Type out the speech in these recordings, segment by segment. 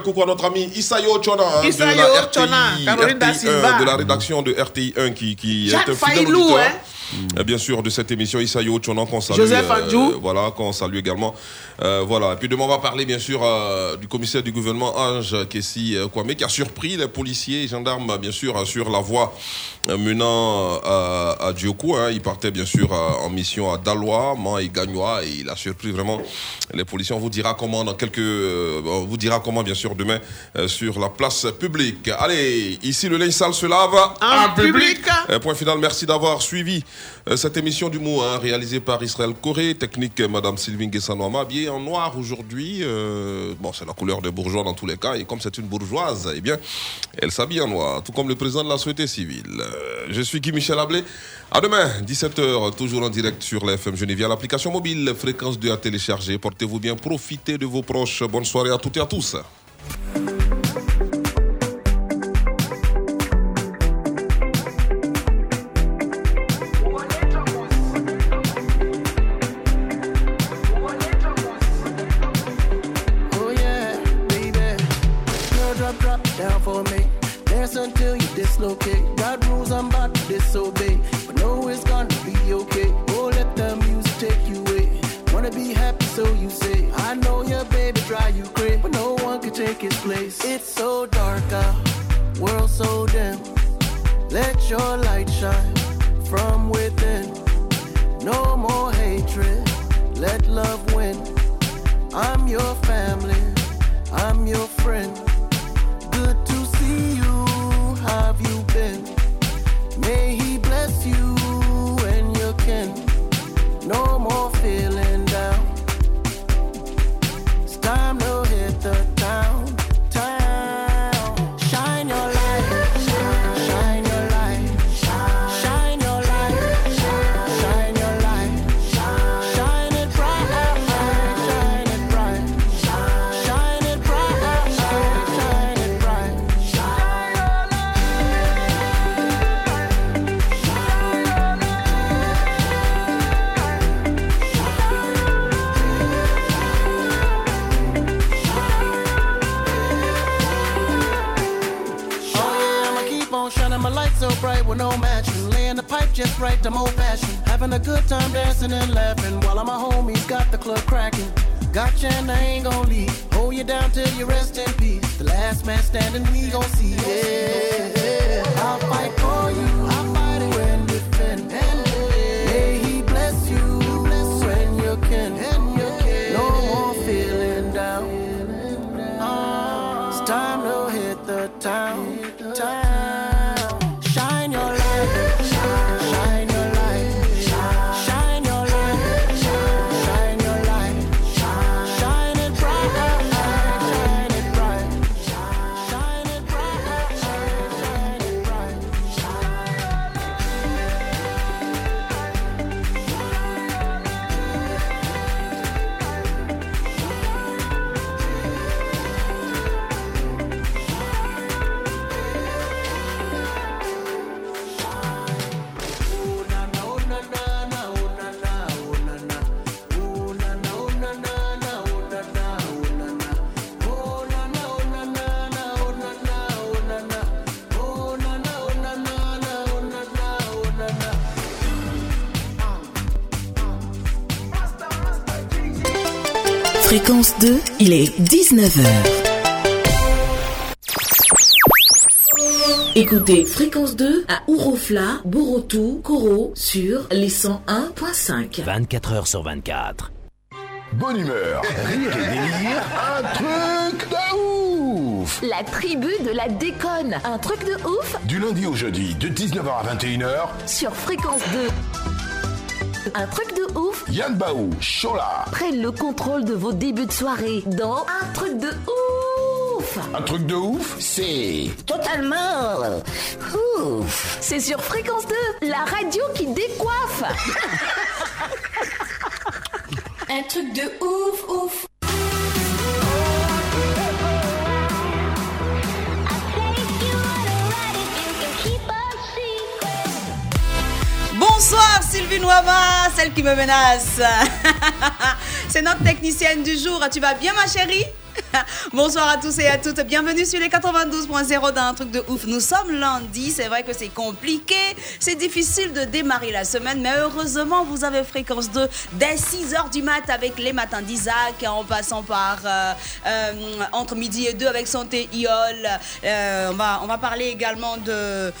Coucou à notre ami Isayo Chona hein, Isayo de la RTI, Chona, Caroline da RTI1, Silva. de la rédaction de RTI 1 qui, qui est un fidèle Failou, auditeur. hein. Euh, Bien sûr, de cette émission Isayo Chona qu'on salue. Joseph Andjou. voilà, qu'on salue également. Euh, voilà. Et puis demain, on va parler bien sûr euh, du commissaire du gouvernement Ange Kessi euh, Kwame qui a surpris les policiers et gendarmes bien sûr euh, sur la voie euh, menant euh, à Diokou. hein. Il partait bien sûr euh, en mission à Daloa, Man et Gagnoa et il a surpris vraiment les policiers. On vous dira comment dans quelques, euh, on vous dira comment bien sûr demain euh, sur la place publique. Allez, ici le linge sale se lave. En public. Point final, merci d'avoir suivi euh, cette émission du mot hein, réalisée par Israël Corée, technique euh, Madame Sylvie Guessanoama, habillée en noir aujourd'hui. euh, bon, c'est la couleur des bourgeois dans tous les cas, et comme c'est une bourgeoise, eh bien, elle s'habille en noir, tout comme le président de la société civile. Euh, je suis Guy Michel Ablé. À demain, 17h, toujours en direct sur la FM Genève, l'application mobile Fréquence 2 à télécharger. Portez-vous bien, profitez de vos proches. Bonne soirée à toutes et à tous. Place. It's so dark out, world so dim. Let your light right, I'm old fashioned. Having a good time dancing and laughing while all my homies got the club cracking. Gotcha and I ain't gon' leave. Hold you down till you rest in peace. The last man standing, we gon' see. Yeah, I'll fight for you. I'll fight it when defend. May he bless you, when you can. No more feeling down. Uh, it's time to hit the. Town. Fréquence 2, il est 19h. Écoutez Fréquence 2 à Ourofla, Borotou, Koro sur les 101.5. 24 heures sur 24. Bonne humeur, rire et délire, un truc de ouf La tribu de la déconne. Un truc de ouf Du lundi au jeudi, de 19h à 21h, sur Fréquence 2. Un truc de ouf Yann Baou, Chola. prennent le contrôle de vos débuts de soirée dans Un truc de ouf Un truc de ouf, c'est... Totalement ouf C'est sur Fréquence 2, la radio qui décoiffe Un truc de ouf, ouf. Celle qui me menace. C'est notre technicienne du jour. Tu vas bien ma chérie? Bonsoir à tous et à toutes. Bienvenue sur les 92.0 d'un truc de ouf. Nous sommes lundi. C'est vrai que c'est compliqué. C'est difficile de démarrer la semaine. Mais heureusement, vous avez fréquence 2 dès 6 h du mat avec les matins d'Isaac. En passant par euh, euh, entre midi et 2 avec Santé Iol. Euh, on, va, on va parler également de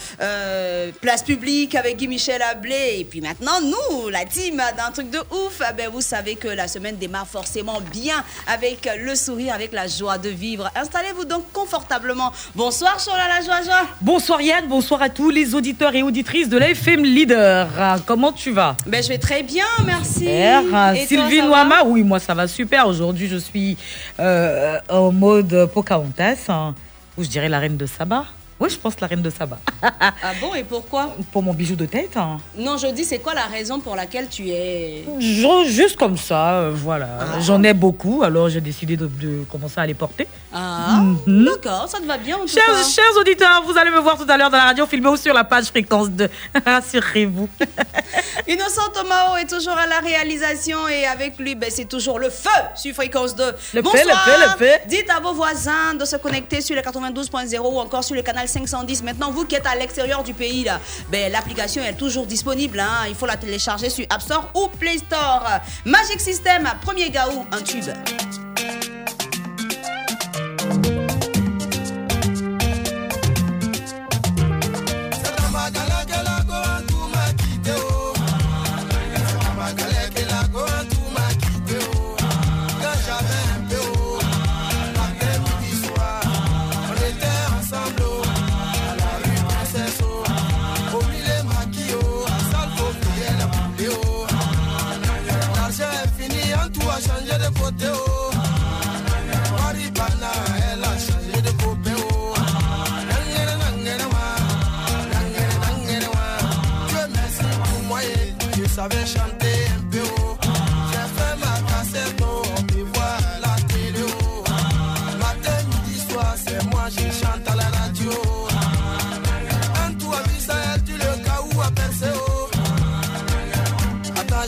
place publique avec Guy Michel Ablé. Et puis maintenant, nous, la team d'un truc de ouf. eh Ben, vous savez que la semaine démarre forcément bien avec le sourire, avec la joie de vivre. Installez-vous donc confortablement. Bonsoir, Chola la joie, joie. Bonsoir Yann, bonsoir à tous les auditeurs et auditrices de la FM Leader. Comment tu vas? Ben, je vais très bien, merci. Et Sylvie Noama, oui, moi ça va super. Aujourd'hui, je suis euh, en mode Pocahontas, hein, ou je dirais la reine de Saba. Oui, je pense la reine de Saba. Ah bon, et pourquoi Pour mon bijou de tête. hein. Non, je dis, c'est quoi la raison pour laquelle tu es. Je- juste comme ça, euh, voilà. Ah. J'en ai beaucoup, alors j'ai décidé de, de commencer à les porter. Ah, Mhm. d'accord, ça te va bien en tout Chers, cas. chers auditeurs, vous allez me voir tout à l'heure dans la radio filmée ou sur la page fréquence 2. Rassurez-vous. Innocent Tomao est toujours à la réalisation et avec lui, ben, c'est toujours le feu sur Fréquence 2. Le Bonsoir. feu, le feu, le feu. Dites à vos voisins de se connecter sur le 92.0 ou encore sur le canal 510. Maintenant, vous qui êtes à l'extérieur du pays, là, ben, l'application est toujours disponible. hein. Il faut la télécharger sur App Store ou Play Store. Magic System, premier gaou, un tube.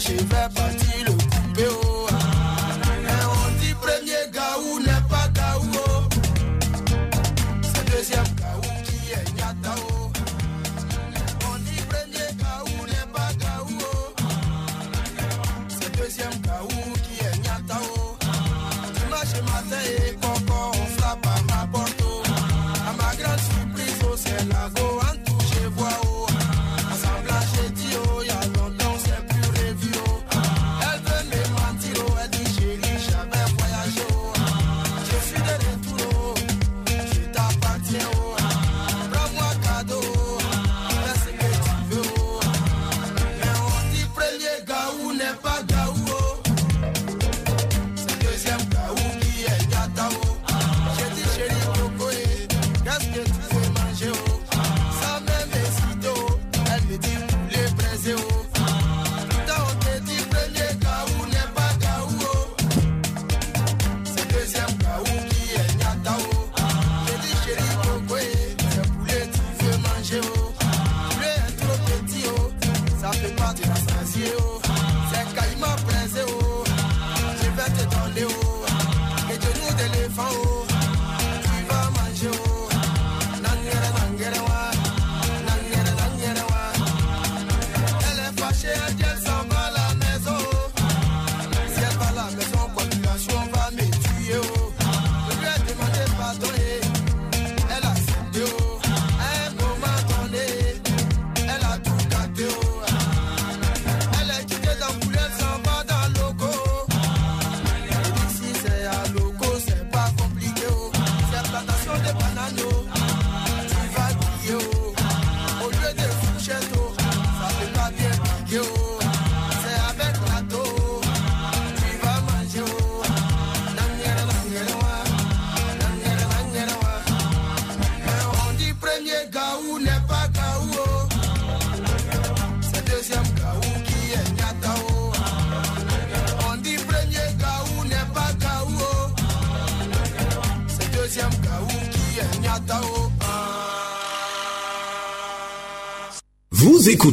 Je vais partir le couper,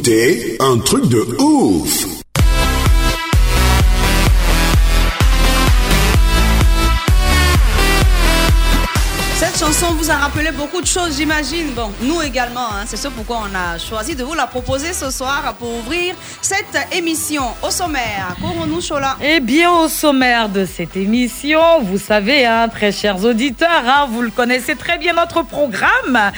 écoutez un truc de ouf. chanson vous a rappelé beaucoup de choses, j'imagine. Bon, nous également, hein, c'est ce pourquoi on a choisi de vous la proposer ce soir pour ouvrir cette émission. Au sommaire, nous Chola? Eh bien, au sommaire de cette émission, vous savez, hein, très chers auditeurs, hein, vous le connaissez très bien notre programme.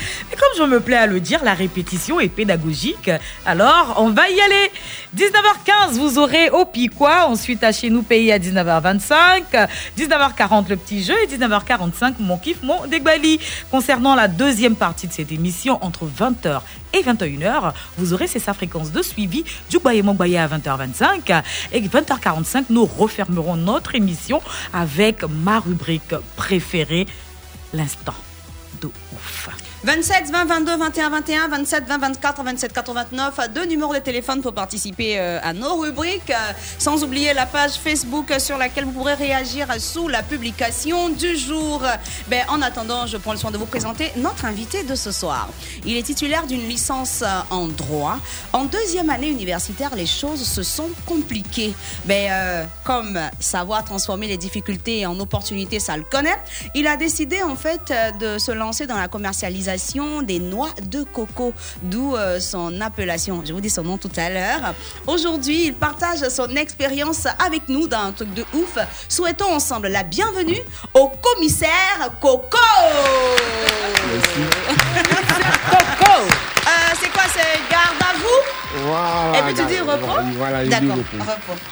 Je me plais à le dire, la répétition est pédagogique. Alors, on va y aller. 19h15, vous aurez au Piquois. Ensuite, à chez nous, pays à 19h25. 19h40, le petit jeu. Et 19h45, mon kiff, mon dégbali. Concernant la deuxième partie de cette émission, entre 20h et 21h, vous aurez ces sa fréquence de suivi du Baye Baye à 20h25. Et 20h45, nous refermerons notre émission avec ma rubrique préférée, l'instant de ouf. 27 20 22 21 21 27 20 24 27 89 deux numéros de téléphone pour participer euh, à nos rubriques euh, sans oublier la page Facebook sur laquelle vous pourrez réagir sous la publication du jour. Ben, en attendant je prends le soin de vous présenter notre invité de ce soir. Il est titulaire d'une licence euh, en droit. En deuxième année universitaire les choses se sont compliquées. Ben, comme savoir transformer les difficultés en opportunités ça le connaît. Il a décidé en fait de se lancer dans la commercialisation des noix de coco, d'où euh, son appellation. Je vous dis son nom tout à l'heure. Aujourd'hui, il partage son expérience avec nous dans un truc de ouf. Souhaitons ensemble la bienvenue au commissaire Coco. Coco. Euh, c'est quoi C'est garde à vous? Voilà. Et puis tu dis repos Voilà, je dis D'accord, repos.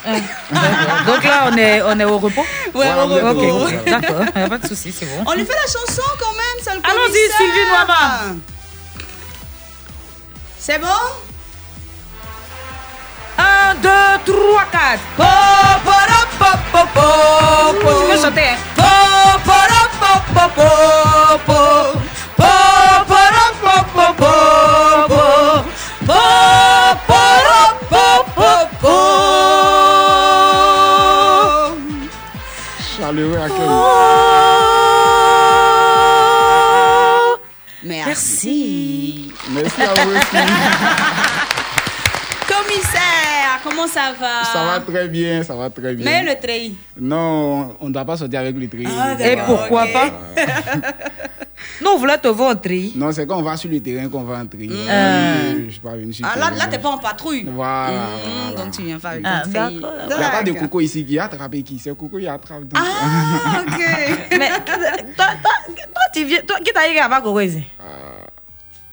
repos. Donc là, on est, on est au repos Ouais, au Voilà, repos. Ok, d'accord, y a pas de souci, c'est bon. On lui fait la chanson quand même, ça le Allons-y. Sylvie Noama. C'est bon? 1, 2, 3, 4. Po, po, ro, po, po, po, po. Tu peux chanter, hein Po, po, ro, po, po, po, po. Po, po, À quel Merci. Merci à vous aussi. Commissaire, comment ça va? Ça va très bien, ça va très bien. Mais le treillis. Non, on ne doit pas sortir avec le tri. Ah, Et pourquoi pas? Nous, on voulait te voir tri. Non, c'est quand on va sur le terrain qu'on va entrer. Euh. Je suis pas venu sur Ah, le là, terrain. là t'es pas en patrouille. Voilà. Mmh, donc tu viens faire avec Ah. Il n'y a pas de coco ici qui a attrapé qui? C'est coco qui attrape. donc. Ah, ok. Mais toi, toi, toi, tu viens. Toi, qui t'a dit à Gorezi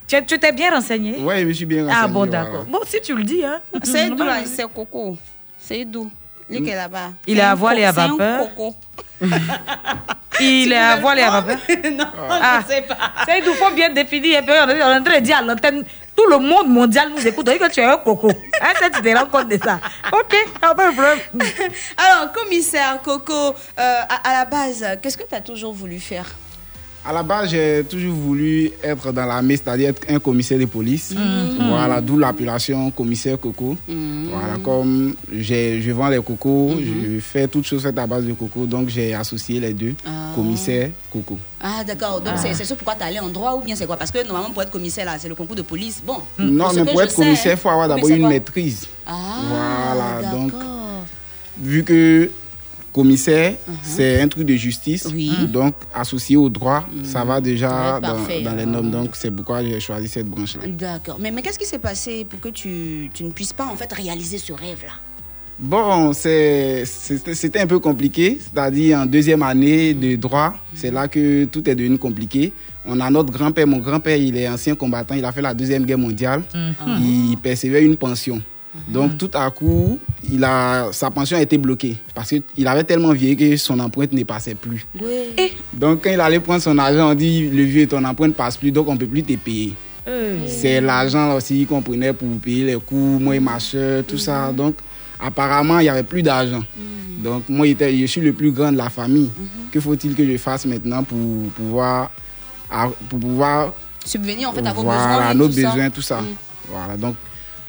Tu tu t'es bien renseigné? Ouais, je me suis bien renseigné. Ah bon, voilà. d'accord. Bon, si tu le dis, hein. C'est d'où là C'est Coco. C'est d'où Lui qui est là-bas. Il est à voile et à co- c'est un vapeur. coco. Il est à voile et à vapeur. non, Ah, je sais pas. c'est il faut bien définir. Et puis, on est en train de dire à l'antenne, tout le monde mondial nous écoute. Que tu es un coco. Hein, ça, tu te rends compte de ça? Ok, pas de problème. Alors, commissaire Coco, euh, à, à la base, qu'est-ce que tu as toujours voulu faire? À la base, j'ai toujours voulu être dans l'armée, c'est-à-dire être un commissaire de police. Mhm. Voilà, d'où l'appellation commissaire coco. Voilà, comme je vends les cocos, je fais toutes choses faites à base de coco, donc j'ai associé les deux, commissaire coco. Ah, d'accord. Donc, c'est c'est ça pourquoi tu es allé en droit ou bien c'est quoi? Parce que normalement, pour être commissaire, là, c'est le concours de police. Bon. Non, mais pour être commissaire, il faut avoir d'abord une maîtrise. Ah, Voilà, donc. Vu que commissaire, c'est un truc de justice. Oui. donc associé au droit, ça va déjà Ouais, dans, les normes. Donc, c'est pourquoi j'ai choisi cette branche-là. D'accord. Mais, mais qu'est-ce qui s'est passé pour que tu, tu ne puisses pas, en fait, réaliser ce rêve-là? Bon, c'est- c'était c'était un peu compliqué, c'est-à-dire en deuxième année de droit, c'est là que tout est devenu compliqué. On a notre grand-père, mon grand-père, il est ancien combattant, il a fait la Deuxième Guerre mondiale, il percevait une pension. Donc tout à coup, il a, sa pension a été bloquée parce qu'il avait tellement vieilli que son empreinte ne passait plus. Oui. Donc quand il allait prendre son argent, on dit, le vieux, ton empreinte ne passe plus, donc on ne peut plus te payer. C'est l'argent aussi qu'on prenait pour payer les coûts, moi et ma soeur, tout ça. Donc, apparemment, il n'y avait plus d'argent. Donc, moi, je suis le plus grand de la famille. Que faut-il que je fasse maintenant pour pouvoir, pour pouvoir Subvenir, en fait, à vos voilà, besoins. à et nos tout ça. besoins, tout ça. Voilà, donc,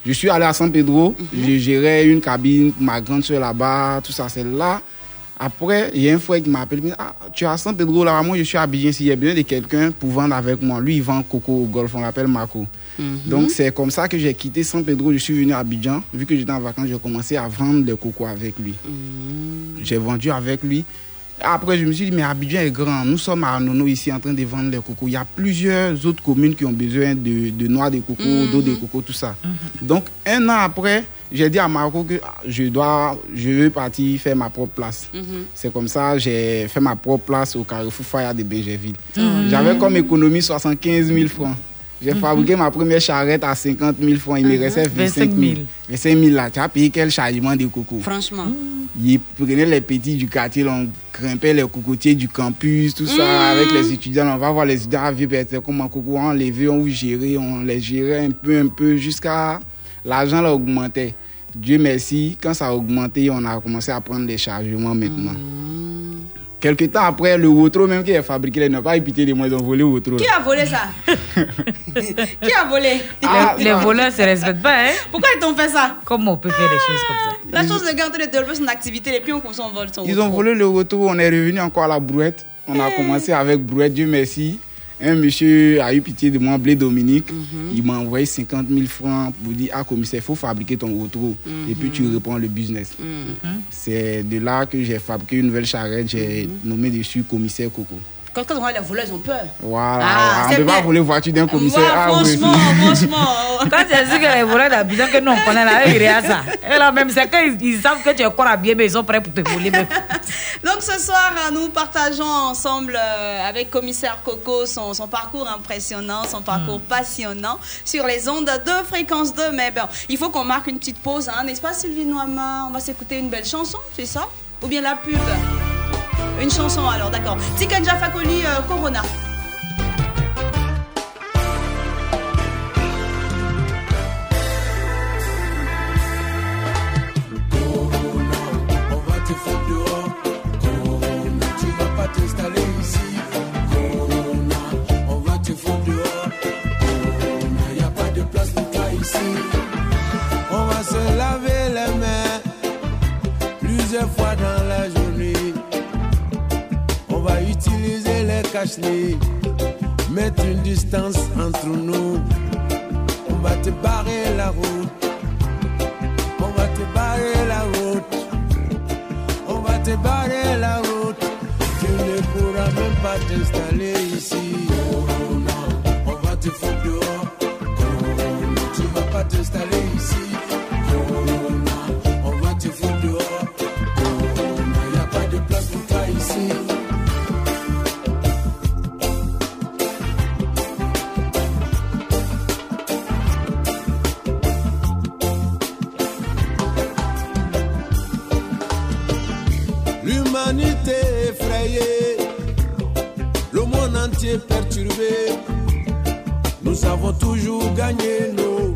je suis allé à San Pedro, je gérais une cabine pour ma grande soeur là-bas, tout ça, c'est là. Après, il y a un frère qui m'a appelé, il me dit, ah, tu es à San Pedro là, moi je suis à Abidjan, s'il y a besoin de quelqu'un pour vendre avec moi. Lui, il vend coco au golf, on l'appelle Marco. Donc, c'est comme ça que j'ai quitté San Pedro, je suis venu à Abidjan. Vu que j'étais en vacances, j'ai commencé à vendre le coco avec lui. J'ai vendu avec lui. Après, je me suis dit, mais Abidjan est grand. Nous sommes à Nono ici en train de vendre les cocos. Il y a plusieurs autres communes qui ont besoin de, de noix de coco, d'eau de coco, tout ça. Donc, un an après, j'ai dit à Marco que ah, je dois, je veux partir faire ma propre place. C'est comme ça, j'ai fait ma propre place au Carrefour Faya de Bégerville. J'avais comme économie 75 000 francs. J'ai fabriqué ma première charrette à 50 000 francs. Il me restait 25 000. 25 000 là. Tu as payé quel chargement de coco? Franchement. Ils prenaient les petits du quartier, on grimpait les cocotiers du campus, tout ça, avec les étudiants. on va voir les étudiants à vivre, comment coco, on enlevé, on vous gérait, on les gérait un peu, un peu, jusqu'à l'argent là augmentait. Dieu merci, quand ça a augmenté, on a commencé à prendre les chargements maintenant. Quelque temps après, le Wotro même qui est fabriqué, ils n'ont pas eu pitié de moi, ils ont volé le Wotro. Qui a volé ça? Qui a volé? Ah, les voleurs se respectent pas, hein. Pourquoi ils t'ont fait ça? Comment on peut faire des choses comme ça. La chose de garder de développer son activité, et puis on, on vole son Ils ont volé le Wotro, on est revenu encore à la brouette. On a commencé avec brouette, Dieu merci. Un monsieur a eu pitié de moi, Blé Dominique. Il m'a envoyé 50 000 francs pour dire Ah, commissaire, il faut fabriquer ton Wotro. Et puis tu reprends le business. C'est de là que j'ai fabriqué une nouvelle charrette. J'ai nommé dessus commissaire Coco. Quand, quand on voit les voleurs, ils ont peur. Voilà, Ah, on ne peut pas voler voiture d'un commissaire. Voilà, Ah, oui, franchement, franchement. Quand tu as dit que les voleurs d'Abidjan que nous on connaît là, ils réagissent ça. Et là même, c'est qu'ils ils savent que tu es encore habillé, mais ils sont prêts pour te voler. même. Donc ce soir, euh, nous partageons ensemble euh, avec commissaire Coco son, son parcours impressionnant, son parcours passionnant sur les ondes de fréquence 2. Mais bon, il faut qu'on marque une petite pause, hein, n'est-ce pas Sylvie Noama? On va s'écouter une belle chanson, c'est ça? Ou bien la pub? Une chanson alors, d'accord. Tikanja Fakoli euh, Corona. On va te foutre dehors. Corona, tu vas pas t'installer ici. Corona, on va te foutre dehors. Corona, y a pas de place pour toi ici. On va se laver les mains plusieurs fois dans la. On va utiliser les cache-nez, mettre une distance entre nous. On va te barrer la route. On va te barrer la route. On va te barrer la route. Tu ne pourras même pas t'installer ici. Corona, on va te foutre dehors. Corona, tu vas pas t'installer perturbé. Nous avons toujours gagné nos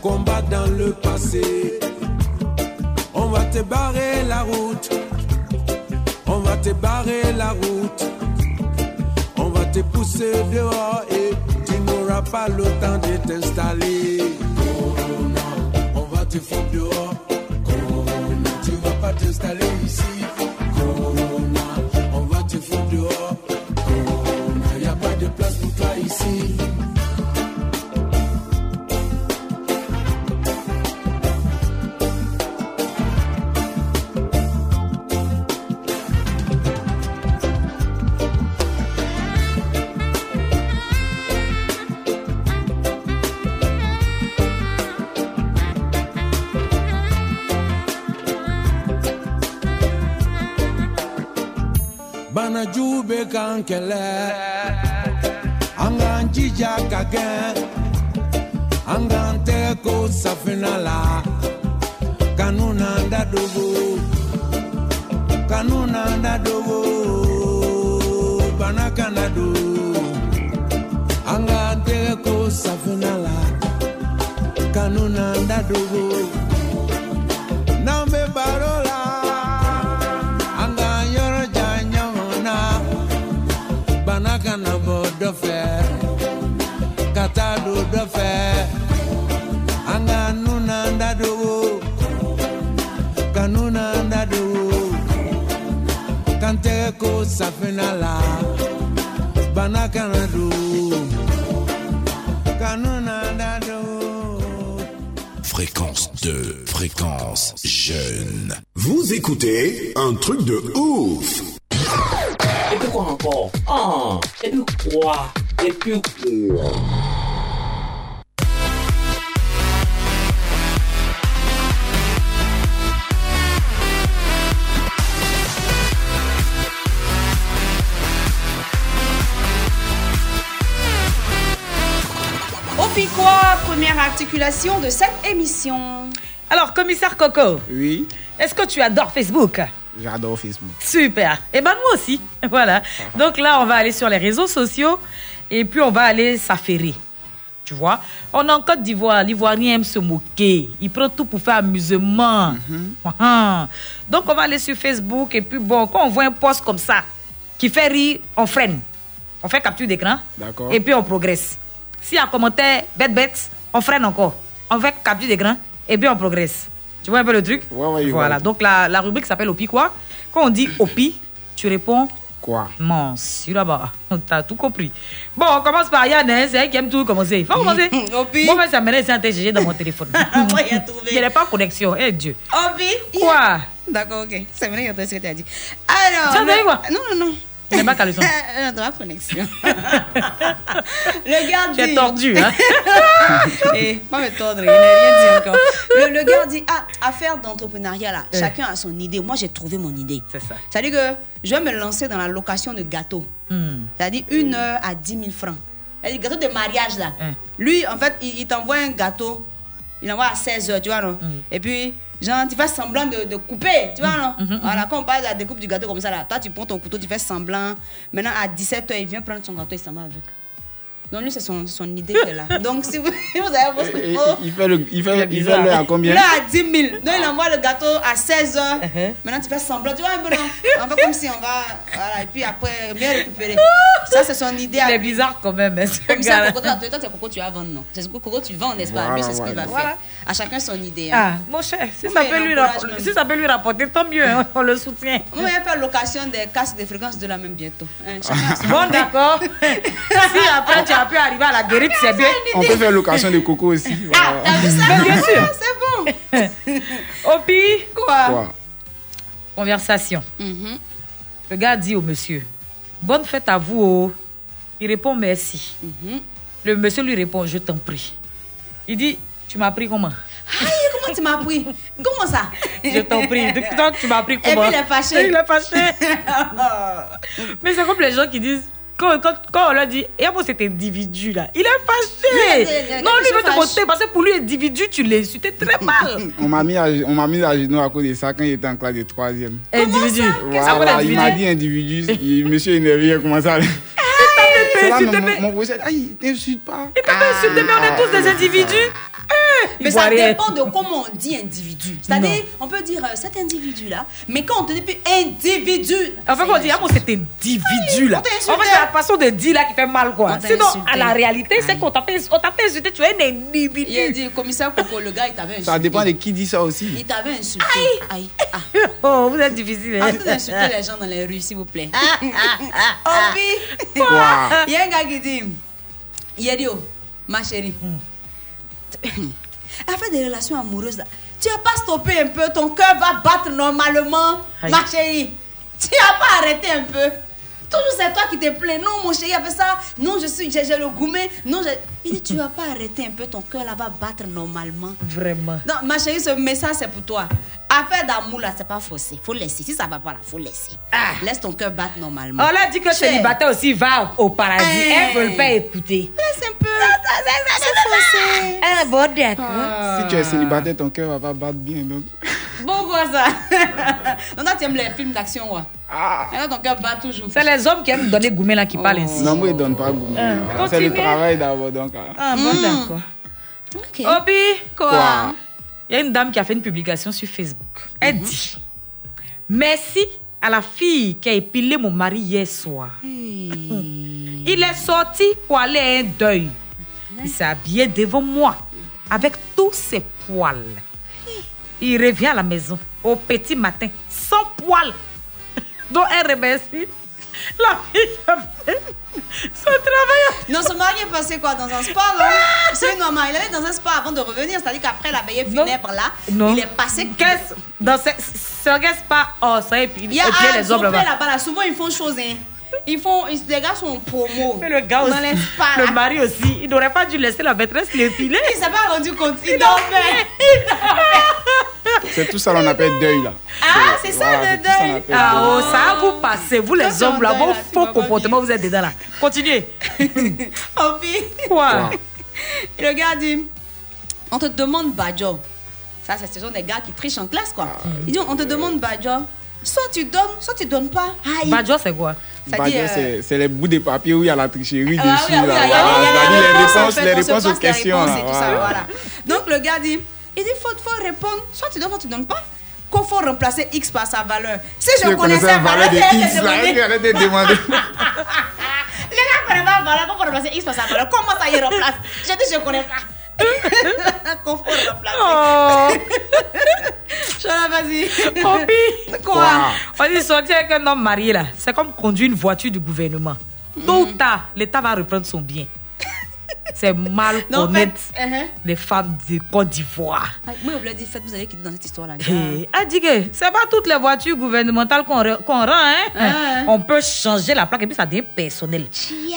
combats dans le passé. On va te barrer la route, on va te barrer la route, on va te pousser dehors et tu n'auras pas le temps de t'installer. On va te foutre dehors. Corona, tu vas pas t'installer ici. Kan kɛlɛ an k'an jija ka gɛn an k'an tɛgɛ ko safinɛ la kanu n'an da dogo kanu n'an da dogo bana kana do an k'an tɛgɛ ko safinɛ la kanu n'an da dogo dɔ fɛ ka taa don dɔ fɛ an ka nu n'an da dogo ka. Fréquence 2, fréquence jeune. Vous écoutez un truc de ouf. Encore Ah, et puis quoi Et puis quoi Au pied quoi Première articulation de cette émission. Alors, commissaire Coco, Oui, est-ce que tu adores Facebook? J'adore Facebook. Super. Et ben moi aussi. Voilà. Donc là, on va aller sur les réseaux sociaux et puis on va aller s'affairer. Tu vois? On est en Côte d'Ivoire. L'Ivoirien aime se moquer. Il prend tout pour faire amusement. Ah. Donc on va aller sur Facebook et puis bon, quand on voit un post comme ça qui fait rire, on freine. On fait capture d'écran. D'accord. Et puis on progresse. S'il y a un commentaire bête bête, on freine encore. On fait capture d'écran et puis on progresse. Tu vois un peu le truc Ouais, ouais, Voilà. Donc la, la rubrique s'appelle Opi quoi? Quand on dit Opi, tu réponds Quoi? Mens. Là-bas. T'as tout compris. Bon, on commence par Yann, hein, c'est elle qui aime tout commencer. Faut commencer. Opi. Moi, ça m'énerve, c'est un TGG dans mon téléphone. Moi, il a trouvé. Il n'y a pas de connexion. Eh Dieu. Obi. Quoi? D'accord, ok. C'est vrai, il y a ce que tu as dit. Alors. Tu as le- quoi Non, non, non. Euh, Dans la connexion. le gars dit. Tu es tordu, hein Eh, pas me tordre, il n'a rien dit encore. Le, le gars dit Ah, affaire d'entrepreneuriat là, Eh. chacun a son idée. Moi, j'ai trouvé mon idée. C'est ça. C'est-à-dire que je vais me lancer dans la location de gâteaux. Hmm. C'est-à-dire une heure à 10 000 francs. C'est-à-dire gâteau de mariage là. Hein. Lui, en fait, il, il t'envoie un gâteau. Il envoie à 16 heures, tu vois, non? Et puis, genre, tu fais semblant de, de couper, tu vois, non? Voilà, quand on parle de la découpe du gâteau comme ça, là, toi, tu prends ton couteau, tu fais semblant. Maintenant, à 17 heures, il vient prendre son gâteau, il s'en va avec. Donc, lui, c'est son, son idée est là. Donc, si vous, vous avez votre Et- et- oh, il fait le, il fait, il fait à combien? Là, à 10 000. Donc, il envoie le gâteau à 16 heures. Uh-huh. Maintenant, tu fais semblant. Tu vois un peu, non? On fait comme si on va. Voilà, et puis après, bien récupérer. Ça, c'est son idée. Il à est lui. bizarre quand même, hein, Comme ça. Coco, toi, toi, c'est Coco, tu vas vendre, non? C'est ce que Coco, tu vends, n'est-ce pas? Voilà, Lui, c'est ce qu'il va voilà. faire. À chacun son idée. Ah, Hein. mon cher, si ça, peut lui rapporter, si ça peut lui rapporter, tant mieux, hein, on le soutient. On va faire location des casques de fréquence de la même bientôt. Hein, chacun a son Bon, d'accord. si après tu as pu arriver à la guérite, c'est bien. On peut faire location de coco aussi. Ah, Voilà. t'as vu ça? Mais bien sûr. C'est bon. Opi, Quoi? Quoi? Conversation. Mhm. Le gars dit au monsieur, bonne fête à vous. oh. Il répond merci. Mhm. Le monsieur lui répond, je t'en prie. Il dit, tu m'as pris comment? Aïe, comment tu m'as pris? Comment ça? Je t'en prie. Donc, tu m'as pris puis, comment? il est fâché. Il est fâché. Mais c'est comme les gens qui disent, quand, quand, quand on leur dit, et moi cet individu là, il est fâché. Non, lui il veut se te monter parce que pour lui, individu, tu l'as insulté très mal. On m'a mis, à, on m'a mis à genoux à cause de ça quand il était en classe de troisième. individu. Voilà, il m'a dit individu. il- monsieur énervé, il a commencé à. C'est là, insulté, mon, mon aïe, t'insulte pas. Il t'a insulté, mais on est tous des individus. Eh, Mais ça dépend de comment on dit individu. C'est-à-dire, on peut dire euh, cet individu-là, mais quand on te dit plus individu. En fait, on dit, ah, bon, cet individu là. On t'a En fait, c'est la façon de dire là qui fait mal, quoi. Sinon, insulté. à la réalité, c'est qu'on t'a pas on t'a pas insulté, tu es un Il a individu. dit, commissaire Coco, le gars, il t'avait insulté. Ça dépend de qui dit ça aussi. Il t'avait insulté. Aïe. Ah. Oh, vous êtes difficile. hein. Arrêtez d'insulter les gens dans les rues, s'il vous plaît. Obi. Quoi? Il y a un gars qui dit Yedio, ma chérie, afin des relations amoureuses, là, tu n'as pas stoppé un peu, ton cœur va battre normalement, Aïe. ma chérie. Tu n'as pas arrêté un peu. Toujours c'est toi qui te plains. Non, mon chéri, a fait ça. Non, je suis, j'ai le gourmet. Non, il dit, tu vas pas arrêter un peu, ton cœur là va battre normalement. Vraiment. Non, ma chérie, ce message c'est pour toi. Affaire d'amour là, c'est pas forcé. Faut laisser. Si ça va pas là, faut laisser. Laisse ton cœur battre normalement. On a dit que célibataire aussi va au paradis. Hey. Elles veulent pas écouter. Laisse un peu. C'est forcé. Ah, bon, d'accord. Si tu es célibataire, ton cœur va pas battre bien. Donc. Bon, quoi ça Non, toi, tu aimes les films d'action, ouais. Ah. Et là, ton cœur bat toujours. C'est les hommes qui aiment donner gourmet là qui parlent ainsi. Non, moi, il donne pas goût. Ah, C'est le travail d'abord. Donc, ah. Ah, bon, d'accord. Ok. Obi, Quoi? Il y a une dame qui a fait une publication sur Facebook. Elle dit Merci à la fille qui a épilé mon mari hier soir. Il est sorti pour aller à un deuil. Il s'est habillé devant moi avec tous ses poils. Il revient à la maison au petit matin sans poils. Donc elle remercie la fille qui a fait son travail. Non, son mari est passé quoi Dans un spa, non C'est normal. Il allait dans un spa avant de revenir. C'est-à-dire qu'après la veillée funèbre là, Non. il est passé. Qu'est-ce dans ce, ce pas oh ça et puis Il y a et puis les hommes là là-bas. là-bas. Là, souvent, ils font chose. Hein. Ils font, ils, les gars sont en promo. Mais le gars aussi, le mari aussi, il n'aurait pas dû laisser la maîtresse l'épiler. Il s'est pas rendu compte. Il dormait. C'est tout ça qu'on appelle deuil là. Ah, c'est ça Voilà, le ça deuil. Ah oh, ça vous passez, vous les hommes là, vos faux comportements, vous êtes dedans là. Continuez. Oh, puis, Quoi? Le gars dit, on te demande Badjo. Ça, c'est ce sont des gars qui trichent en classe, quoi. Il dit, on te demande Badjo. Soit tu donnes, soit tu donnes pas. Ah, Badjo, c'est quoi? Dit, euh, c'est- les bouts de papier où il y a la tricherie Ah, oui, dessus. ah, oui, là. il y a- il y a- Voilà, les réponses, fait, les on se réponses aux questions. là, ça, voilà. Donc le gars dit, il dit faut, faut répondre, soit tu donnes, soit tu donnes pas. Qu'il faut remplacer X par sa valeur. Si je, Je connaissais la valeur de X là, arrête de demander. Les gars ne connaissent pas la valeur, faut remplacer X par sa valeur. Comment ça y remplace? Je dis je connais pas. Qu'il faut remplacer. Oh, vas-y. Poppy Quoi On dit sortir avec un homme marié là, c'est comme conduire une voiture du gouvernement. Tôt ou tard, l'État va reprendre son bien. C'est mal Non, en fait, connaître uh-huh. les femmes de Côte d'Ivoire. Ah, Moi, je vous l'ai dit, faites, vous allez quitter dans cette histoire-là. Eh, ah, dis c'est pas toutes les voitures gouvernementales qu'on qu'on rend, hein? Ah. On peut changer la plaque et puis ça devient personnel.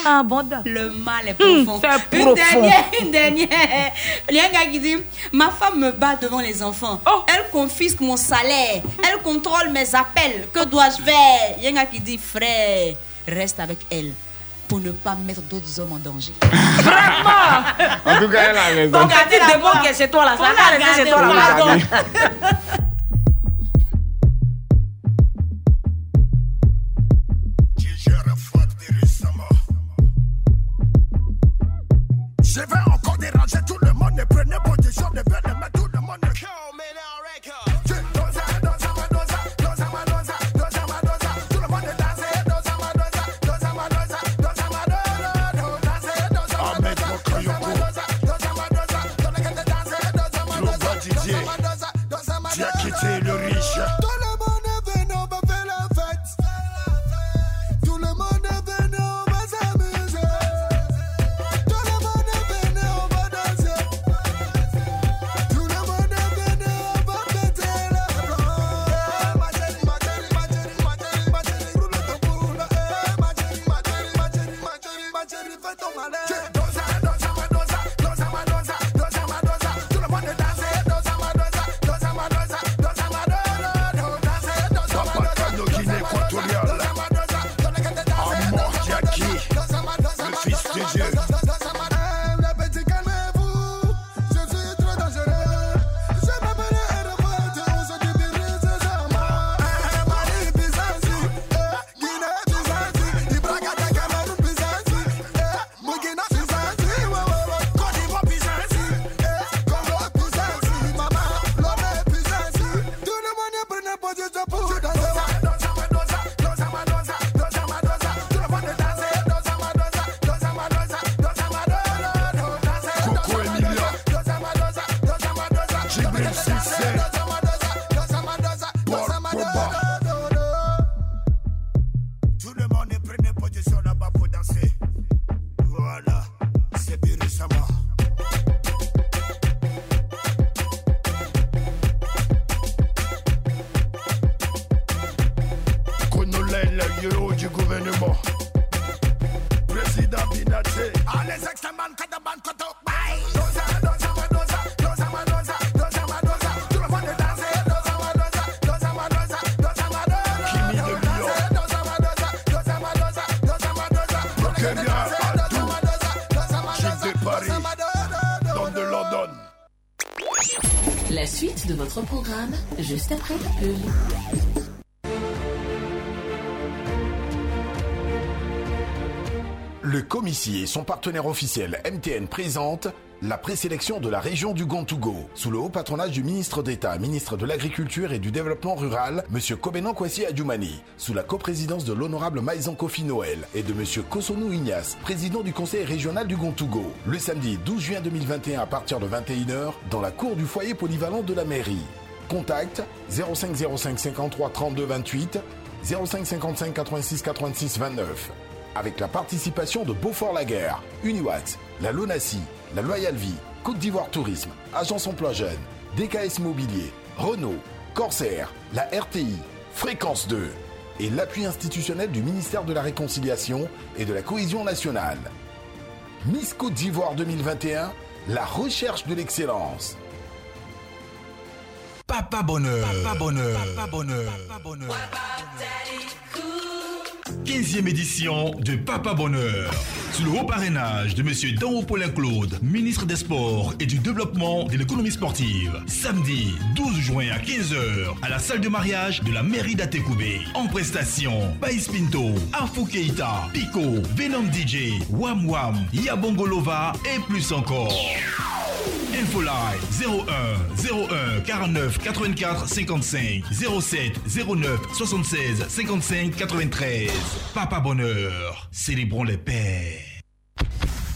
Ah, bon. Le mal est Hum, profond. une profond. dernière, une dernière. Il y a un gars qui dit Ma femme me bat devant les enfants. Oh. Elle confisque mon salaire. Elle contrôle mes appels. Que dois-je faire? Il y a un gars qui dit Frère, reste avec elle pour ne pas mettre d'autres hommes en danger. En tout cas, elle a raison. Donc, a dit la de bon voix. qui est chez toi là, ça va rester chez toi là. Je vais encore déranger tout le monde et prenez position de bien mais juste après. Le Comici et son partenaire officiel MTN présentent la présélection de la région du Gontougo, sous le haut patronage du ministre d'État, ministre de l'Agriculture et du Développement Rural, M. Kobenan Kwasi Adjoumani, sous la coprésidence de l'honorable Maïzan Kofi Noël et de M. Kosonou Ignace, président du conseil régional du Gontougo, le samedi 12 juin 2021 à partir de 21h, dans la cour du foyer polyvalent de la mairie. Contact 05 05 53 32 28, 05 55 86 86 29 avec la participation de Beaufort-Laguerre, Uniwax, la Lonassi, la Loyal Vie, Côte d'Ivoire Tourisme, Agence Emploi Jeune, DKS Mobilier, Renault, Corsair, la RTI, Fréquence 2. et l'appui institutionnel du ministère de la Réconciliation et de la Cohésion nationale. Miss Côte d'Ivoire 2021, la recherche de l'excellence. Papa Bonheur. Papa Bonheur. Papa Bonheur. Papa Bonheur. 15e édition de Papa Bonheur. Sous le haut parrainage de Monsieur Danro Paulin Claude, ministre des Sports et du Développement de l'économie sportive. Samedi 12 juin à 15h à la salle de mariage de la mairie d'Atekoubé. En prestation, Païs Pinto, Afou Keita, Pico, Venom DJ, Wam Wam, Yabongolova et plus encore. Infoline 01 01 49 84 55 07 09 76 55 93. Papa Bonheur, célébrons les pères.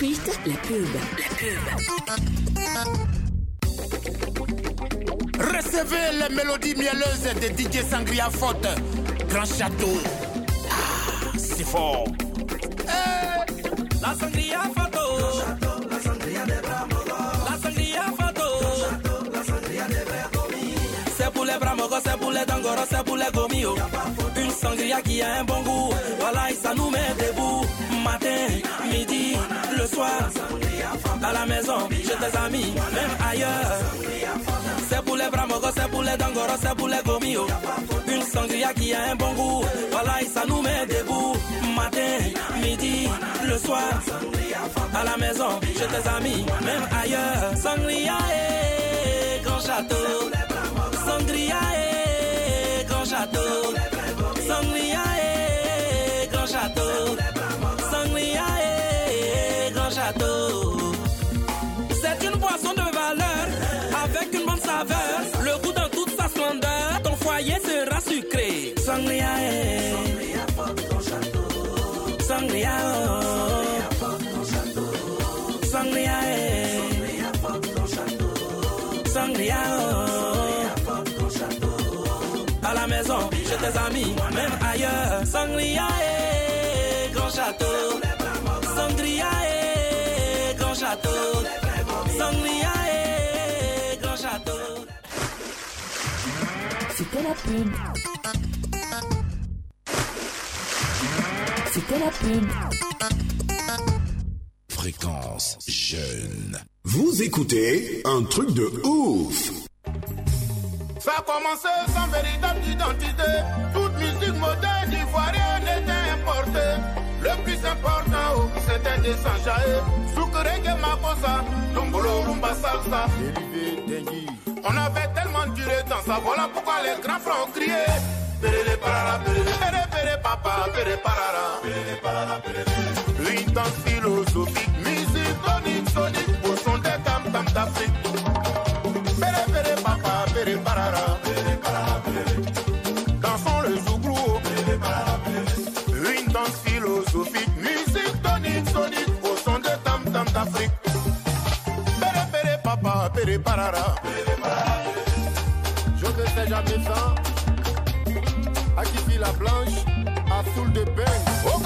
Suite, la pub. La Recevez les mélodies mielleuses de DJ Sangria Faute. Grand château. Ah, c'est fort. La sangria photo. La sangria de La sangria photo. La sangria de C'est pour les bramogos, c'est pour les dangoros, c'est pour les gomio. Une sangria qui a un bon goût. Voilà, et ça nous met debout. Matin, midi, le soir. À la maison, chez tes amis, même ailleurs. C'est pour les bramogos, c'est pour les dangoros, c'est pour les gomio. Une sangria qui a un bon goût. Voilà, et ça nous met debout. Matin, midi, le soir. À la maison, chez tes amis, même ailleurs. Sangria et grand château. Sangria eh, grand château Sangria eh, grand château Sangria eh, grand château C'était la pub. C'était la pub. Fréquence jeune. Vous écoutez un truc de ouf. Ça a commencé sans véritable identité. Toute musique moderne était. Le plus important, oh, c'était des sanjaé. Soukrege makosa, dombolo rumba salsa. On avait tellement duré dans ça, voilà pourquoi les grands frères ont crié? Péré parara, péré, papa, péré parara. Péré parara, péré. Une danse philosophique, musique tonique, sonique, au son des tam tam d'Afrique. Péré, péré, papa. Péré parara, Je ne sais jamais ça. À qui la blanche, à soul de bain. Au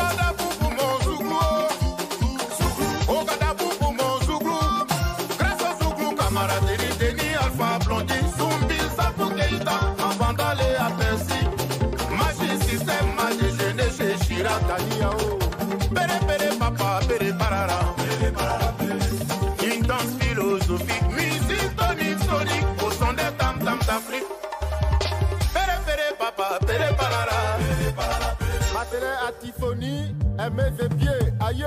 Attelé à Tiffany, pieds, aïe.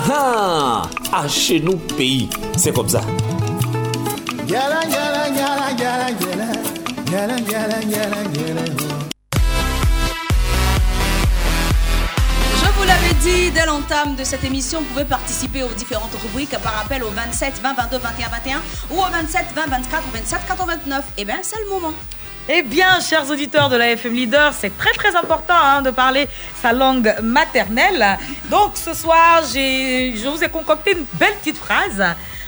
Ah ah Ah, chez nous, pays, c'est comme ça. Je vous l'avais dit dès l'entame de cette émission, vous pouvez participer aux différentes rubriques par appel au 27 20 22 21 21 ou au 27 20 24 27 89. Eh bien, c'est le moment. Eh bien, chers auditeurs de la FM Leader, c'est très très important hein, de parler sa langue maternelle. Donc ce soir, je vous ai concocté une belle petite phrase.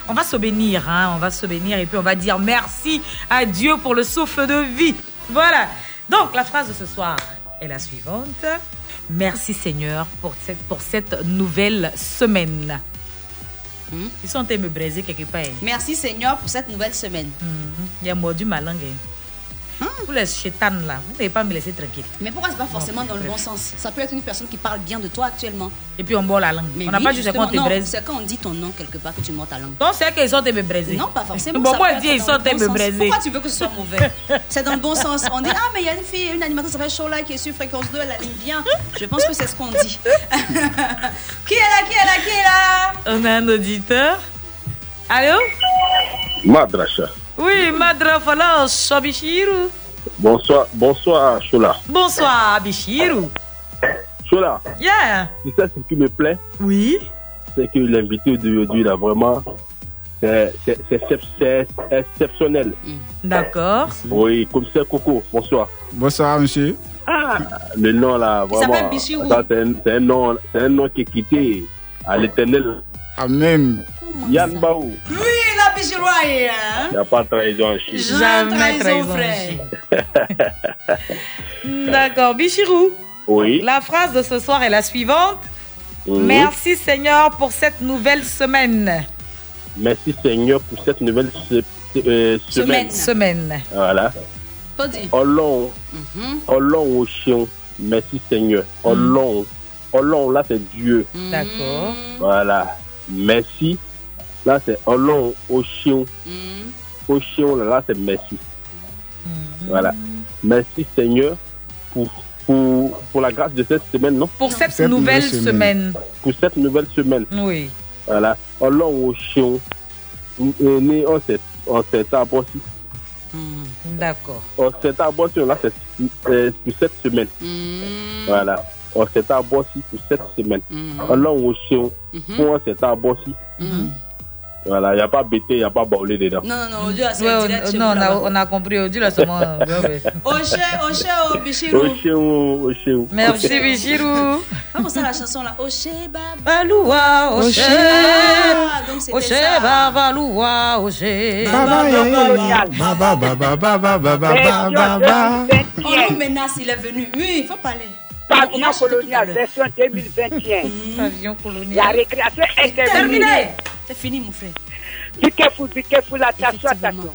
On va se bénir, hein, on va se bénir et puis on va dire merci à Dieu pour le souffle de vie. Voilà. Donc la phrase de ce soir est la suivante. Merci Seigneur pour cette, pour cette nouvelle semaine. Ils sont en train de me braiser quelque part. hein. Merci Seigneur pour cette nouvelle semaine. Il y a mordu ma langue. Hein. Vous les chétanes là, vous n'allez pas me laisser tranquille. Mais pourquoi c'est pas forcément Non, dans le bref. bon sens? Ça peut être une personne qui parle bien de toi actuellement. Et puis on boit la langue. Mais on n'a oui, pas dit c'est quand on te braise. C'est quand on dit ton nom quelque part que tu mords ta langue. Donc c'est qu'ils sont me braiser. Non, pas forcément. Bon, ça moi, je dis, ils sont me braiser. Pourquoi tu veux que ce soit mauvais? C'est dans le bon sens. On dit, ah, mais il y a une fille, une animatrice qui s'appelle Shola qui est sur fréquence 2, elle anime bien. Je pense que c'est ce qu'on dit. qui est là Qui est là Qui est là? On a un auditeur. Allô? Madracha. Oui, Madra Fala Shabichiru. Bonsoir, bonsoir Chola. Bonsoir, Abichiru. Chola, Yeah. tu sais ce qui me plaît? Oui. C'est que l'invité d'aujourd'hui, là, vraiment, c'est c'est- c'est excep- c'est exceptionnel. D'accord. Oui, commissaire Coco, bonsoir. Bonsoir, monsieur. Ah, le nom, là, vraiment, Bichirou. ça, c'est un, c'est un nom, c'est un nom qui est quitté à l'éternel. Amen. Yann Baou, Oui, il n'y a pas de trahison. Jamais trahison. D'accord, Bichirou. Oui. La phrase de ce soir est la suivante. Mhm. Merci Seigneur pour cette nouvelle semaine. Merci Seigneur pour cette nouvelle se- euh, semaine. Semaine. Voilà. Pas dit. Ọlọ́run Mhm. Ọlọ́run o ṣeun merci Seigneur Ọlọ́run Ọlọ́run là c'est Dieu D'accord. voilà merci là c'est Ọlọ́run o ṣeun o ṣeun là, là c'est merci voilà. Merci Seigneur pour pour pour la grâce de cette semaine non? Pour cette, nouvelle, semaine. pour cette nouvelle semaine. Oui. voilà. Ọlọ́run o ṣeun ní ọ̀sẹ̀ ọ̀sẹ̀ tá a bọ́ sí D'accord. ọ̀sẹ̀ tá a bọ́ sí là c'est pour cette semaine. Voilà. ọ̀sẹ̀ tá a bọ́ sí pour cette semaine. Ọlọ́run o ṣeun fún ọ̀sẹ̀ tá a bọ́ sí. Voilà, il n'y a pas bêté, il n'y a pas baulé dedans. Non, non, non, Dieu a Ouais, on, non, on a, on a compris. Aujourd'hui, là, seulement. Oché, Oché, oh, Bichirou. ṣeun, o ṣeun. Merci, Bichirou. Comment ça la chanson là Oché, Baba. Baloua, Oché. Oché, ça. Baloua, Oché. Baba, baba, baba, baba, baba, baba, baba. On nous menace, il est venu. Oui, il faut parler. On Pavillon colonial, version 2021. Pavillon colonial. La récréation est terminée. C'est fini, mon frère. Be careful, be careful, attention, attention.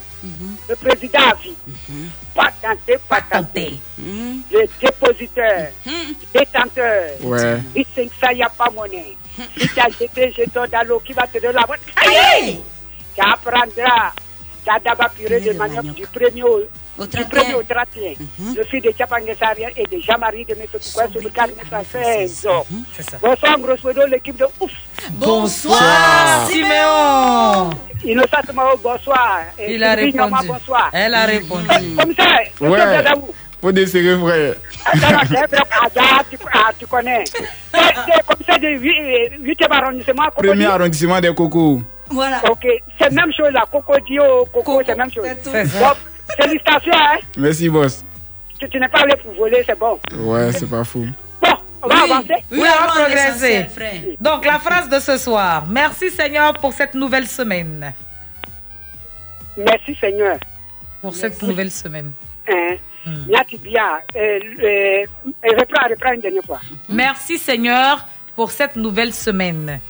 Le président a dit, pas tenter, pas tenter. Les dépositaires, détenteurs, Ouais. ils savent que ça, il n'y a pas monnaie. Si tu as jeté jeton dans l'eau, qui va te donner la bonne Aïe! Tu apprendras. Tu as d'abord puré de manœuvre du premier au, du premier au 31. Le fils de Chapangesarian et de Jean-Marie de Messopoukoua sur le cadre de sa 16 ans. Bonsoir, grosso modo, l'équipe de ouf. Bonsoir, Siméon. Innocent Mao, bonsoir. Et Il a répondu. bonsoir. Elle a répondu. Comme ça, Ouais. Faut desserrer, frère. Attends, c'est vrai, ah, tu, ah, tu connais. C'est comme ça de 8e arrondissement. Coco Premier Dio. arrondissement des cocos. Voilà. Ok, c'est même chose là. Coco Dio, Coco, c'est même chose. Félicitations, hein. Merci, boss. Tu, tu n'es pas allé pour voler, c'est bon. Ouais, c'est pas fou. On va avancer. Oui, on va progresser. Donc, la phrase de ce soir. Merci Seigneur pour cette nouvelle semaine. Merci Seigneur. Pour cette nouvelle semaine. Hein? Merci Seigneur pour cette nouvelle semaine.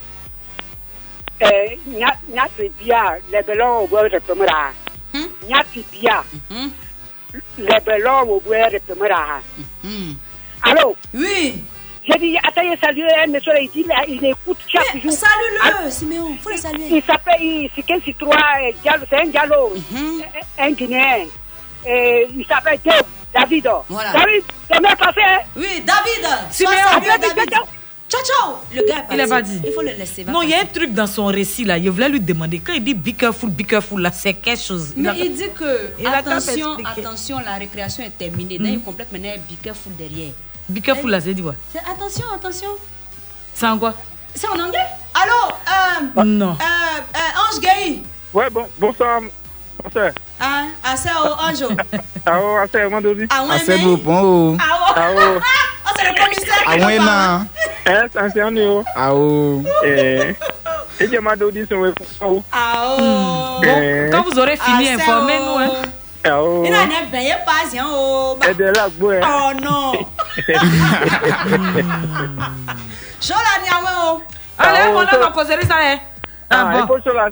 allô? Oui j'ai dit attendez saluer un monsieur il dit là, il écoute chaque jour salue-le Siméon faut le saluer il s'appelle il- c'est quel citroën eh, Diallo c'est un Diallo un- un Guinéen Eh, il s'appelle Dave, David Voilà. David semaine passée hein? Oui, David Siméon. Ciao, ciao Le gars Il a pas dit. Il faut le laisser. va Non, il y a un truc dans son récit là. Je voulais lui demander. Quand il dit be careful, be careful, là, c'est quelque chose. Mais a- il dit que, Il attention, attention, la récréation est terminée. Mm. Là, il complète maintenant be careful derrière. Be careful, là, c'est dit quoi C'est attention, attention. C'est en quoi? C'est en anglais? Allô euh, Non. euh, euh, Ange Gay Ouais, bon, bonsoir. Bonsoir. Hein Assez au Ange Ah, oh, assez, vendredi. Ah, ouais, Assez mais- beau pont. Ah, Ah, oh. oh. Ah, c'est le commissaire Ah ouais, nous parle. non. Eh, c'est ancien, nous. Ah oh. Eh. Et j'ai ma audition, ouais. Oh. Ah, oh. Eh. Quand vous aurez fini, Ah, c'est informez-nous. oh. Hein. Oh. Il. Ah, bon. la.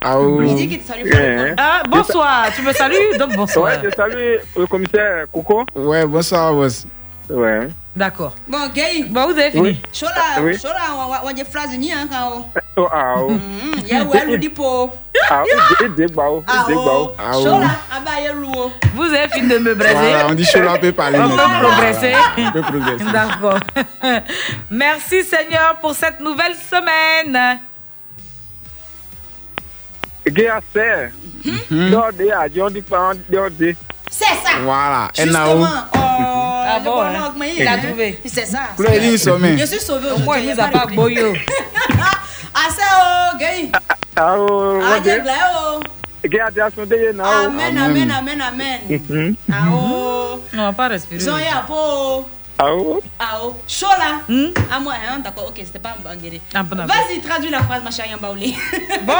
Ah oh. Dit qu'il te salue. Ah, bonsoir, tu me salues? Donc bonsoir. Ouais, je salue le commissaire Coco. Ouais, bonsoir, boss. Ouais. D'accord. Bon, Gay. Bon, vous avez fini Oui. Chola, Oui. Chola, on va dire phrase ni, hein, quand Oh, ah, oh. on. Ya, ouais, le dipo. Ah, oh, il dit, oh. Ah. Ah. Chola, ah, bah, ya, loup. Vous avez fini de me braiser Voilà, on dit Chola peut parler. On peut progresser. On peut progresser. D'accord. Merci Seigneur pour cette nouvelle semaine. Gay. Dehors, dehors, Dieu dit pas. C'est ça. Voilà, Justement. Oh, Ah bon, hein? Il a trouvé. C'est ça. Je suis sauvé Au moins, aujourd'hui. il nous a pas boyo. Ah, ça, oh, Gay. Ah, oh, Ah, Gay. Oh. Dire son dehors, non. Amen, amen, amen, amen. Mhm. Ah, oh. On va pas respirer. Zoya, po. Ah, oh. Ah, oh. Chola. Ah, moi, hein, d'accord, ok, c'était pas un guéri. Bon, d'accord. Vas-y, traduis la phrase, ma chérie Yambaouli. Bon,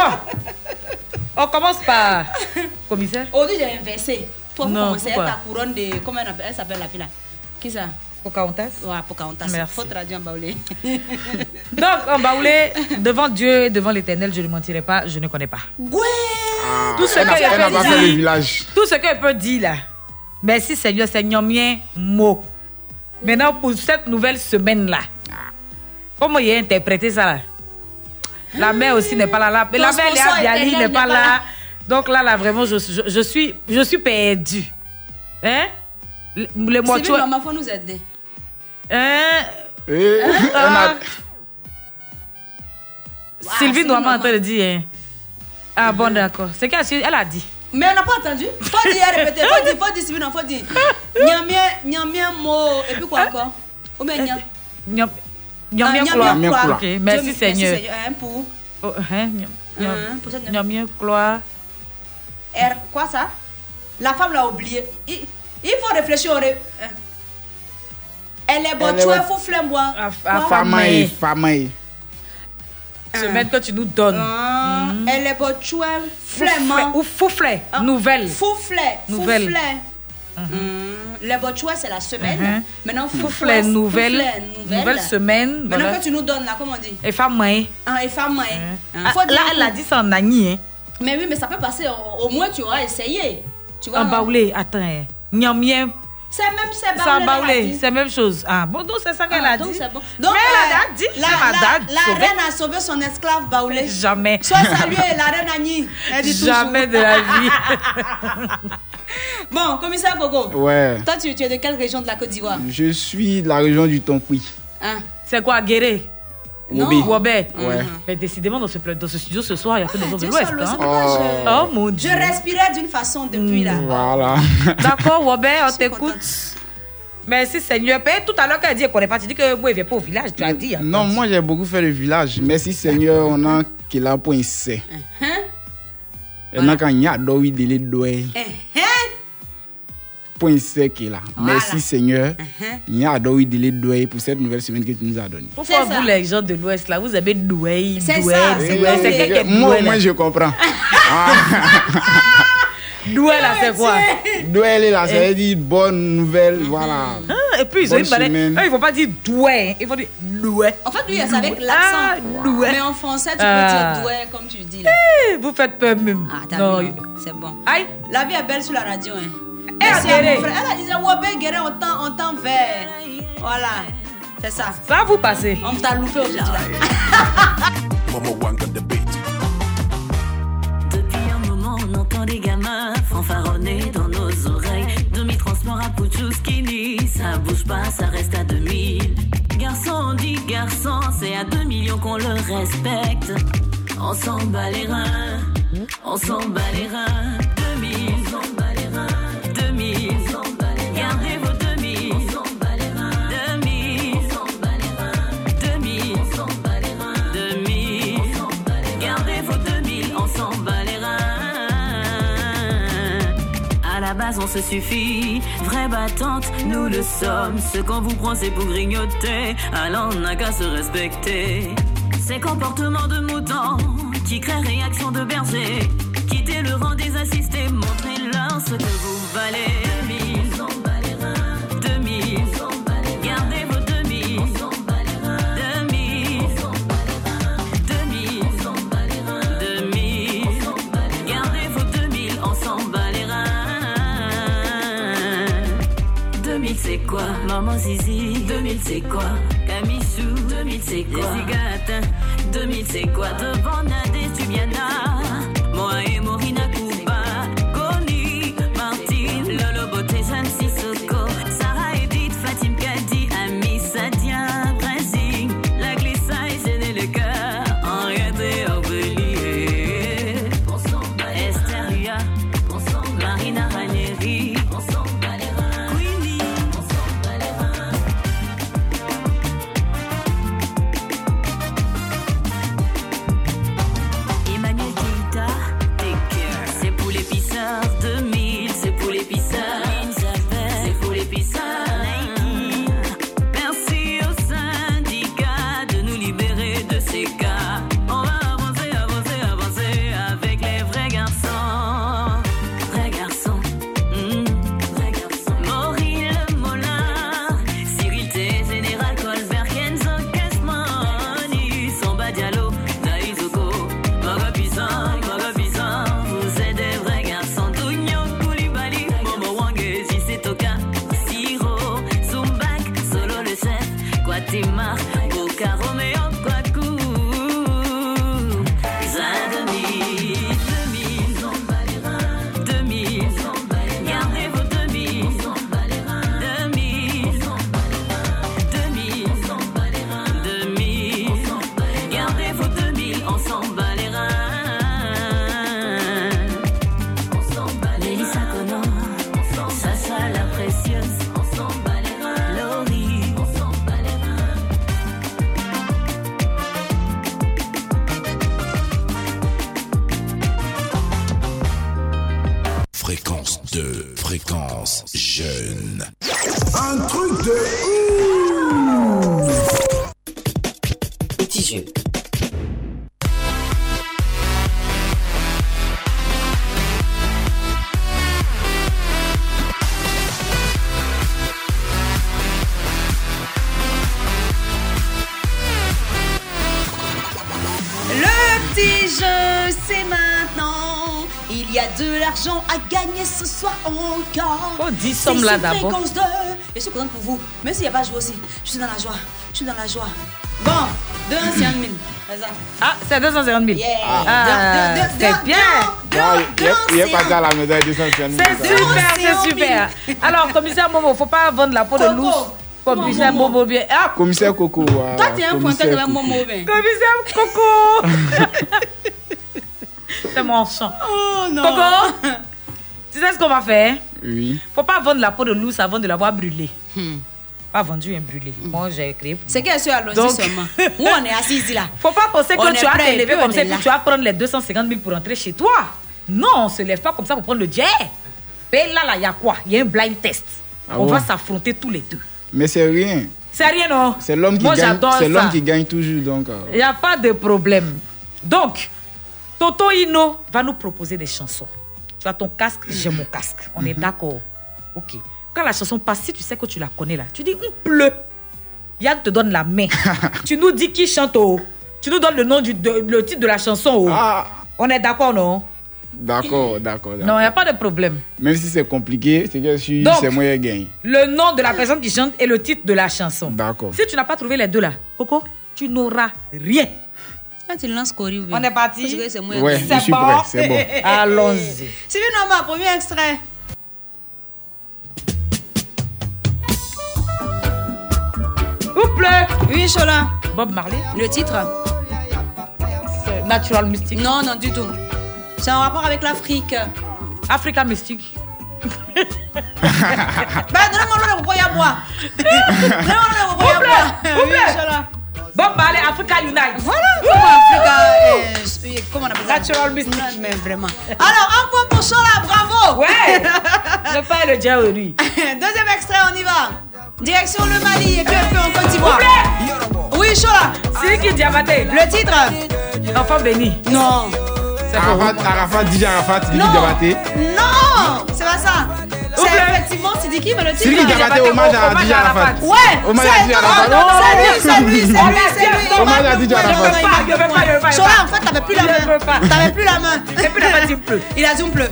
on commence par commissaire. Aujourd'hui, j'ai inversé. Toi, vous Non, ta couronne de. Comment elle appelle- elle s'appelle la fille là Qui ça? Pocahontas. Ouais, Pocahontas. Merci. Faut traduire en baoulé. Donc, en baoulé, devant Dieu et devant l'éternel, je ne mentirai pas, je ne connais pas. Ouais Ah, Tout ce elle n'a que elle n'a je pas peux fait le dire, tout ce que je peux dire là. Merci Seigneur, Seigneur mien, mot. Maintenant, pour cette nouvelle semaine-là, comment il a interprété ça là? La mère aussi n'est pas là. La, la mère Léa Bialy éternel n'est pas n'est pas là. Donc là, là, vraiment, je, je, je suis, je suis perdue. Hein? Le, le C'est mortuaire- maman, faut nous aider. Hein? Eh, Ah. on a- Sylvie c'est doit maman. m'entendre dire. hein. Ah bon, d'accord. C'est qu'elle elle a dit. Mais on n'a pas entendu. Faut dire, répéter. Faut dire, faut dire, Sylvie, non, faut dire. Nyamien, nyamien mot. Et puis quoi encore? Ou bien nyam. Nyam nyam Ah, bien nyam cloire. bien cloire. Ok, merci Seigneur. Merci Seigneur. Un pour. Oh, hein, R, quoi ça? La femme l'a oublié. Il, il faut réfléchir au. ré- hein. Elle est bonne, tu flamboire. Ah, Quoi? Famaï, Famaï. Semaine que tu nous donnes. Ah, Elle est bonne, tu vois, flamand. Ou fouflet. Nouvelle. Fouflet. Nouvelle. Fouflet. Hum, Les bochois, c'est la semaine. Mhm. Maintenant, Fouflet, nouvelle. fouflet, Nouvelle semaine. Maintenant voilà. que tu nous donnes là, comment on dit? Et femme hein. Ah, et femme, ouais. Ah, Là, elle a dit ça en agni. Hein. Mais oui, mais ça peut passer. Au, au moins, tu auras essayé. Tu vois En non? baoulé. Attends. hein. Nyam bien. C'est même, c'est baoulé. C'est la même chose. Ah, bon, donc c'est ça qu'elle Ah, a donc dit. c'est bon. Donc, Mais elle a euh, dit. La, la, la reine a sauvé son esclave baoulé. Jamais. Sois saluée, la reine Annie. Elle dit Jamais toujours. de la vie. bon, commissaire Gogo. Ouais. Toi, tu, tu es de quelle région de la Côte d'Ivoire? Je suis de la région du Tonkui. Hein? C'est quoi, Guéré? Wobi. Wobé. Ouais. Mais décidément, dans ce, dans ce studio ce soir, il y a que des gens de l'Ouest. hein. pourquoi je- Oh mon Dieu. Je respirais d'une façon depuis là. Voilà. D'accord, Wobé, on t'écoute. Merci Seigneur. Mais tout à l'heure, quand elle dit qu'on n'est pas, tu dis que moi, il vient pas au village. Tu as dit. hein. Non, moi j'ai beaucoup fait le village. Merci Seigneur, on a qu'il a point C. Hein? On a quand il y a do oui délai doué. Hein? Point C qui est là. Merci Seigneur. Uh-huh. Il y a do oui délai doué pour cette nouvelle semaine que tu nous as donnée. Pourquoi ça. vous, les gens de l'Ouest, là, vous avez doué, C'est doué, ça, c'est doué, comme c'est les- quelqu'un qui est Moi, je comprends. Ah. Doué, là, c'est quoi? Doué là, ça veut dire bonne nouvelle. Voilà. Et puis, ils ont une semaine. Eux, ils vont pas dire doué. Ils vont dire doué. En fait, lui, c'est avec Ah, l'accent. doué. Mais en français, tu peux Ah. dire doué, comme tu dis là. Eh, Vous faites peur même. Ah, t'as Non. vu, c'est bon. Aïe. La vie est belle sur la radio. Hein. Merci à Guéré. mon frère. Elle a dit, ouais, Guéré, on t'en- on t'en vert. Voilà. C'est ça. Ça va vous passer. On t'a loupé aujourd'hui là. Depuis un moment, on entend des gamins fanfaronner dans nos oreilles. Demi-transport à Pouchouskini, ça bouge pas, ça reste à 2000. Garçon, on dit garçon, c'est à 2 millions qu'on le respecte. On s'en bat les reins, on s'en bat les reins. 2000, on s'en bat les reins. 2000, on s'en bat les reins. Gardez vos 2000, on s'en bat les reins. 2000, on s'en bat les reins. 2000, on s'en bat les reins. 2000, on s'en bat les reins. Gardez vos 2000, on s'en bat les reins. À la base, on se suffit. Vraie battante, nous le sommes. Ce qu'on vous prend, c'est pour grignoter. Alors, on n'a qu'à se respecter. Ces comportements de moutons qui créent réaction de berger. Quittez le rang des assistés, montrez-leur ce que vous valez. 2000, on s'en bat les reins. 2000, on s'en bat les reins. Gardez vos 2000, on s'en bat les reins. 2000, on s'en bat les reins. 2000, on s'en bat les reins. 2000, on s'en bat les reins. Gardez vos 2000, on s'en bat les reins. 2000 c'est quoi Maman Zizi 2000 c'est quoi Kamichou 2000 c'est quoi Zigatin 2000 c'est quoi Devant Nadé Subiana Moi et sommes là d'abord. Fréquence 2. Je suis contente pour vous. Même s'il n'y a pas de joie aussi. Je suis dans la joie. Je suis dans la joie. Bon, 250 000. Vas-y. Ah, c'est 250 000. Yeah. Ah, c'est bien. Non, il n'y a pas dans la médaille de 150 C'est super, c'est super. Alors, commissaire Momo, faut pas vendre la peau de louche. Commissaire Momo, bien. Ah, Commissaire Coco. ah, Toi, tu es un pointeur mon Coco. mauvais. commissaire Coco. c'est mon chant. Oh non. Coco, tu sais ce qu'on va faire? Oui. Faut pas vendre la peau de louche avant de l'avoir brûlée. Pas vendu un brûlé. Moi, j'ai créé. C'est qu'elle est allongée Donc- seulement. Où on est assis ici là? Faut pas penser On que est tu vas prêt, te lever puis comme on ça et puis tu vas prendre les 250 000 pour rentrer chez toi. Non, on se lève pas comme ça pour prendre le jet. Et là, là, il y a quoi? Il y a un blind test. Ah on bon? va s'affronter tous les deux. Mais c'est rien. C'est rien, non? C'est l'homme qui Moi, gagne. C'est l'homme qui gagne toujours. Donc, euh, Il n'y a pas de problème. Donc, Toto Ino va nous proposer des chansons. Tu as ton casque, j'ai mon casque. On est d'accord. Ok. quand la chanson passe, si tu sais que tu la connais là, tu dis on pleut. Yann te donne la main. tu nous dis qui chante oh. Tu nous donnes le nom du de- le titre de la chanson oh. Ah. On est d'accord non? D'accord, d'accord. Non, il n'y a pas de problème. Même si c'est compliqué, c'est que si c'est moi qui gagne. Le nom de la personne qui chante et le titre de la chanson. D'accord. Si tu n'as pas trouvé les deux là, Coco, tu n'auras rien. Quand tu lances. On est parti c'est. Ouais, c'est bon. Allons-y. Sylvie Noma, premier extrait. Couple Oui, Chola. Bob Marley. Le titre Natural Mystic. Non, non, du tout. C'est en rapport avec l'Afrique. Africa Mystic. Bah, donne-moi le roi à boire. Donne-moi le roi à. Oui, Chola. Bob Marley, Africa Unite. Voilà comment Africa. euh, comment on appelle ça? Natural. Non, Mais vraiment. Alors, un point pour Chola, bravo. Ouais. Le pas le diable, lui. Deuxième extrait, on y va. Direction le Mali et puis un peu en Côte d'Ivoire. Oui, Chola. C'est qui Diabaté Le titre? Enfant béni. Non. Arafat, Arafat, DJ Arafat, Lili Non. Diabaté. Non, c'est pas ça. C'est effectivement Sidiki, mais le titre. Sidiki Diabaté, hommage à DJ Arafat. Ouais, Hommage c'est à DJ Arafat. c'est lui, c'est lui, c'est lui, c'est lui. Hommage à DJ Arafat. Je veux pas, je veux pas, je veux pas. Chola, en fait, t'avais plus la main. T'avais plus la main. Et puis, il a pas dit plus. Il a dit pleut.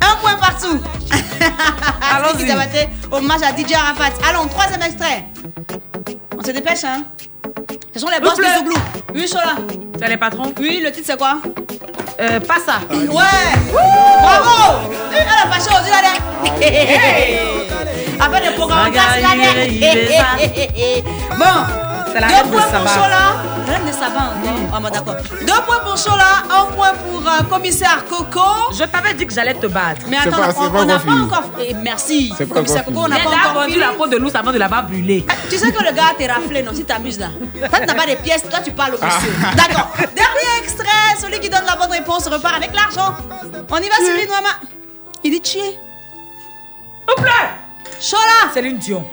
Un point partout. Allons-y. Hommage à DJ Arafat. Allons, troisième extrait. On se dépêche, hein. Ce sont les boss de. Zouglou. Oui, Chola. C'est les patrons? Oui, le titre c'est quoi? Euh, Pas ça. Ouais! Bravo! Elle a fâché aujourd'hui là Avec le programme classe là Bon Deux points pour. Chola Reine de Saba encore Ah bon d'accord Deux points pour Chola Un point pour euh, commissaire Coco Je t'avais dit que j'allais te battre. Mais attends, pas- on- pas n'a encore pas encore Eh, Merci Commissaire Coco, on n'a pas encore vendu la peau de loup avant de la brûler. tu sais que le gars t'est raflé, non Si t'amuses là. Toi, tu n'as pas de pièces, toi, tu parles au monsieur. D'accord. Dernier extrait, celui qui donne la bonne réponse repart avec l'argent. On y va, Sylvie Noama. Il dit chier. Couple Chola. Céline Dion.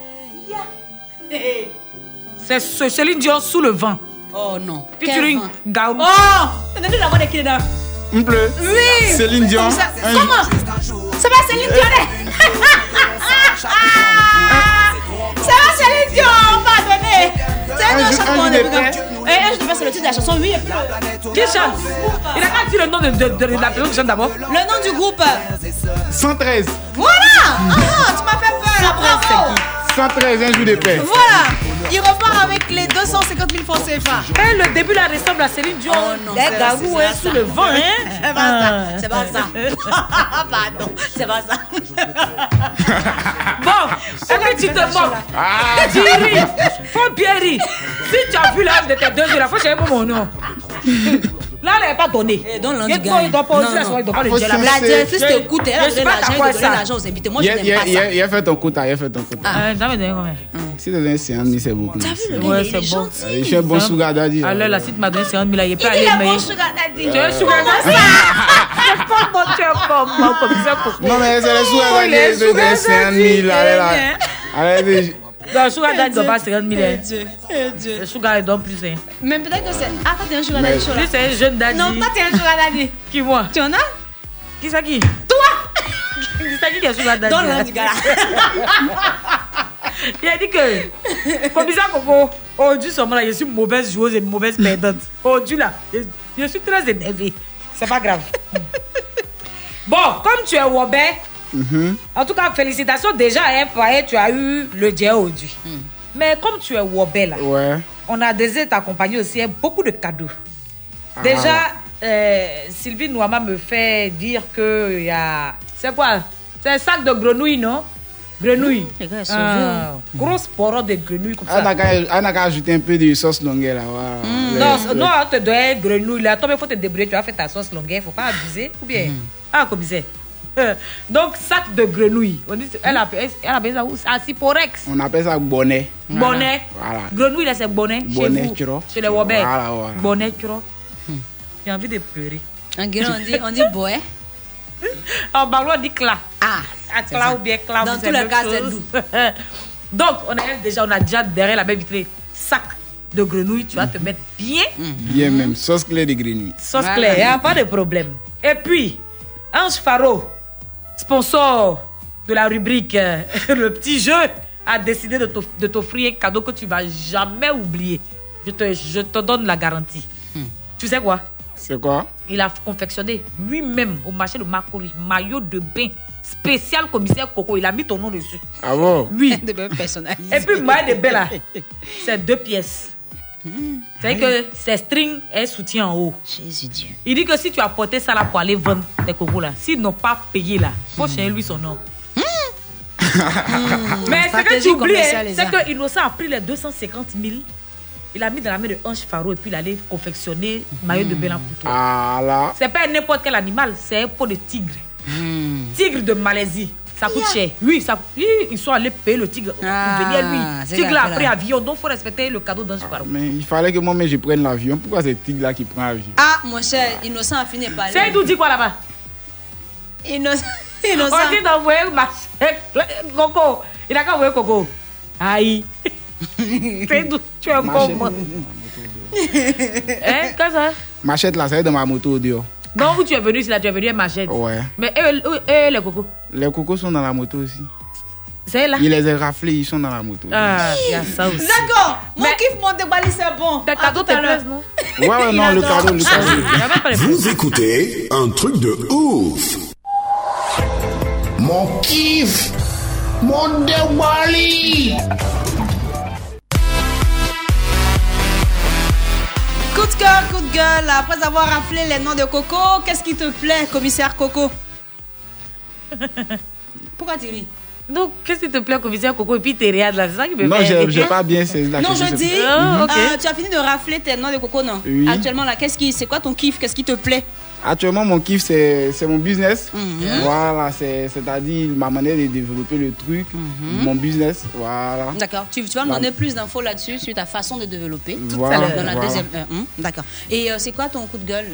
C'est ce Céline Dion sous le vent. Oh non. Featuring Gaou. Oh T'as entendu la voix de qui dedans Un bleu. Oui. Céline Dion. Ça. Un- Comment? Ça va, Céline Dion Ça va, Céline Dion Pardonnez C'est Un chanson un jour de de paix. De c'est le titre de la chanson, oui. Qui chante? Il a pas dit le nom de, de- de la personne qui chante d'abord. Le nom du groupe. 113. Voilà Ah, Tu m'as fait peur bravo 113, un jour de paix. Voilà Il repart avec les 250 000 francs CFA. Eh, le début là ressemble à Céline Dion. Oh non, Les hein, pas sous ça. le vent, hein. C'est pas ça, c'est pas ça. Pardon, c'est pas ça. Bon, est-ce que tu te moques Ah. Tu ris. Faut bien rire. Si tu as vu l'âge de tes deux yeux, là, faut chercher pour mon nom. Là, elle n'est pas donnée. Eh, Il doit- il pas aussi la il pas le dire La directrice t'écoute, elle a donné pas l'argent, elle a donné l'argent aux invités. Moi, je Il a- n'aime il pas il ça. il a fait ton quota, il a fait ton quota. Euh, jamais donné combien Si tu donnes 50 000, c'est beaucoup. T'as vu le gars, il est c'est bon. gentil. Je suis un bon sugar daddy. Alors là, si tu m'as donné 50 000, là, il peut Il aller est mais. bon sugar daddy. Tu es sugar daddy C'est pas mon tu es pas mon comme ça, Coco. Non, mais c'est le sugar daddy. les Je donne sugar 50 000. Allez là. Allez, Non, sugar daddy ne doit pas 50 000. hein. Dieu, eh Dieu. Le sugar, il donne plus. hein. Mais peut-être que c'est. Ah, toi, t'es un sugar daddy. Lui, c'est un jeune daddy. Non, toi, t'es un sugar daddy. Qui, moi? Tu en as? Qui c'est qui? Toi Qui c'est qui qui est sugar daddy Donne là? l'un du gars. Il a dit que, comme ça, Coco, aujourd'hui, seulement là, je suis mauvaise joueuse et mauvaise perdante. Aujourd'hui, là, je, je suis très énervée. C'est pas grave. bon, comme tu es Wobé, en tout cas, félicitations déjà, hein, tu as eu le dia aujourd'hui. Mais comme tu es Wobé, là, Ouais. on a désiré t'accompagner aussi hein, beaucoup de cadeaux. Ah. Déjà, euh, Sylvie Nouama me fait dire que il y a. C'est quoi? C'est un sac de grenouilles, non? Ils sont Ah, Grosse poro de grenouilles comme ça. On a qu'à ajouter un peu de sauce longueur là. voilà. Le- Non, le- non, on te donne grenouille là. Toi, il faut te débrouiller. Tu vas faire ta sauce longueur. faut pas abuser. Ou bien? Ah, commissaire. Euh, Donc, sac de grenouille. On dit, elle a, elle a besoin où? Ah, Siporex. On appelle ça bonnet. Bonnet. Voilà. Grenouille, c'est bonnet. Bonnet, chez vous. tu vois. Chez les. Voilà, voilà. Bonnet, tu vois. J'ai envie de pleurer. En guérin, on dit, on dit boy. En ballon, on dit cla. Ah, Ah, c'est cla ça. ou bien cla. Dans tous les cas, c'est doux. Donc, on a déjà, on a déjà derrière la même vitrée sac de grenouille. Tu vas te mettre bien. Bien même. Sauce claire de grenouille. Sauce Voilà. claire, il n'y a pas de problème. Et puis, Ange Faro, sponsor de la rubrique euh, Le petit jeu a décidé de t'off- de t'offrir un cadeau que tu vas jamais oublier. Je te, je te donne la garantie. Tu sais quoi? C'est quoi? Il a confectionné lui-même au marché de Macori maillot de bain spécial commissaire Coco. Il a mis ton nom dessus. Ah bon? Oui. De bain personnalisé. Et puis, maillot de bain là, c'est deux pièces. C'est que c'est string et soutien en haut. Jésus Dieu. Il dit que si tu as porté ça là pour aller vendre tes cocos là, s'ils n'ont pas payé là, faut changer lui son nom. Mais ce que tu oublies, c'est que Innocent a pris les 250 000, il a mis dans la main de Ange Faro et puis il allait confectionner maillot de bain là pour toi. Ah là. C'est pas n'importe quel animal, c'est un pot de tigre. Tigre de Malaisie. Ça coûte cher. Oui, ça, oui, ils sont allés payer le tigre Ah, venir lui. c'est Tigre là, a c'est pris là. avion, donc il faut respecter le cadeau d'Ange Faro. Mais il fallait que moi-même je prenne l'avion. Pourquoi c'est Tigre là qui prend l'avion Ah, mon cher, innocent a fini par C'est nous dit quoi là-bas? Innocent. innocent. On dit d'envoyer ma Coco. Il a qu'à envoyer Coco. Aïe. C'est d'où tu es un con. Hein, qu'est-ce que ça? Machette là, ça est dans ma moto dehors. Donc, où tu es venu ici là, tu es venu à machette. Ouais. Mais eux, les cocos, Les cocos sont dans la moto aussi. là. Il les a raflés, ils sont dans la moto. Ah, il y a ça aussi. D'accord. Mon kiff, mon débali, c'est bon. Tes cadeaux te plaisent, non? Ouais, ouais, non, le cadeau, le cadeau. Vous écoutez un truc de ouf. Mon kiff, mon déwali. Coup de cœur, coup de gueule. Après avoir rappelé les noms de Coco, qu'est-ce qui te plaît, commissaire Coco? Pourquoi tu ris? Donc, qu'est-ce qui te plaît, commissaire Coco, et puis t'es là, c'est ça qui me Non, rire. j'ai pas bien saisi la Non, question. je dis, Ah, ok. euh, tu as fini de rafler tes noms de Coco, non? Oui. Actuellement, là, qu'est-ce qui, c'est quoi ton kiff? Qu'est-ce qui te plaît? Actuellement, mon kiff, c'est c'est mon business. Mhm. Voilà, c'est- c'est-à-dire ma manière de développer le truc, Mhm. mon business. Voilà. D'accord. Tu, tu vas me Bah. donner plus d'infos là-dessus, sur ta façon de développer. Tout Voilà, à l'heure, dans la voilà. deuxième heure. Hum, D'accord. Et euh, c'est quoi ton coup de gueule?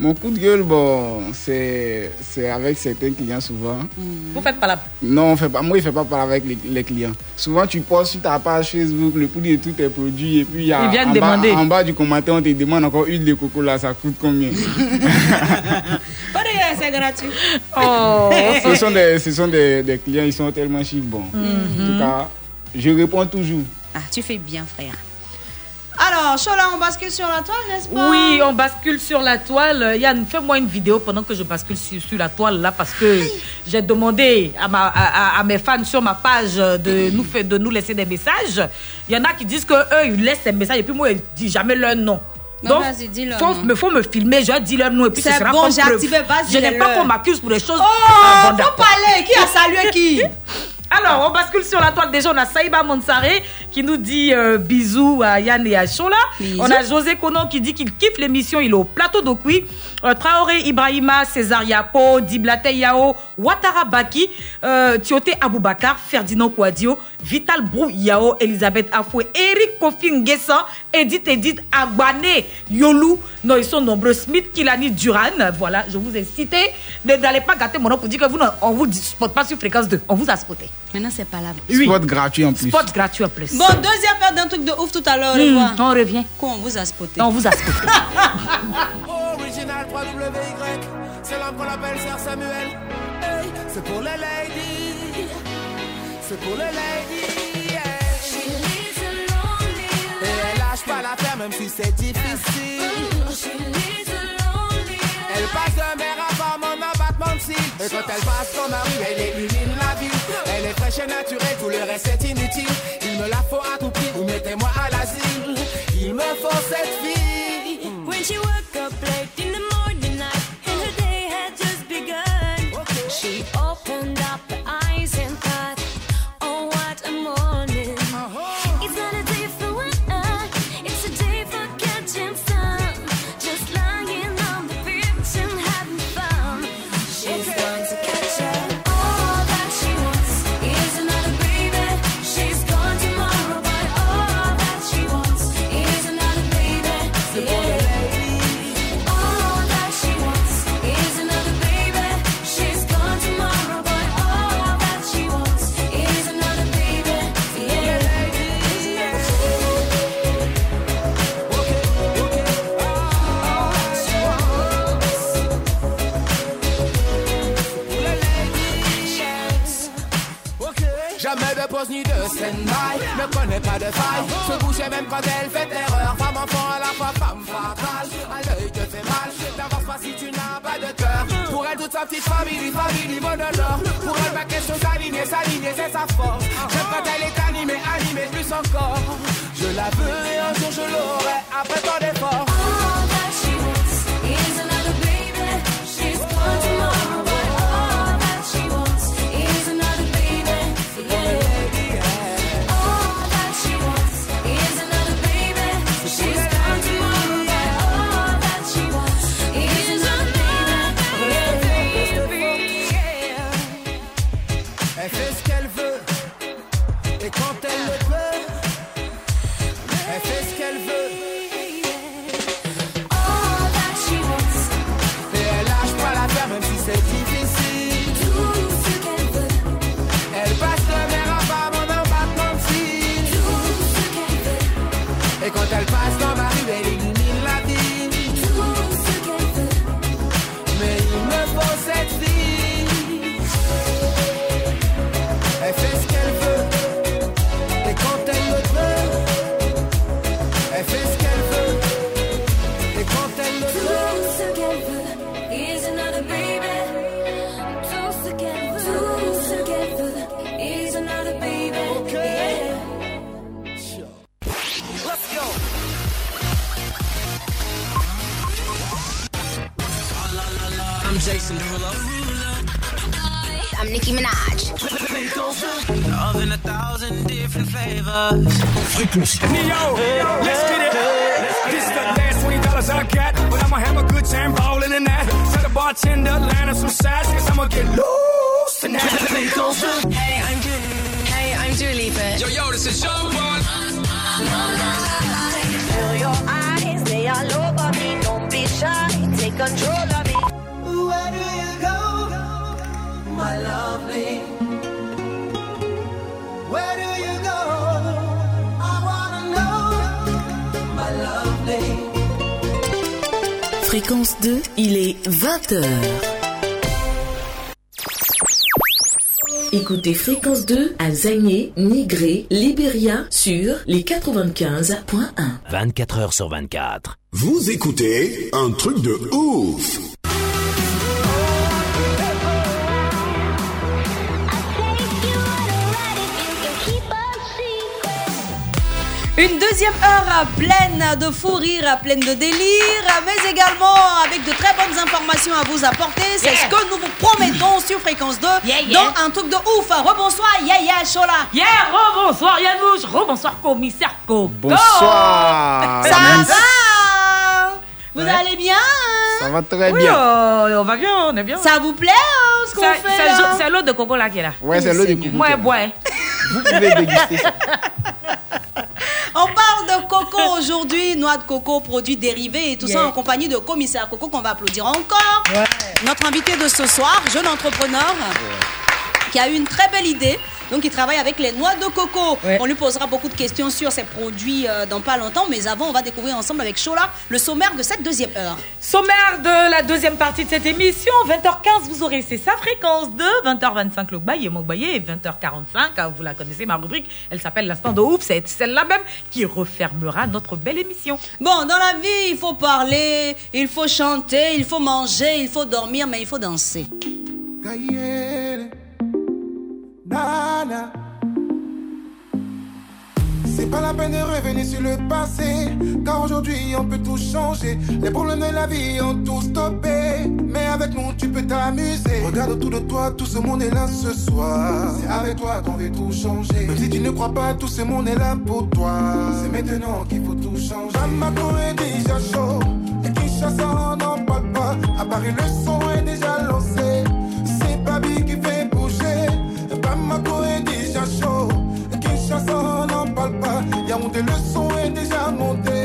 Mon coup de gueule, bon, c'est c'est avec certains clients souvent. Vous faites pas la. Non, on fait pas, moi, je ne fais pas parler avec les, les clients. Souvent, tu postes sur ta page Facebook le prix de tous tes produits et puis il y a Ils viennent en, demander. Bas, en bas du commentaire, on te demande encore huile de coco là, ça coûte combien? Pas de c'est gratuit. Oh. Ce sont, des, ce sont des, des clients, ils sont tellement chics. Bon, en tout cas, je réponds toujours. Ah, tu fais bien, frère. Alors, Chola, on bascule sur la toile, n'est-ce pas? Oui, on bascule sur la toile. Yann, fais-moi une vidéo pendant que je bascule sur, sur la toile là parce que j'ai demandé à, ma, à, mes fans sur ma page de nous, de nous laisser des messages. Il y en a qui disent que eux ils laissent des messages et puis moi, ils disent jamais leur nom. Non, Donc, leur faut, me, faut me filmer, je dis leur nom et puis ce C'est sera bon, j'ai activé, vas-y, Je n'aime pas qu'on m'accuse pour des choses. Oh, faut parler. Qui a salué qui? Alors, on bascule sur la toile. Déjà, on a Saïba Monsare qui nous dit euh, bisous à Yann et à Chola. Bisous. On a José Conan qui dit qu'il kiffe l'émission. Il est au plateau d'Okui. Euh, Traoré Ibrahima, César Yapo, Diblate Yao, Ouattara Baki, euh, Tioté Aboubakar, Ferdinand Kouadio, Vital Brou Yao, Elisabeth Afoué, Eric Kofi Nguessan, Edith Edith Agbane, Yolou. Non, ils sont nombreux. Smith Kilani Duran. Voilà, je vous ai cité. Ne- N'allez pas gâter mon nom pour dire que vous, ne- on vous spot pas sur fréquence 2. On vous a spoté. Maintenant, c'est pas là. Oui. Spot gratuit en plus. Spot gratuit en plus. Bon, deuxième heure d'un truc de ouf tout à l'heure. Hmm, au revoir. on revient. Quoi, on vous a spoté On vous a spoté. Original 3WY, c'est l'homme qu'on appelle Sir Samuel. Hey, c'est pour les ladies, c'est pour les ladies. yeah. Et elle lâche pas l'affaire même si c'est difficile. Elle passe de mer à femme en abattement de cils. Et quand elle passe dans ma rue, elle illumine la ville. Est fraîche et naturelle, tout le reste est inutile. Il me la faut à tout prix, ou mettez-moi à l'asile. Il me faut cette fille. When she woke se bouger même quand elle fait erreur. Femme enfant à la fois, femme fatale, à l'œil te fait mal, n'avance pas si tu n'as pas de cœur. Pour elle, toute sa petite famille, famille, monodore. Pour elle, ma question s'aligner, s'aligner, c'est sa force. J'aime quand elle est animée, animée, plus encore. Je la veux et un jour je l'aurai, après tant d'efforts. Flavors. Frequency. Neo, let's get it. This is the last twenty dollars I got, but I'ma have a good time ballin' in that. Tell the bartender, line up some sides, cause I'ma get loose tonight. Hey, I'm Julie. Hey, I'm Julie Lipa. Yo, yo, this is Sean Paul. Feel your eyes, they all over me. Don't be shy, take control of me. Where do you go, my lovely? Where do Fréquence 2, il est 20h. Écoutez Fréquence 2 à Zagné, Nigré, Libéria sur les 95.1. 24 heures sur 24. Vous écoutez un truc de ouf. Une deuxième heure pleine de fou rire, pleine de délire, mais également avec de très bonnes informations à vous apporter. C'est ce que nous vous promettons sur Fréquence 2 dans un truc de ouf. Rebonsoir, Yaya Chola. Yeah, rebonsoir Yanouche, rebonsoir commissaire Coco. Bonsoir. Ça Merci. va Vous Ouais. allez bien Ça va très Oui, bien. on va bien, on est bien. Ça vous plaît hein, ce qu'on fait c'est l'eau de coco là qui est là. Ouais, c'est l'eau de coco. Moi, bois. Vous pouvez déguster ça. On parle de coco aujourd'hui, noix de coco, produits dérivés et tout ça en compagnie de commissaire Coco qu'on va applaudir encore. Notre invité de ce soir, jeune entrepreneur qui a eu une très belle idée. Donc, il travaille avec les noix de coco. On lui posera beaucoup de questions sur ses produits euh, dans pas longtemps. Mais avant, on va découvrir ensemble avec Chola le sommaire de cette deuxième heure. Sommaire de la deuxième partie de cette émission. 20h15, vous aurez c'est sa fréquence de 20h25 le et Mogbaye et 20h45. ah, Vous la connaissez, ma rubrique. Elle s'appelle l'instant de ouf. C'est celle-là même qui refermera notre belle émission. Bon, dans la vie, il faut parler, il faut chanter, il faut manger, il faut dormir, mais il faut danser. Nana. C'est pas la peine de revenir sur le passé, car aujourd'hui on peut tout changer. Les problèmes de la vie ont tout stoppé, mais avec nous tu peux t'amuser. Regarde autour de toi, tout ce monde est là ce soir. C'est avec toi qu'on veut tout changer. Même si tu ne crois pas, tout ce monde est là pour toi. C'est maintenant qu'il faut tout changer. Bamako est déjà chaud, et Kinshasa n'en parle pas. À Paris le son est déjà lancé, c'est Babi qui fait chaud. Kinshasa, n'en parle pas. Yaoundé, le son est déjà monté.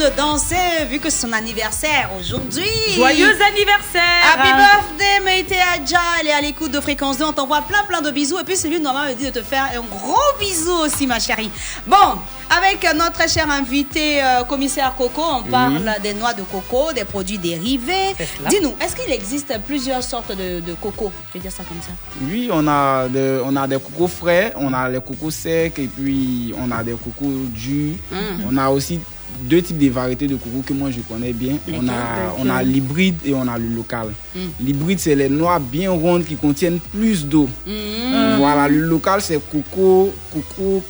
Adja est en train de danser vu que c'est son anniversaire aujourd'hui. Joyeux anniversaire Happy birthday Meite Adja. Elle est à l'écoute de Fréquence 2. On t'envoie plein plein de bisous. Et puis celui de Norma me dit de te faire un gros bisou aussi ma chérie. Bon, avec notre très cher invité euh, commissaire Coco, on parle des noix de coco, des produits dérivés. Dis-nous, est-ce qu'il existe plusieurs sortes de, de coco? Je vais dire ça comme ça. Oui, on a, de- on a des cocos frais, on a les cocos secs et puis on a des cocos durs. Mm. On a aussi deux types de variétés de coco que moi je connais bien. On a, on a l'hybride et on a le local. Mm. L'hybride, c'est les noix bien rondes qui contiennent plus d'eau. Mm. Voilà, le local, c'est coco, coco.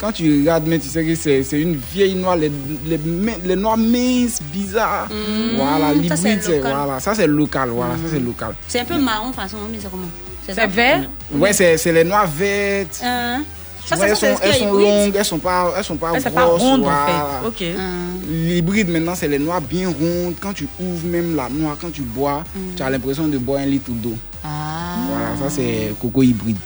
Quand tu regardes, mais tu sais que c'est c'est une vieille noix, les, les, les noix minces, bizarres. Mm. Voilà, l'hybride, c'est local. voilà, ça c'est local. Voilà, ça c'est local. C'est un peu marron façon, mais c'est comment? C'est vert? Ouais, c'est c'est les noix vertes. Ça, Ouais, ça, elles sont, elles sont longues, elles sont pas, elles sont pas Elles sont grosses. pas rondes, en fait. Ok. L'hybride maintenant, c'est les noix bien rondes. Quand tu ouvres même la noix, quand tu bois, tu as l'impression de boire un litre d'eau. Ah. Voilà, ça c'est coco hybride.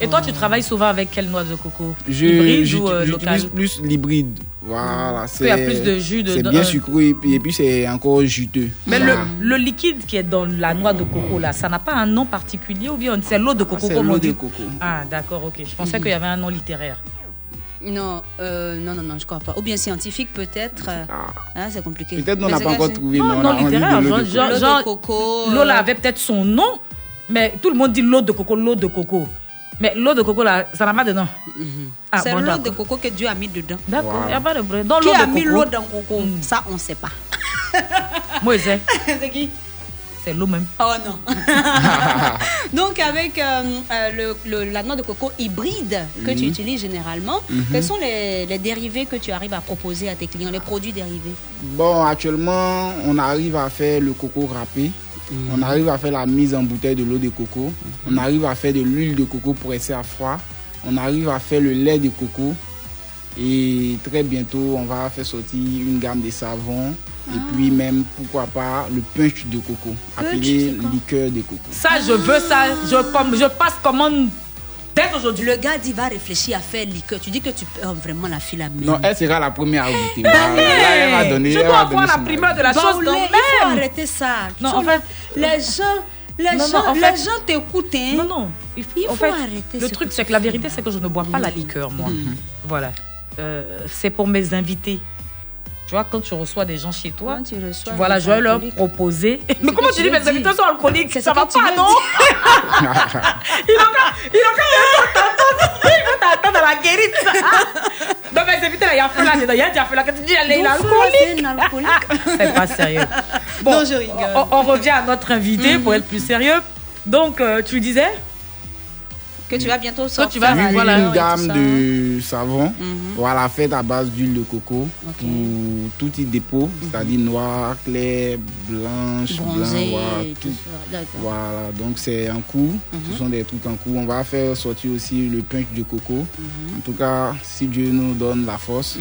Et toi, tu travailles souvent avec quelle noix de coco? Je- Hybride ou euh, local? J'utilise plus l'hybride. Voilà, qu'il y a c'est- plus de jus C'est bien sucré et puis, c'est encore juteux. Mais le, Voilà. le liquide qui est dans la noix de coco, là, ça n'a pas un nom particulier ou bien c'est l'eau de coco c'est l'eau de. Ah, d'accord, ok. Je pensais qu'il y avait un nom littéraire. Non, euh, non, non, non, je crois pas. Ou bien scientifique peut-être. euh, hein, c'est compliqué. Ah. Peut-être on Mais n'a c'est pas encore trouvé, Non, non, littéraire. l'eau Genre, de coco, l'eau là euh, avait peut-être son nom, mais tout le monde dit l'eau de coco, l'eau de coco. Mais l'eau de coco là, ça n'a pas de nom. Ah, c'est bon, l'eau de coco que Dieu a mis dedans. D'accord, il n'y a pas de problème. Dans Qui de a mis l'eau dans le coco Ça, on ne sait pas. Moi, c'est c'est qui? C'est l'eau même. Oh non. Donc avec euh, euh, le, le- la noix de coco hybride que tu Oui. utilises généralement, Mhm. quels sont les, les dérivés que tu arrives à proposer à tes clients, les produits dérivés? Bon, actuellement, on arrive à faire le coco râpé. On arrive à faire la mise en bouteille de l'eau de coco. On arrive à faire de l'huile de coco pressée à froid. On arrive à faire le lait de coco. Et très bientôt, on va faire sortir une gamme de savons. Et puis même, pourquoi pas, le punch de coco, appelé liqueur de coco. Ça, je veux ça. Je, comme, je passe commande aujourd'hui. Le gars dit va réfléchir à faire liqueur. Tu dis que tu perds vraiment la file à main. Non, elle sera la première à goûter. Mais Voilà, là, elle va donner. je elle dois avoir la primeur de la chose Baoulé, quand il faut même. arrêter ça. Non, Tu en fait- les gens, les Non, gens, non, en les fait- gens t'écoutent. Hein. Non, non. Il faut, Il en fait, arrêter Le ce truc, c'est tu que la vérité, c'est que je ne bois pas la liqueur, moi. Mhm. Voilà. Euh, c'est pour mes invités. Tu vois, quand tu reçois des gens chez toi, Quand tu reçois tu vois, là, je vais leur proposer. Mais comment tu dis mes invités sont alcooliques Ça va pas, non Il a encore, il a encore t'attendre. Il veut t'attendre à la guérite. Donc, mes invités, là, il y a feu là dedans. Il y a là. Quand tu dis, il est alcoolique. c'est un alcoolique C'est pas sérieux. Bon, Non, je rigole. On, on revient à notre invité pour être plus sérieux. Donc, euh, tu disais Que tu vas bientôt Toi, sortir. tu vas- voilà, une gamme de savons. Mhm. Voilà, faite à base d'huile de coco pour tout type de peau, c'est-à-dire noir, clair, blanche, blanc, tout. Voilà, donc c'est en cours. Mhm. Ce sont des trucs en cours. On va faire sortir aussi le punch de coco. Mhm. En tout cas, si Dieu nous donne la force,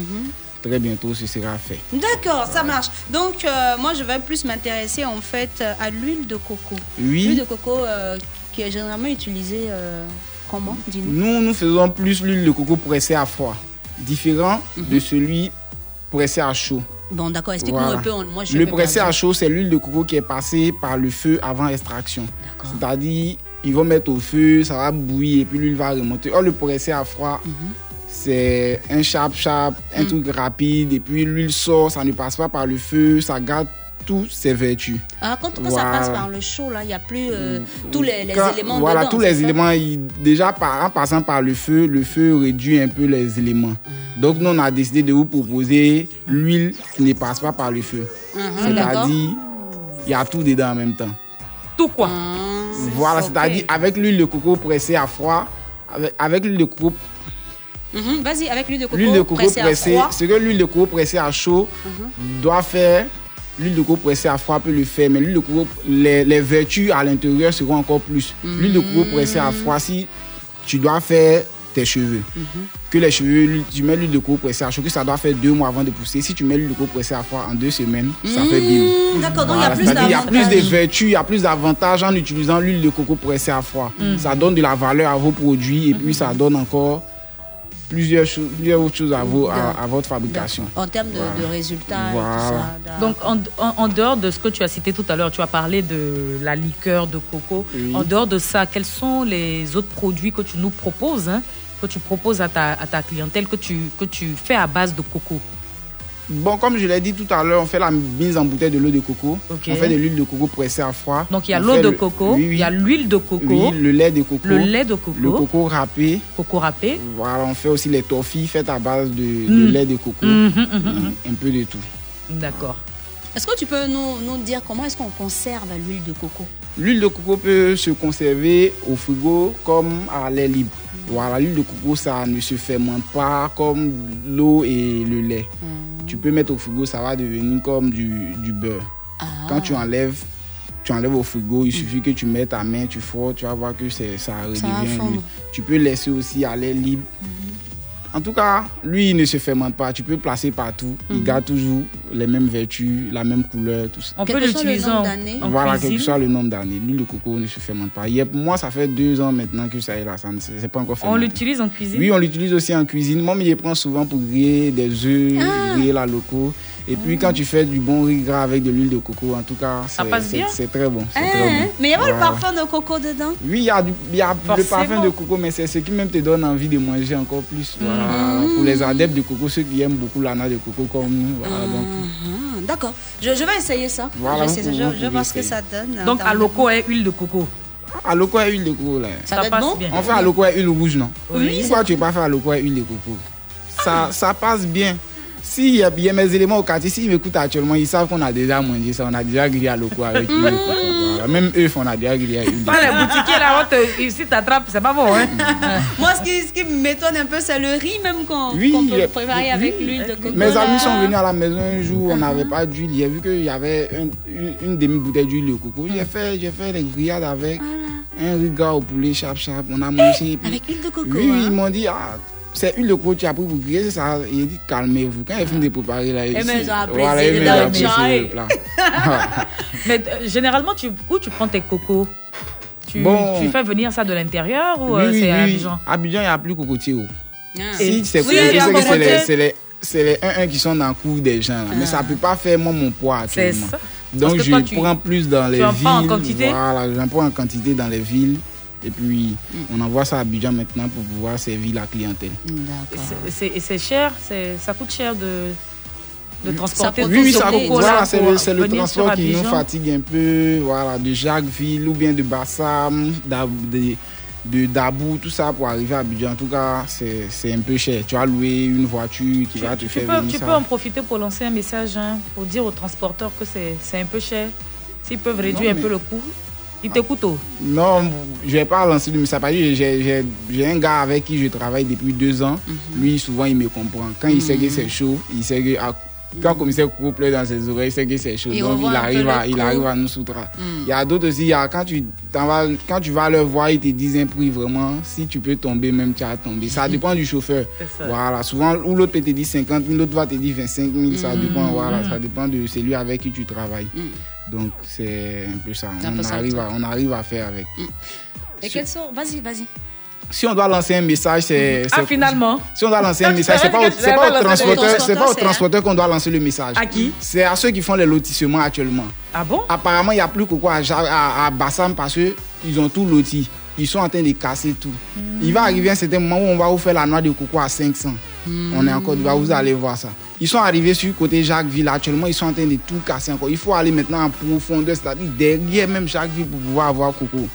très bientôt ce sera fait. D'accord, ça marche. Donc, euh, moi, je vais plus m'intéresser en fait à l'huile de coco. Oui. L'huile de coco euh, qui est généralement utilisée euh, comment Dis-nous. Nous, nous faisons plus l'huile de coco pressée à froid, différent de celui pressé à chaud. Bon, d'accord, explique-moi Voilà. un peu. Moi, je le pressé à chaud, c'est l'huile de coco qui est passée par le feu avant extraction. C'est-à-dire, ils vont mettre au feu, ça va bouillir et puis l'huile va remonter. Or, le pressé à froid, Mhm. c'est un chap-chap, un Mm. truc rapide et puis l'huile sort, ça ne passe pas par le feu, ça garde toutes ses vertus. Ah, quand, quand ça passe par le chaud, là, il n'y a plus euh, tous les, les Quand- éléments Voilà, dedans, tous les ça? éléments, déjà par, en passant par le feu, le feu réduit un peu les éléments. Donc nous, on a décidé de vous proposer l'huile qui ne passe pas par le feu. Mhm, C'est-à-dire, il y a tout dedans en même temps. Tout quoi? Voilà, c'est-à-dire avec l'huile de coco pressée à froid, avec, avec l'huile de coco, Mhm, Vas-y, avec l'huile de coco, l'huile de coco pressée à froid. ce que l'huile de coco pressée à chaud doit faire, l'huile de coco pressée à froid peut le faire, mais l'huile de coco, les, les vertus à l'intérieur seront encore plus. L'huile de coco pressée à froid, si tu dois faire tes cheveux, que les cheveux, tu mets l'huile de coco pressée à chaud, que ça doit faire deux mois avant de pousser. Si tu mets l'huile de coco pressée à froid en deux semaines, ça fait bien. Mmh, D'accord, donc il y a plus c'est-à-dire, il y a plus de vertus, il y a plus d'avantages en utilisant l'huile de coco pressée à froid. Mm. Ça donne de la valeur à vos produits et puis ça donne encore plusieurs, choses, plusieurs autres choses à, vos, à, à votre fabrication. En termes de, Voilà. de résultats Voilà. et tout ça. Donc, en, en- en dehors de ce que tu as cité tout à l'heure, tu as parlé de la liqueur de coco. Oui. En dehors de ça, quels sont les autres produits que tu nous proposes, hein, que tu proposes à ta, à ta clientèle, que tu, que tu fais à base de coco? Bon, comme je l'ai dit tout à l'heure, on fait la mise en bouteille de l'eau de coco. On fait de l'huile de coco pressée à froid. Donc, il y a l'eau de le- coco, oui, oui. il y a l'huile de coco, Oui, le lait de coco. le lait de coco, Le coco râpé. coco râpé. Voilà, on fait aussi les toffees faites à base de, de Mm. lait de coco. Mhm, mhm, mhm. Un peu de tout. D'accord. Est-ce que tu peux nous, nous dire comment est-ce qu'on conserve l'huile de coco? L'huile de coco peut se conserver au frigo comme à l'air libre. Voilà, l'huile de coco, ça ne se fermente pas comme l'eau et le lait. Tu peux mettre au frigo, ça va devenir comme du, du beurre. Quand tu enlèves, tu enlèves au frigo, il suffit que tu mets ta main, tu frottes, tu vas voir que ça redevient l'huile. Tu peux laisser aussi l'air libre. En tout cas, lui, il ne se fermente pas. Tu peux le placer partout. Il garde toujours les mêmes vertus, la même couleur, tout ça. On peut l'utiliser en, en Voilà, quel que soit le nombre d'années. L'huile de coco ne se fermente pas. Moi, ça fait deux ans maintenant que ça est là. Ça ne c'est pas encore On fermenté. l'utilise en cuisine? Oui, on l'utilise aussi en cuisine. Moi, je le prends souvent pour griller des œufs, Ah. griller la loco. Et puis, quand tu fais du bon riz gras avec de l'huile de coco, en tout cas, Ça c'est- passe c'est bien? c'est très bon. Hein, très bon. Mais il y a pas le parfum de coco dedans? Oui, il y a, du- y a le parfum de coco, mais c'est ce qui même te donne envie de manger encore plus. Voilà. Mhm. Pour les adeptes de coco, ceux qui aiment beaucoup la de coco comme nous. Voilà, donc, Ah, D'accord. Je, je vais essayer ça. Voilà, je vais, essayer vous Je- je voir ce que ça donne. en Donc, termes à de loco et huile de coco. à l'eau et huile de coco, là. Ça bon? bien. On fait à l'eau et huile rouge, non? Oui, Pourquoi tu ne peux pas faire à l'eau et huile de coco? Ça, ça passe bien. S'il y, a- il y a mes éléments au quartier, s'ils m'écoutent actuellement, ils savent qu'on a déjà mangé ça. On a déjà grillé à l'eau avec coco. Voilà. Même eux, on a déjà grillé à de Pas les boutiquiers là, on te- ici t'attrapes, c'est pas bon, hein Moi, ce qui, ce qui m'étonne un peu, c'est le riz même qu'on Oui, qu'on peut a- préparer avec l'huile de coco. Mes amis sont venus à la maison un jour, on n'avait pas d'huile. J'ai vu qu'il y avait un- une, une demi-bouteille d'huile de coco. J'ai fait, j'ai fait les grillades avec un riz gras au poulet, chap chap. On a mangé. et puis- Avec l'huile de coco. Oui, oui, hein. ils m'ont dit, ah, c'est coco que tu as pris pour griller, c'est ça. Il dit, calmez-vous. Quand il finit de préparer là, ont apprécié voilà, et dedans, mais ils ont le apprécié chai. le plat. Mais euh, généralement, tu, où tu prends tes cocos? Tu, Bon. tu fais venir ça de l'intérieur ou Oui, euh, oui, c'est à oui. Abidjan? Abidjan, il n'y a plus cocotier. oh. Ah. Si, c'est Oui, il c'est les, les, les 1-1 qui sont dans le cours des gens. là. Mais ça ne peut pas faire moi mon poids actuellement. Donc je tu- prends plus dans les tu en villes. prends en quantité? Voilà, j'en prends en quantité dans les villes. Et puis, Mm. on envoie ça à Abidjan maintenant pour pouvoir servir la clientèle. D'accord. Et c'est- cher, ça coûte cher de, de transporter Oui, oui, ça, voilà, là c'est pour le, transport qui nous fatigue un peu, voilà, de Jacquesville ou bien de Bassam, de, de Dabou, tout ça pour arriver à Abidjan. En tout cas, c'est c'est un peu cher. Tu as loué une voiture qui va te Tu, faire peux, venir tu ça. peux en profiter pour lancer un message hein, pour dire aux transporteurs que c'est c'est un peu cher. S'ils peuvent réduire Non, un peu le coût, ils t'écoutent. oh. Non, je vais pas lancer le message. J'ai un gars avec qui je travaille depuis deux ans. Mhm. Lui, souvent, il me comprend. Quand il sait que c'est chaud, il sait que. ah, quand le commissaire pleure dans ses oreilles, il sait que c'est chaud. Il Donc, il arrive, à, il arrive à nous soutenir. Mm. Il y a d'autres aussi, il y a- quand, tu, t'en vas, quand tu vas leur voir, ils te disent un prix vraiment. Si tu peux tomber, même tu as tombé. Ça dépend du chauffeur. C'est. Voilà. Souvent, ou l'autre peut te dire 50 000, l'autre va te dire 25 000. Ça dépend, voilà, Mm. ça dépend de celui avec qui tu travailles. Donc, c'est un peu ça. Peu On ça, arrive, à, on arrive à faire avec. Et quelles sont Vas-y, vas-y. Si on doit lancer un message, c'est. Ah, c'est- finalement Si on doit lancer un message, c'est pas, au- que pas au transporteur, c'est pas au transporteur, qu'on doit lancer le message. À qui? C'est à ceux qui font les lotissements actuellement. Ah bon? Apparemment, il n'y a plus Coco à, Ja- à, à Bassam parce qu'ils ont tout loti. Ils sont en train de casser tout. Hmm. Il va arriver un certain moment où on va vous faire la noix de coco à 500. On est en Côte d'Ivoire, vous allez voir ça. Ils sont arrivés sur le côté Jacquesville. Actuellement, ils sont en train de tout casser encore. Il faut aller maintenant en profondeur, c'est-à-dire derrière même Jacquesville pour pouvoir avoir coco.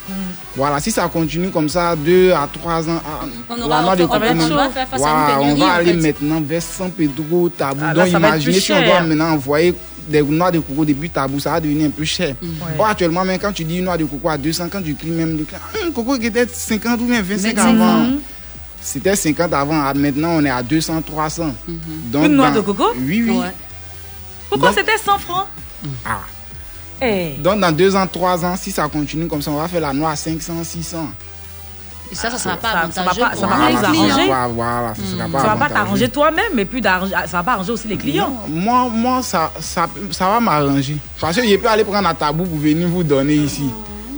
Voilà, si ça continue comme ça, deux à trois ans, ah, On aura- de on va on faire face à une on va en aller fait. maintenant vers San Pedro, Tabou. Ah, là, Donc imaginez si on doit maintenant envoyer des noix de coco depuis Tabou, ça va devenir un peu cher. Ouais. Or, actuellement, même quand tu dis une noix de coco à 200, quand tu cliques même le Hum, coco qui était 50 ou bien 25 25. avant. Mhm. C'était 50 avant, ah, maintenant on est à 200, 300. Donc, Une noix dans- de coco? Oui, oui. Pourquoi Donc- c'était 100 francs? Ah. Eh. Donc dans 2 ans, 3 ans, si ça continue comme ça, on va faire la noix à 500, 600. Et ça, ça sera pas Ça- ça va pas- les clients. Voilà, ça pas va pas t'arranger toi-même, mais plus d'arranger- ça va pas arranger aussi les clients. Moi, moi ça, ça, ça va m'arranger. Parce que je peux aller prendre un tabou pour venir vous donner ici.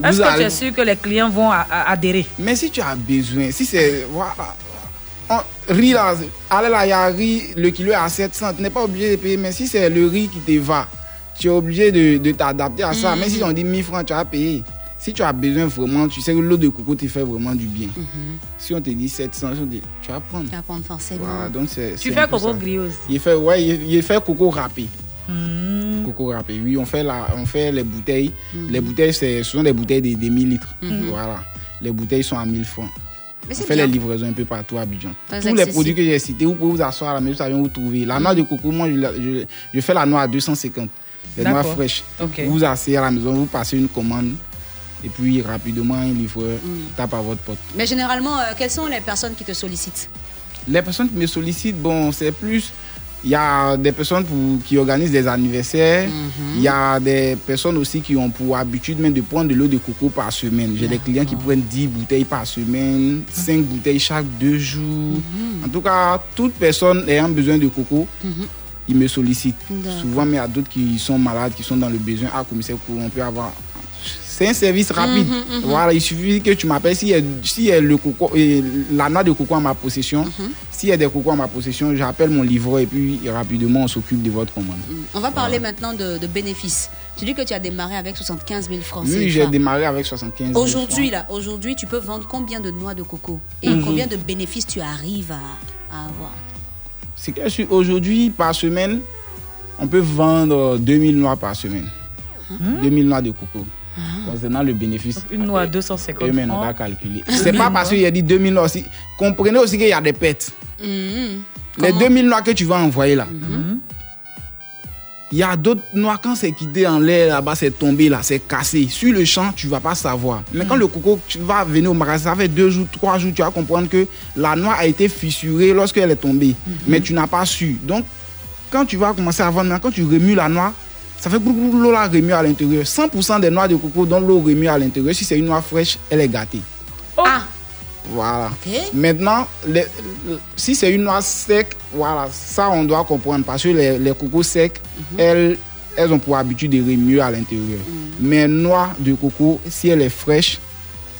Est-ce que tu es sûr que les clients vont a- a- adhérer? Mais si tu as besoin, si c'est. Voilà. On- riz là, allez là, il y a riz, le kilo est à 700. Tu n'es pas obligé de payer, mais si c'est le riz qui te va, tu es obligé de, de t'adapter à ça. Mhm. Même si on dit 1000 francs, tu vas payer. Si tu as besoin vraiment, tu sais que l'eau de coco te fait vraiment du bien. Si on te dit 700, on te dit, tu vas prendre. Tu vas prendre forcément. Voilà, donc c'est. Tu fais coco aussi. Il fait, ouais, il, il fait coco râpé. Hmm. Coco râpé. Oui, on fait, la, on fait les bouteilles. Mhm. Les bouteilles, ce sont des bouteilles de, de 1000 litres. Mhm. Voilà. Les bouteilles sont à 1000 francs. Mais on fait bien. les livraisons un peu partout à Abidjan. Tous les produits que j'ai cités, vous pouvez vous asseoir à la maison, ça vient vous trouver. La noix de coco, moi, je, la- je- je fais la noix à 250. Les noix fraîches. Vous vous asseyez à la maison, vous passez une commande. Et puis, rapidement, un livreur Mhm. tape à votre porte. Mais généralement, euh, quelles sont les personnes qui te sollicitent? Les personnes qui me sollicitent, bon, c'est plus. Il y a des personnes pour- qui organisent des anniversaires. Il y a des personnes aussi qui ont pour habitude même de prendre de l'eau de coco par semaine. J'ai des clients qui prennent 10 bouteilles par semaine, 5 bouteilles chaque deux jours. En tout cas, toute personne ayant besoin de coco, ils me sollicitent. Souvent, mais il y a d'autres qui sont malades, qui sont dans le besoin. Ah, commissaire, on peut avoir. C'est un service rapide. Mhm, mhm. Voilà, il suffit que tu m'appelles. S'il y, a- s'il y a le coco, et la noix de coco en ma possession, Mhm. s'il y a des cocos en ma possession, j'appelle mon livreur et puis rapidement on s'occupe de votre commande. On va parler maintenant de, de bénéfices. Tu dis que tu as démarré avec 75 000 francs. Oui, j'ai démarré avec 75 000 Aujourd'hui, francs. là, aujourd'hui, tu peux vendre combien de noix de coco et combien de bénéfices tu arrives à, à avoir? C'est que aujourd'hui, par semaine, on peut vendre 2000 noix par semaine. Hein? 2000 noix de coco. Concernant le bénéfice. Une noix à 250 Eux-mêmes n'ont pas calculé. C'est pas parce qu'il y a dit 2000 noix aussi. Comprenez aussi qu'il y a des pertes. Mhm. Les 2000 noix que tu vas envoyer là, Mhm. il y a d'autres noix, quand c'est quitté en l'air là-bas, c'est tombé là, c'est cassé. Sur le champ, tu vas pas savoir. Mais quand le coco, tu vas venir au magasin, ça fait deux jours, trois jours, tu vas comprendre que la noix a été fissurée lorsqu'elle est tombée. Mais tu n'as pas su. Donc, quand tu vas commencer à vendre, quand tu remues la noix, ça fait beaucoup l'eau là remue à l'intérieur. 100% des noix de coco dont l'eau remue à l'intérieur, si c'est une noix fraîche, elle est gâtée. Ah Voilà. Maintenant, les- le- si c'est une noix sec, voilà, ça on doit comprendre parce que les, les cocos secs, elles, elles ont pour habitude de remuer à l'intérieur. Mais noix de coco, si elle est fraîche,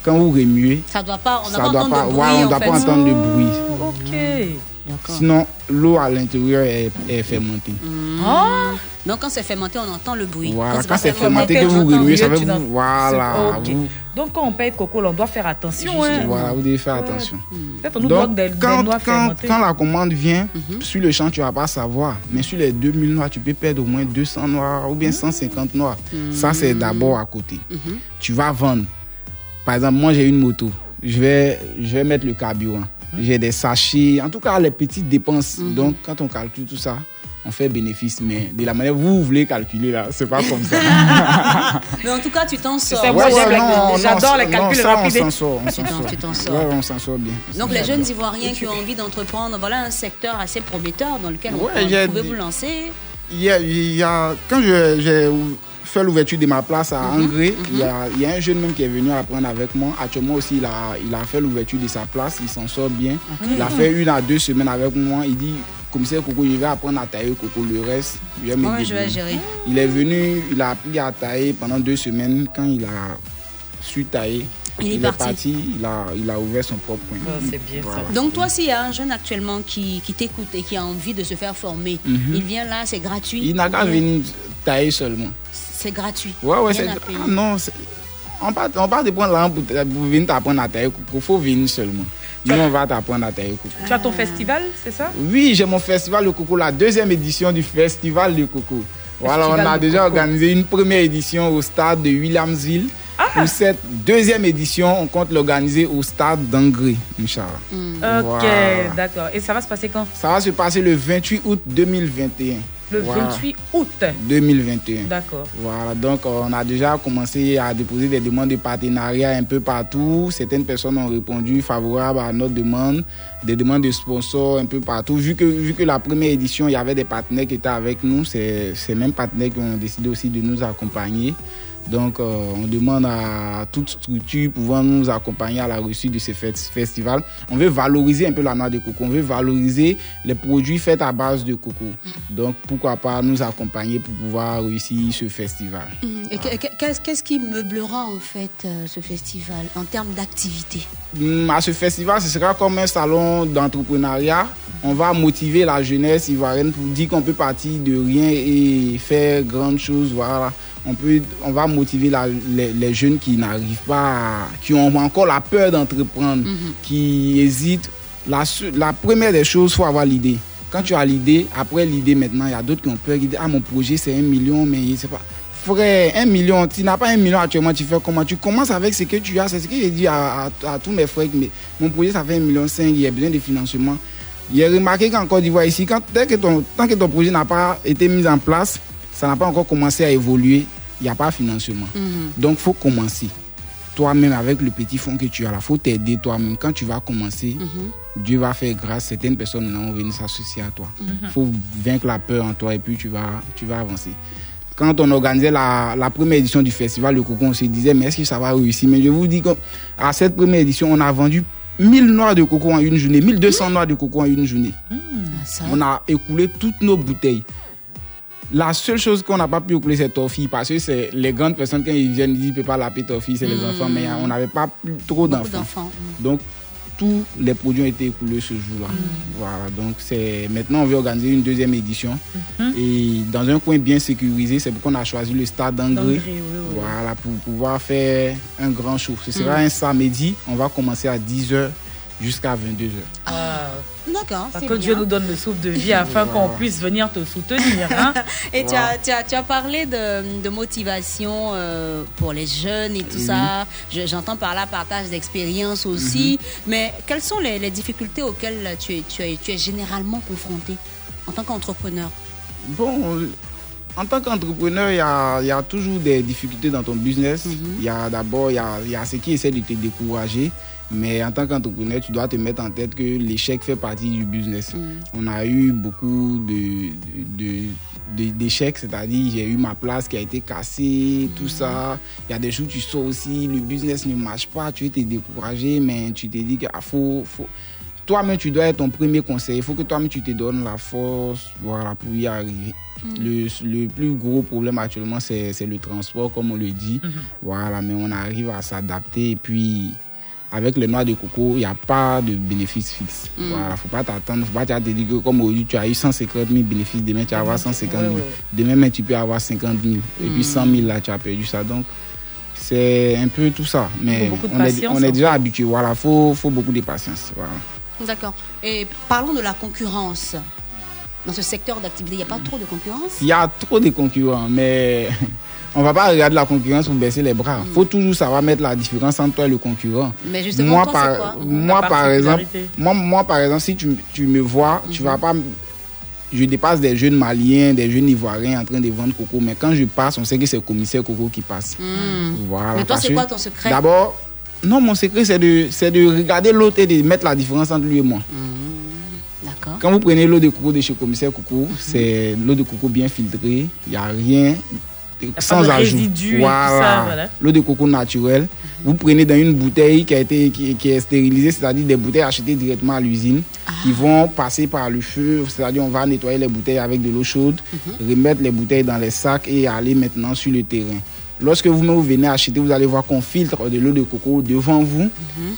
quand vous remuez, Ça doit pas, on ça doit pas doit entendre pas, de bruit. voilà, on doit pas entendre de bruit. Ok. Sinon, l'eau à l'intérieur est, est fermentée. Ah. Donc quand c'est fermenté, on entend le bruit. Voilà, quand c'est fermenté, que on vous le ça tu vous. Voilà. Vous- Donc quand on paye coco, on doit faire attention. Hein. Voilà, vous devez faire attention. Peut-être on nous Donc, des, quand, quand, quand la commande vient, sur le champ, tu ne vas pas savoir. Mais sur les 2000 noix, tu peux perdre au moins 200 noix ou bien 150 noix. Ça, c'est d'abord à côté. Tu vas vendre. Par exemple, moi, j'ai une moto. Je vais, je vais mettre le carburant. J'ai des sachets. En tout cas, les petites dépenses. Donc, quand on calcule tout ça, on fait bénéfice. Mais de la manière que vous voulez calculer, là, c'est pas comme ça. Mais en tout cas, tu t'en sors. C'est moi, j'aime les- non, j'adore les calculs non, ça, rapides. On s'en sort. On s'en sort. tu t'en sors. Ouais, on s'en sort bien. Donc les jeunes Ivoiriens qui ont envie d'entreprendre, voilà un secteur assez prometteur dans lequel on Ouais, peut- j'ai vous pouvez vous lancer. Il y a, il y a- quand j'ai fait l'ouverture de ma place à Mhm, Angré, il, y a, il y a un jeune même qui est venu apprendre avec moi. Actuellement aussi, il a, il a fait l'ouverture de sa place, il s'en sort bien. Il a fait une à deux semaines avec moi. Il dit, commissaire Coco, je vais apprendre à tailler Coco. Le reste, je vais me Ouais, je vais gérer. Il est venu, il a appris à tailler pendant deux semaines. Quand il a su tailler, Il est parti. il, a, il a ouvert son propre point. bien Voilà. Donc toi, s'il y a un jeune actuellement qui, qui t'écoute et qui a envie de se faire former, Mhm. il vient là, c'est gratuit. Il n'a qu'à venir tailler seulement. C'est gratuit. Ouais, ouais, c'est. Ah non, on part, on part de prendre l'argent pour, pour venir t'apprendre à tailler. Il faut venir seulement. Nous, on va t'apprendre à tailler coco. Tu as ton festival, c'est ça? Oui, j'ai mon festival de coco, la deuxième édition du festival de coco. Voilà, on a déjà organisé une première édition au stade de Williamsville. Ah. Pour cette deuxième édition, on compte l'organiser au stade d'Angré, Inch'Allah. Ok, Voilà. d'accord. Et ça va se passer quand? Ça va se passer le 28 août 2021. Le Voilà. 28 août. 2021. D'accord. Voilà, donc euh, on a déjà commencé à déposer des demandes de partenariat un peu partout. Certaines personnes ont répondu favorables à notre demande, des demandes de sponsors un peu partout. Vu que, vu que la première édition, il y avait des partenaires qui étaient avec nous, c'est ces mêmes partenaires qui ont décidé aussi de nous accompagner. Donc, euh, on demande à toute structure pouvant nous accompagner à la reçue de ce fes- festival. On veut valoriser un peu la noix de coco. On veut valoriser les produits faits à base de coco. Donc, pourquoi pas nous accompagner pour pouvoir réussir ce festival. Mhm. Et que- que- qu'est-ce qui meublera en fait euh, ce festival en termes d'activité? Hum, À ce festival, ce sera comme un salon d'entrepreneuriat. On va motiver la jeunesse ivoirienne pour dire qu'on peut partir de rien et faire grandes choses. Voilà. On, peut, on va motiver la- les, les jeunes qui n'arrivent pas, à- qui ont encore la peur d'entreprendre, qui hésitent. La, première des choses, il faut avoir l'idée. Quand tu as l'idée, après l'idée maintenant, il y a d'autres qui ont peur, qui disent Ah, mon projet c'est un million, mais je sais pas. Frère, un million, tu n'as pas un million actuellement, tu fais comment? Tu commences avec ce que tu as. C'est ce que j'ai dit à, à- à tous mes frères. Mais mon projet, ça fait un million cinq, il y a besoin de financement. J'ai remarqué qu'en Côte d'Ivoire, ici, quand, dès que ton, tant que ton projet n'a pas été mis en place, ça n'a pas encore commencé à évoluer, il n'y a pas de financement. Donc, il faut commencer. Toi-même, avec le petit fonds que tu as là, il faut t'aider toi-même. Quand tu vas commencer, Dieu va faire grâce. Certaines personnes vont venir s'associer à toi. Il Mhm. faut vaincre la peur en toi et puis tu vas, tu vas avancer. Quand on organisait la, la première édition du festival, le coco, on se disait, mais est-ce que ça va réussir? Mais je vous dis qu'à cette première édition, on a vendu 1000 noix de coco en une journée, 1200 noix de coco en une journée. On a écoulé toutes nos bouteilles. La seule chose qu'on n'a pas pu écouler, c'est Toffee, parce que c'est les grandes personnes, quand ils viennent, ils disent, ne peut pas l'appeler Toffee, c'est les Mm. enfants, mais on n'avait pas plus trop d'enfants. d'enfants, Donc, tous les produits ont été écoulés ce jour-là. Voilà, donc c'est maintenant on veut organiser une deuxième édition et dans un coin bien sécurisé, c'est pourquoi on a choisi le stade d'Angré. Oui, oui. Voilà, pour pouvoir faire un grand show. Ce sera un samedi, on va commencer à 10h jusqu'à 22h. Ah. D'accord, c'est Que bien. Dieu nous donne le souffle de vie afin qu'on puisse venir te soutenir. hein. Et tu, as, tu, as, tu as parlé de, de motivation euh, pour les jeunes et tout ça. Je- J'entends par là partage d'expérience aussi. Mais quelles sont les, les difficultés auxquelles tu es, tu, es, tu es généralement confronté en tant qu'entrepreneur? Bon, euh, en tant qu'entrepreneur, il y a, il y a toujours des difficultés dans ton business. Il y a d'abord, il y a, il y a ceux qui essaient de te décourager. Mais en tant qu'entrepreneur, tu dois te mettre en tête que l'échec fait partie du business. On a eu beaucoup de, de- de- d'échecs, c'est-à-dire j'ai eu ma place qui a été cassée, tout ça. Il y a des jours où tu sors aussi, le business ne marche pas, tu es découragé, mais tu te dis qu'il faut, faut, toi-même, tu dois être ton premier conseil. Il faut que toi-même, tu te donnes la force voilà, pour y arriver. Le, le plus gros problème actuellement, c'est c'est le transport, comme on le dit. Voilà, mais on arrive à s'adapter. Et puis, avec les noix de coco, il n'y a pas de bénéfice fixe. Mm. Voilà, faut pas t'attendre. faut pas te dire que comme aujourd'hui, tu as eu 150 000 bénéfices, demain, tu vas avoir 150 000. Ouais, ouais. Demain, même, tu peux avoir 50 000. Et Mm. puis 100 000, là, tu as perdu ça. Donc, c'est un peu tout ça. Mais on est, on déjà habitué. Voilà, il faut, faut beaucoup de patience. Voilà. D'accord. Et parlons de la concurrence. Dans ce secteur d'activité, il n'y a pas trop de concurrence? Il y a trop de concurrents, mais on va pas regarder la concurrence pour baisser les bras. Il faut toujours savoir mettre la différence entre toi et le concurrent. Mais justement, moi, par, quoi? moi, par exemple, moi, moi, par exemple, si tu, tu me vois, tu vas pas. Je dépasse des jeunes maliens, des jeunes ivoiriens en train de vendre coco, mais quand je passe, on sait que c'est le commissaire coco qui passe. Hmm. Voilà, Mais toi, c'est quoi ton secret? D'abord, non, mon secret, c'est de, c'est de regarder l'autre et de mettre la différence entre lui et moi. D'accord. Quand vous prenez l'eau de coco de chez Commissaire Coco, c'est l'eau de coco bien filtrée, il n'y a rien sans ajout. voilà. L'eau de coco naturelle. Vous prenez dans une bouteille qui, a été, qui, qui est stérilisée, c'est-à-dire des bouteilles achetées directement à l'usine, qui vont passer par le feu, c'est-à-dire on va nettoyer les bouteilles avec de l'eau chaude, remettre les bouteilles dans les sacs et aller maintenant sur le terrain. Lorsque vous, vous venez acheter, vous allez voir qu'on filtre de l'eau de coco devant vous.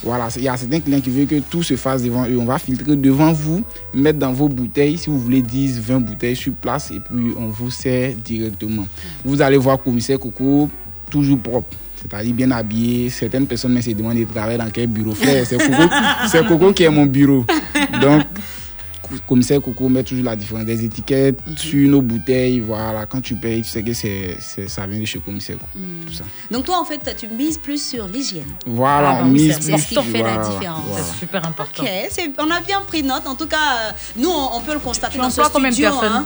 Voilà, il y a certains clients qui veulent que tout se fasse devant eux. On va filtrer devant vous, mettre dans vos bouteilles, si vous voulez 10, 20 bouteilles sur place, et puis on vous sert directement. Vous allez voir commissaire coco toujours propre. c'est-à-dire bien habillé. Certaines personnes me se demandent de travailler dans quel bureau. Frère, c'est Coco, Coco qui est mon bureau. Donc, commissaire Coco met toujours la différence des étiquettes sur nos bouteilles. Voilà, quand tu payes, tu sais que c'est, c'est- ça vient de chez commissaire Coco. Tout ça. Donc toi, en fait, tu mises plus sur l'hygiène. Voilà, Ah, on mise c'est- plus c'est ce qui fait la différence. voilà. C'est super important. Ok, c'est- on a bien pris note. En tout cas, euh, nous, on, on peut le constater Tu dans ce emploies combien de personnes hein.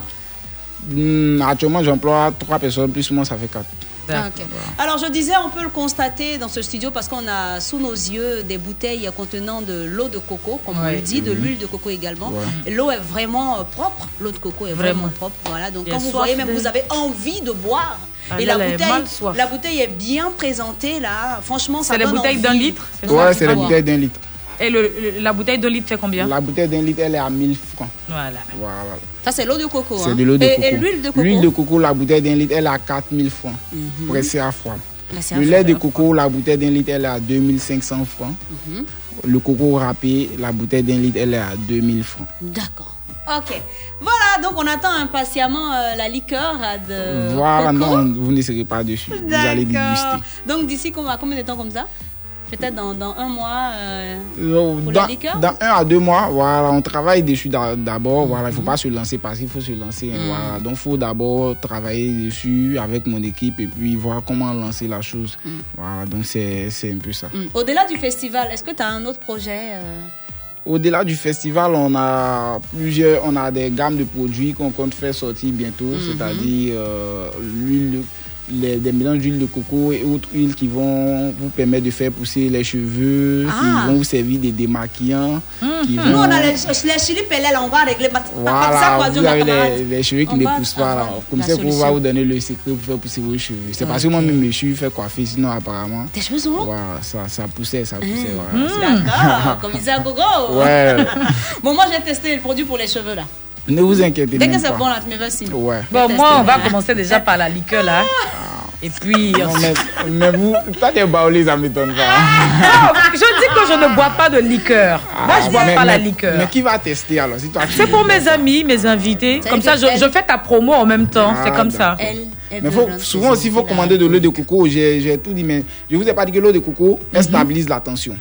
Hmm, actuellement, j'emploie trois personnes, plus moi, ça fait quatre. Ah. Alors je disais, on peut le constater dans ce studio parce qu'on a sous nos yeux des bouteilles contenant de l'eau de coco, comme on le dit, de l'huile de coco également. Ouais. L'eau est vraiment propre, l'eau de coco est vraiment, Vraiment. propre. Voilà, donc quand vous voyez, même de- vous avez envie de boire. Ah, et là, la bouteille, la bouteille est bien présentée là. Franchement, ça C'est les donne bouteilles d'un litre Ouais, c'est la bouteille d'un litre. Et le, le- la bouteille de litre fait combien La bouteille d'un litre, elle est à 1000 francs. Voilà. Voilà. Ça c'est l'eau de coco. C'est hein. de l'eau de et, coco. Et l'huile de coco. L'huile de coco, la bouteille d'un litre, elle est à 4000 francs. Mhm. Pressée à froid. Pressée à Le lait de coco, la bouteille d'un litre, elle est à 2500 francs. Mhm. Le coco râpé, la bouteille d'un litre, elle est à 2000 francs. D'accord. Ok. Voilà, donc on attend impatiemment euh, la liqueur de voilà, coco. non, vous ne serez pas dessus. Vous allez D'accord. déguster. Donc d'ici combien de temps comme ça? Peut-être dans, dans un mois euh, Donc, pour Dans, dans un à deux mois, voilà, on travaille dessus d'a- d'abord. Voilà, Mhm. il ne faut pas se lancer parce qu'il faut se lancer. hein, Voilà. Donc, il faut d'abord travailler dessus avec mon équipe et puis voir comment lancer la chose. Voilà, donc c'est un peu ça. Au-delà du festival, est-ce que tu as un autre projet euh, Au-delà du festival, on a plusieurs, on a des gammes de produits qu'on compte faire sortir bientôt, Mhm. c'est-à-dire euh, l'huile, de- les- des mélanges d'huile de coco et autres huiles qui vont vous permettre de faire pousser les cheveux, Ah. qui vont vous servir des démaquillants, qui Nous, on a les, les chili pellets, là, on va régler. Ça, Voilà, quoi, vous avez les, les cheveux qui On ne va poussent pas là. Comme ça, on va vous donner le secret pour faire pousser vos cheveux. C'est parce que moi-même, mes cheveux fait coiffer, sinon apparemment. Tes cheveux sont longs Voilà, ça, ça poussait, ça poussait. Hmm. voilà. D'accord, commissaire Gogo. Ouais. bon, moi, j'ai testé le produit pour les cheveux, là. Ne vous inquiétez Dès que même c'est pas. bon, là, tu. Ouais. Bon, moi, on va commencer déjà par la liqueur là. Et puis. Non, mais, mais vous, toi, t'es baoulé, ça m'étonne pas. Non, je dis que je ne bois pas de liqueur. Moi, je bois Ah, mais- pas la liqueur. Mais qui va tester alors si C'est pour ne mes amis, mes invités. C'est Comme ça, je, fais ta promo en même temps. Ah, C'est comme ça. Elle, elle Mais faut, souvent aussi, il faut commander de l'eau de coco. J'ai j'ai tout dit, mais je vous ai pas dit que l'eau de coco, elle stabilise la tension.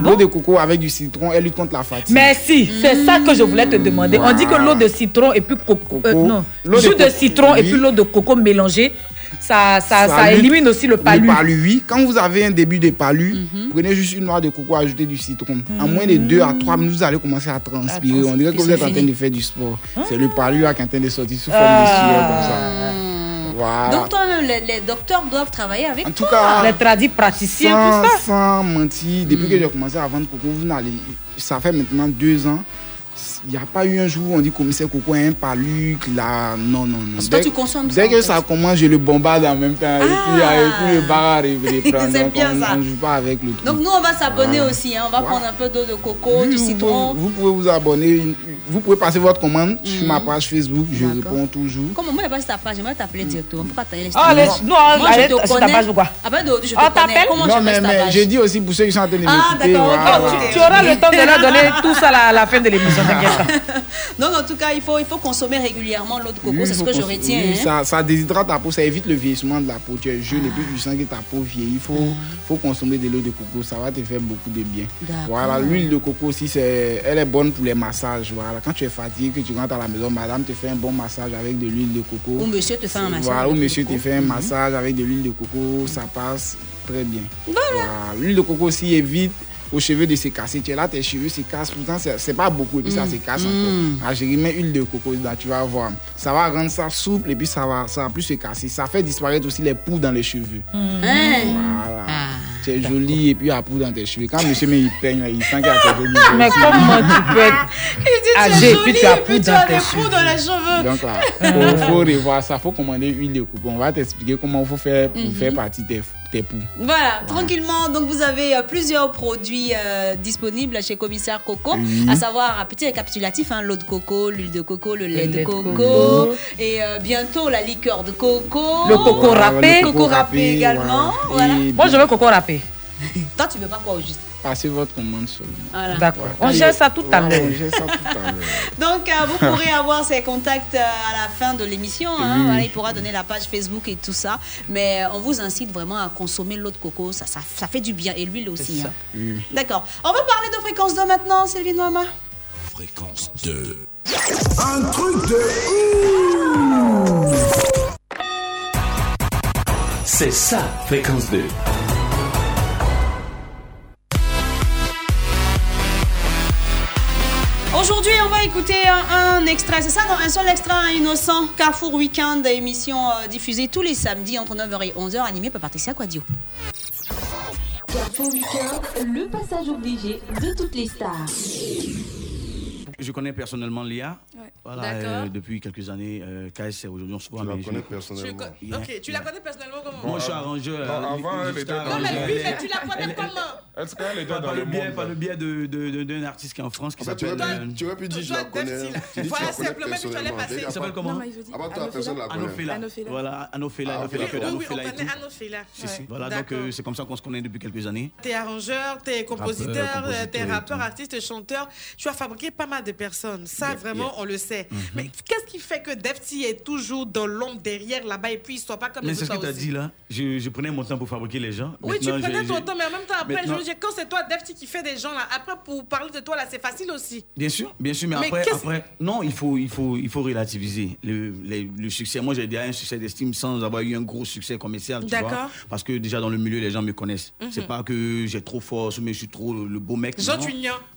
Mhm. Ah l'eau de coco avec du citron, elle lutte contre la fatigue. Merci, c'est ça que je voulais te demander. On dit que l'eau de citron et puis coco, euh, non, L'eau de jus de, coco, citron et puis l'eau de coco mélangée, ça, ça, élimine aussi le palu. Le palu, oui. Quand vous avez un début de palu, Mhm. prenez juste une noix de coco, ajoutez du citron. En moins de 2 à 3 minutes, vous allez commencer à transpirer. On dirait que vous êtes en train de faire du sport. C'est le palu qui est en train de sortir sous forme de sueur comme ça. Voilà. Donc, toi-même, les, les docteurs doivent travailler avec En tout toi. cas, Les tradis praticiens, sans, tout ça. sans mentir, depuis Mm. que j'ai commencé à vendre coco, vous n'allez, ça fait maintenant deux ans. Il n'y a pas eu un jour où on dit commissaire coco un paluc là. Non, non, non. Parce que toi, Dès- tu consommes ça, Dès en que fait. ça commence, je le bombarde en même temps. Et puis, Ah. et puis le bar arrive. C'est Donc, bien on, ça. on joue pas avec le truc. Donc, nous, on va s'abonner Voilà. aussi. hein. On va Voilà. prendre un peu d'eau de coco, Oui, du vous citron. pouvez- Vous pouvez vous abonner. Vous pouvez passer votre commande sur Mhm. ma page Facebook. Je réponds toujours. Comment moi, je ta page, j'aimerais t'appeler directement. Pourquoi t'as les Ah, les- non, Moi, je allez, te sur ta page ou quoi? Ah, ben, je te Ah, connais. t'appelles? Comment non, je mais, j'ai dit aussi pour ceux qui sont en train de Ah, d'accord. Tu auras le temps de leur donner tout ça à la, fin de l'émission. Donc, en tout cas, il faut, il faut consommer régulièrement l'eau de coco. Oui, c'est ce que je retiens. oui, hein. ça, ça déshydrate ta peau, ça évite le vieillissement de la peau. Tu es jeune et puis tu sens que ta peau vieillit. Il faut, faut consommer de l'eau de coco, ça va te faire beaucoup de bien. Voilà, l'huile de coco aussi, c'est, elle est bonne pour les massages. Voilà, quand tu es fatigué, que tu rentres à la maison, madame te fait un bon massage avec de l'huile de coco. Ou monsieur te fait un massage Voilà, ou monsieur te fait un Mhm. massage avec de l'huile de coco, ça passe très bien. Voilà. L'huile de coco aussi évite aux cheveux de se casser. Tu es là, tes cheveux se cassent. Pourtant, c'est pas beaucoup et puis ça Mm. se casse Mm. encore. Ah, je remets huile de coco dedans, tu vas voir. Ça va rendre ça souple et puis ça va, ça va plus se casser. Ça fait disparaître aussi les poux dans les cheveux. Hein? Voilà. tu es joli et puis il y a poux dans tes cheveux. Quand monsieur me il peigne, il sent qu'il y a quelque chose. de Mais comment tu peux âgé et jolie, puis tu as poudre tu dans as tes des cheveux poux dans les cheveux. Donc là, il faut, revoir ça. Il faut commander huile de coco. On va t'expliquer comment il faut faire pour Mhm. faire partie tes poux. Voilà, tranquillement. Donc, vous avez euh, plusieurs produits euh, disponibles chez Commissaire Coco, à savoir un petit récapitulatif hein, l'eau de coco, l'huile de coco, le lait de, lait de coco, coco. et euh, bientôt la liqueur de coco, Le coco râpé. le coco râpé également. Voilà. Moi, je veux coco râpé. Toi, tu veux pas quoi au juste? Passez votre commande seulement. Voilà. D'accord. Ouais. On gère ça tout à l'heure. Donc, euh, vous pourrez avoir ses contacts euh, à la fin de l'émission. hein. Oui. Voilà, il pourra donner la page Facebook et tout ça. Mais euh, on vous incite vraiment à consommer l'eau de coco. Ça, ça, ça fait du bien. Et l'huile aussi. hein. Oui. D'accord. On va parler de fréquence 2 maintenant, Sylvie Mama. Fréquence 2. Un truc de ouf. C'est ça, fréquence 2. Aujourd'hui, on va écouter un, un extrait. C'est ça, non Un seul extrait hein, innocent. Carrefour Weekend, émission euh, diffusée tous les samedis entre 9h et 11h, animée par Patricia Quadio. Carrefour Weekend, le passage obligé de toutes les stars. Je connais personnellement Léa. Ouais. Voilà, euh, depuis quelques années. Euh, KS, aujourd'hui, on se voit. Tu la je- connais personnellement Tu co- Yeah. Ok, tu la connais personnellement comment Moi, je suis arrangeur. Non, euh, avant, elle était arrangeur. Non, mais lui, mais tu la connais elle- comment Est-ce qu'elle était dans le le biais, monde par le biais d'un artiste qui est en France qui s'appelle. aurais euh, pu- tu aurais pu dire je la connais. Voilà, connais simplement, puis tu allais passer. Il s'appelle pas- comment bah toi, personne la connaît. Anofela. Voilà, Anofela, Anofela. Voilà, donc euh, c'est comme ça qu'on se connaît depuis quelques années. T'es arrangeur, t'es compositeur, t'es rappeur, artiste, chanteur. Tu as fabriqué pas mal de personnes. Ça, Yeah, vraiment, yeah. on le sait. Mhm. Mais qu'est-ce qui fait que Defty est toujours dans l'ombre derrière là-bas et puis il soit pas comme Mais les c'est ce que autres tu as dit là. Je, je prenais mon temps pour fabriquer les gens. Oui, tu prenais ton temps, mais en même temps, après, Maintenant- je quand c'est toi, Defty, qui fait des gens là, après, pour parler de toi là, c'est facile aussi. Bien sûr, bien sûr, mais, Mais après, après, non, il faut, il faut, il faut relativiser le, le- le succès. Moi, j'ai déjà un succès d'estime sans avoir eu un gros succès commercial. D'accord. Parce que déjà dans le milieu, les gens me connaissent. Mhm. C'est pas que j'ai trop force, mais je suis trop le, beau mec. Jean.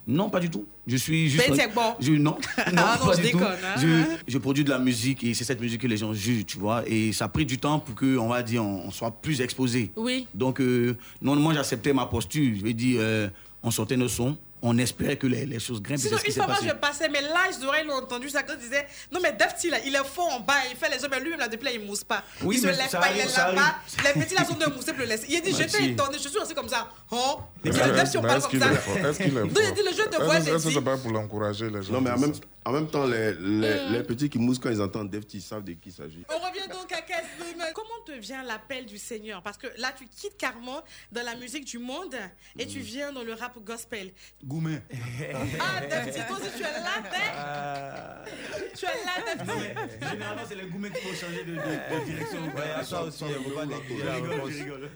Non, pas du tout. Je suis juste. Ben, c'est bon. Je, non, non, Ah non, je déconne, hein. Je, je produis de la musique et c'est cette musique que les gens jugent, tu vois. Et ça a pris du temps pour que, on va dire, on, on soit plus exposé. Oui. Donc, euh, non, moi, j'acceptais ma posture. Je vais dire, euh, on sortait nos sons, on espérait que les, les choses grimpent. Sinon, une fois, moi, je passais, mais là, les oreilles l'ont entendu, ça quand il disait, non, mais Defty, là, il est fort en bas, il fait les hommes, mais lui-même, là, depuis là, il mousse pas. Oui, il se lève pas, arrive, il est là-bas. Les petits, là, sont de mousser, le laisse. Il a dit, j'étais si. étonné, je suis aussi comme ça. Oh, Mais est-ce- Defty, on parle est-ce comme qu'il ça. est fort? Est-ce qu'il est Donc, il a dit, le jeu de voix, Est-ce j'ai que c'est dit. pas pour l'encourager les gens Non, mais en même, en même temps, les, les, Mm. les petits qui moussent quand ils entendent Defty, ils savent de qui il s'agit. On revient donc à Casboum. Comment te vient l'appel du Seigneur? Parce que là, tu quittes carrément dans la musique du monde et Mm. tu viens dans le rap gospel. Goumet. Ah, Defty, toi aussi, tu es là, Defty. Tu es là, Defty. Généralement, c'est les gourmets qui vont changer de, de- de direction. Ouais, il y a ça aussi, il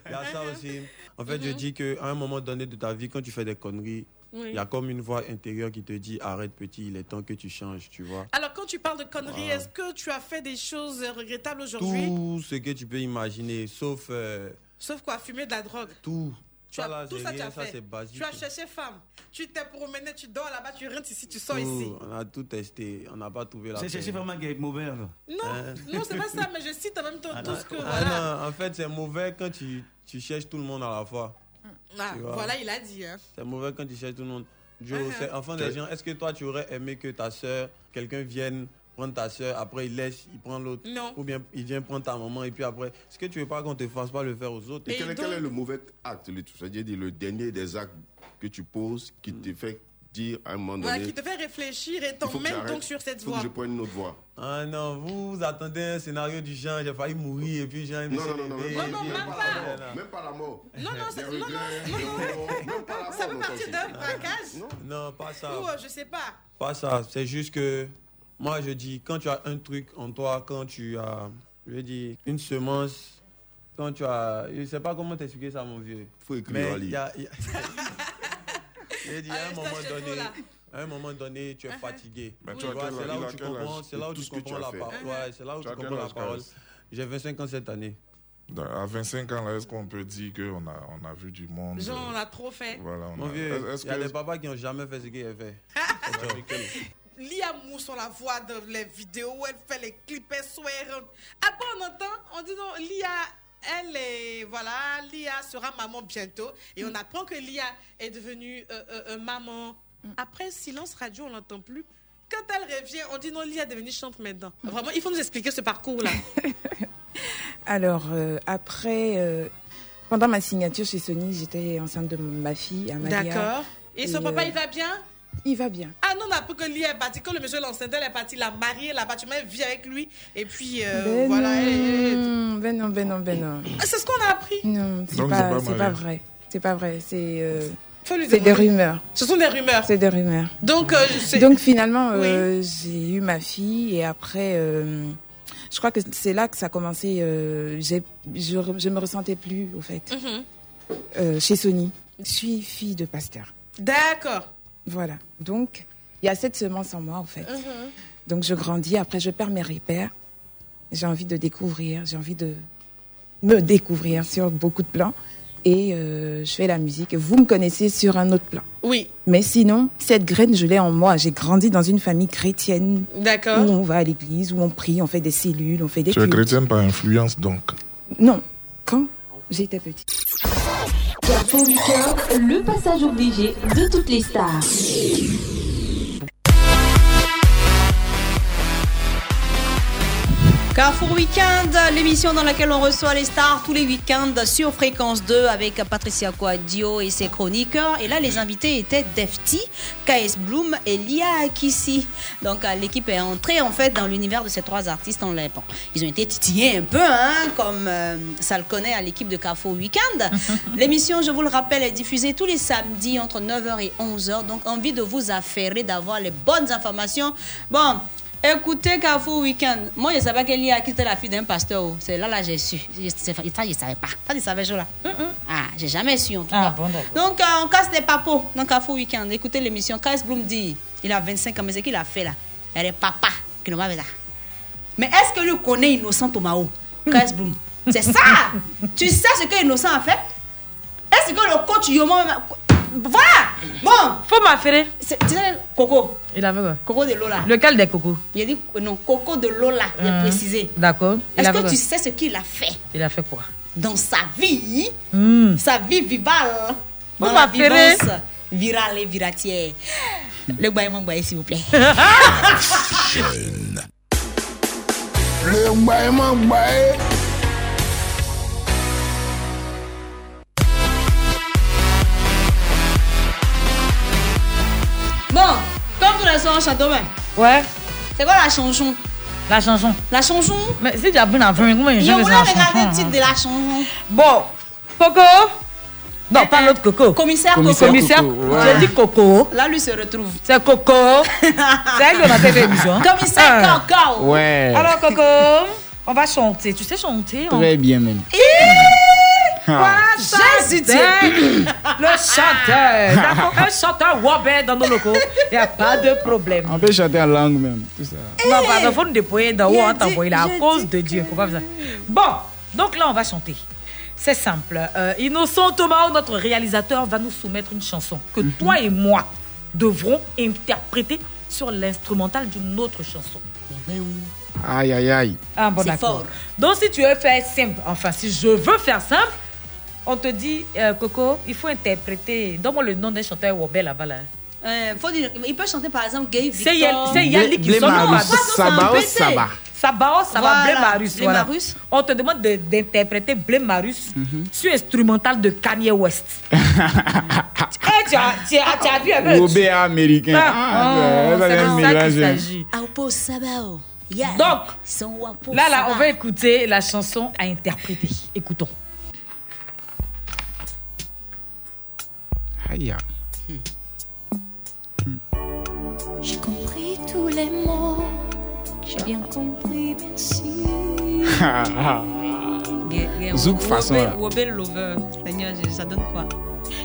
y a ça aussi. En fait, je Mhm. dis qu'à un moment donné de ta vie, quand tu fais des conneries, Oui. il y a comme une voix intérieure qui te dit arrête petit, il est temps que tu changes, tu vois. Alors, quand tu parles de conneries, Ah. est-ce que tu as fait des choses regrettables aujourd'hui? Tout ce que tu peux imaginer, sauf euh, Sauf quoi, fumer de la drogue tout. Tu Ça, as, là, tout ça, tu rien, as ça, fait. c'est basique. Tu as cherché femme. Tu t'es promené, tu dors là-bas, tu rentres ici, tu sors Tout. ici. On a tout testé, on n'a pas trouvé la chercher peine. vraiment qui est mauvais. Non, Hein? non, c'est pas ça, mais je cite en même temps tout ce que. Ah Voilà. non, en fait, c'est mauvais quand tu, tu cherches tout le monde à la fois. Ah, voilà, il a dit. Hein. C'est mauvais quand tu cherches tout le monde. Joe, Uh-huh. c'est enfant des gens, est-ce que toi tu aurais aimé que ta soeur, quelqu'un vienne prendre ta soeur, après il laisse, il prend l'autre? Non. Ou bien il vient prendre ta maman et puis après, est-ce que tu veux pas qu'on te fasse pas le faire aux autres? Et quel, est- quel est le mauvais acte, lui, tout ça? C'est-à-dire le dernier des actes que tu poses qui te fait dire à un moment Voilà, donné. qui te fait réfléchir et t'emmène donc sur cette il faut voie. que je prenne une autre voie. Ah non, vous, vous attendez un scénario du genre, j'ai failli mourir et puis j'ai Non, non, non, non, même pas, Non, non, même pas. Même pas la mort. Non, non, Des non, non, non, Ça peut non, partir d'un braquage Non, pas ça. ou euh, je sais pas. Pas ça, c'est juste que moi je dis, quand tu as un truc en toi, quand tu as, je veux dire, une semence, quand tu as, je sais pas comment t'expliquer ça mon vieux. Faut écrire Mais un livre. il dire, à un moment donné, à un moment donné, tu es Uh-huh. fatigué. C'est là où tu comprends, c'est là où tu comprends la parole. Ouais, c'est là où Tu comprends la parole. J'ai 25 ans cette année. À 25 ans, est-ce qu'on peut dire qu'on a, on a vu du monde? Genre, on a trop fait. Voilà, on Mon a- vieux, est-ce il y a des papas qui n'ont jamais fait ce qu'il a fait. Lia Mousse, on la voit dans les vidéos, elle fait les clips, elle soit rentre. Après, on entend, on dit non, Lia, elle est, voilà, Lia sera maman bientôt. Et on apprend que Lia est devenue euh, euh, euh, maman. Après, silence radio, on l'entend plus. Quand elle revient, on dit non, Lia est devenue chante maintenant. Vraiment, il faut nous expliquer ce parcours-là. Alors, euh, après, pendant ma signature chez Sony, j'étais enceinte de ma fille, Amalia. D'accord. Et son papa, il va bien? Il va bien. Ah non, on a peu que Lia est partie. Quand le monsieur l'enceinte, elle est partie la marier là-bas. Tu mets vie avec lui. Et puis, euh, ben, voilà. non, ben non, ben non, ben non. Ah, C'est ce qu'on a appris. Non, c'est pas, vrai. C'est pas vrai. C'est. euh, lui C'est des rumeurs. Ce sont des rumeurs. C'est des rumeurs. Donc, euh, Donc finalement, euh, j'ai eu ma fille et après, euh, je crois que c'est là que ça a commencé. euh, j'ai- je, je me ressentais plus, au fait, Mhm. euh, chez Sony. Je suis fille de pasteur. D'accord. Voilà. Donc, il y a cette semence en moi, au fait. Mhm. Donc je grandis, après je perds mes repères. J'ai envie de découvrir, j'ai envie de me découvrir sur beaucoup de plans. Et euh, je fais la musique. Vous me connaissez sur un autre plan. Oui. Mais sinon, cette graine, je l'ai en moi. J'ai grandi dans une famille chrétienne. D'accord. Où on va à l'église, où on prie, on fait des cellules, on fait des Tu es chrétienne par influence, donc. Non, quand j'étais petite. Carrefour Weekend, le passage obligé de toutes les stars. Carrefour Weekend, l'émission dans laquelle on reçoit les stars tous les week-ends sur Fréquence 2 avec Patricia Quadio et ses chroniqueurs. Et là, les invités étaient Defty, KS Bloom et Lia Akissi. Donc, euh, l'équipe est entrée en fait dans l'univers de ces trois artistes. En les... bon, ils ont été titillés un peu, hein, comme euh, ça le connaît à l'équipe de Carrefour Weekend. L'émission, je vous le rappelle, est diffusée tous les samedis entre 9h et 11h. Donc, envie de vous affairer, d'avoir les bonnes informations. Bon, Écoutez Carrefour Weekend. Moi, je savais qu'elle y a quitté la fille d'un pasteur. oh. C'est là, là, j'ai su. Je, ça, je savais pas. Ça, je savais, là. Ah, j'ai jamais su, en tout cas. Donc, euh, on casse les papos dans Carrefour Weekend. Écoutez l'émission. KS Bloom dit, il a 25 ans, mais c'est qu'il a fait là. Il y a des papas qui n'ont pas fait ça. Mais est-ce que lui connaît Innocent Tomao? KS Bloom. C'est ça Tu sais ce que Innocent a fait? Est-ce que le coach Yomo... Voilà Bon Faut m'affairer. Tu sais, Coco. Il avait quoi? Coco de Lola. Lequel des cocos Il a dit non, Coco de Lola, il a Hum, précisé. D'accord. Est-ce que tu sais ce qu'il a fait? Il a fait quoi? Dans sa vie, Hmm. sa vie vivale, Vous dans la m'appelez vivance virale et viratière Le baillement, bail, s'il vous plaît. Le baillement, bail. Bon, comme tous les soirs, chante même. Ouais. C'est quoi la chanson? La chanson. La chanson? Mais si tu as bien avant, comment Je voulais regarder le titre de la chanson. Bon, Coco? Non, pas l'autre Coco. Commissaire Coco. Commissaire Coco. J'ai dit Coco. Là, lui se retrouve. C'est Coco. C'est elle qui a fait l'émission. Commissaire Ah. Coco. Ouais. Alors, Coco, on va chanter. Tu sais chanter hein? Très bien même. Quoi, Jésus. Le chanteur. D'accord, un chanteur Wobé dans nos locaux. Il n'y a pas de problème. On peut chanter en langue même, tout ça. Non, pardon, faut nous déployer dans où Il on envoyé là, à cause de Dieu. Faut pas faire ça. Bon, donc là, on va chanter. C'est simple. Euh, Innocent Thomas, notre réalisateur, va nous soumettre une chanson que Mhm. toi et moi devrons interpréter sur l'instrumental d'une autre chanson. Aïe, aïe, aïe. Ah bon, C'est d'accord. fort. Donc, si tu veux faire simple, enfin, si je veux faire simple, on te dit, euh, Coco, il faut interpréter. Donne-moi le nom d'un chanteur Wobé là-bas. Là. Euh, faut dire, il peut chanter par exemple Gay C'est Victor. C'est Yali qui sonne. Sabao, Saba. Sabao, Saba, Voilà, Blé Marus. Blé voilà. Marus. On te demande de- d'interpréter Blé Marus sur instrumental de Kanye West. Eh, tu, as, tu, as, tu as vu un peu? Robé américain. Ah, Ah, oh, ça, c'est de qu'il s'agit. Sabao. Yeah. Donc, là, là, on va écouter la chanson à interpréter. Écoutons. Aïe. J'ai compris tous les mots. J'ai bien compris, merci. Zouk façon, là. Wobé Lover. Seigneur, ça donne quoi?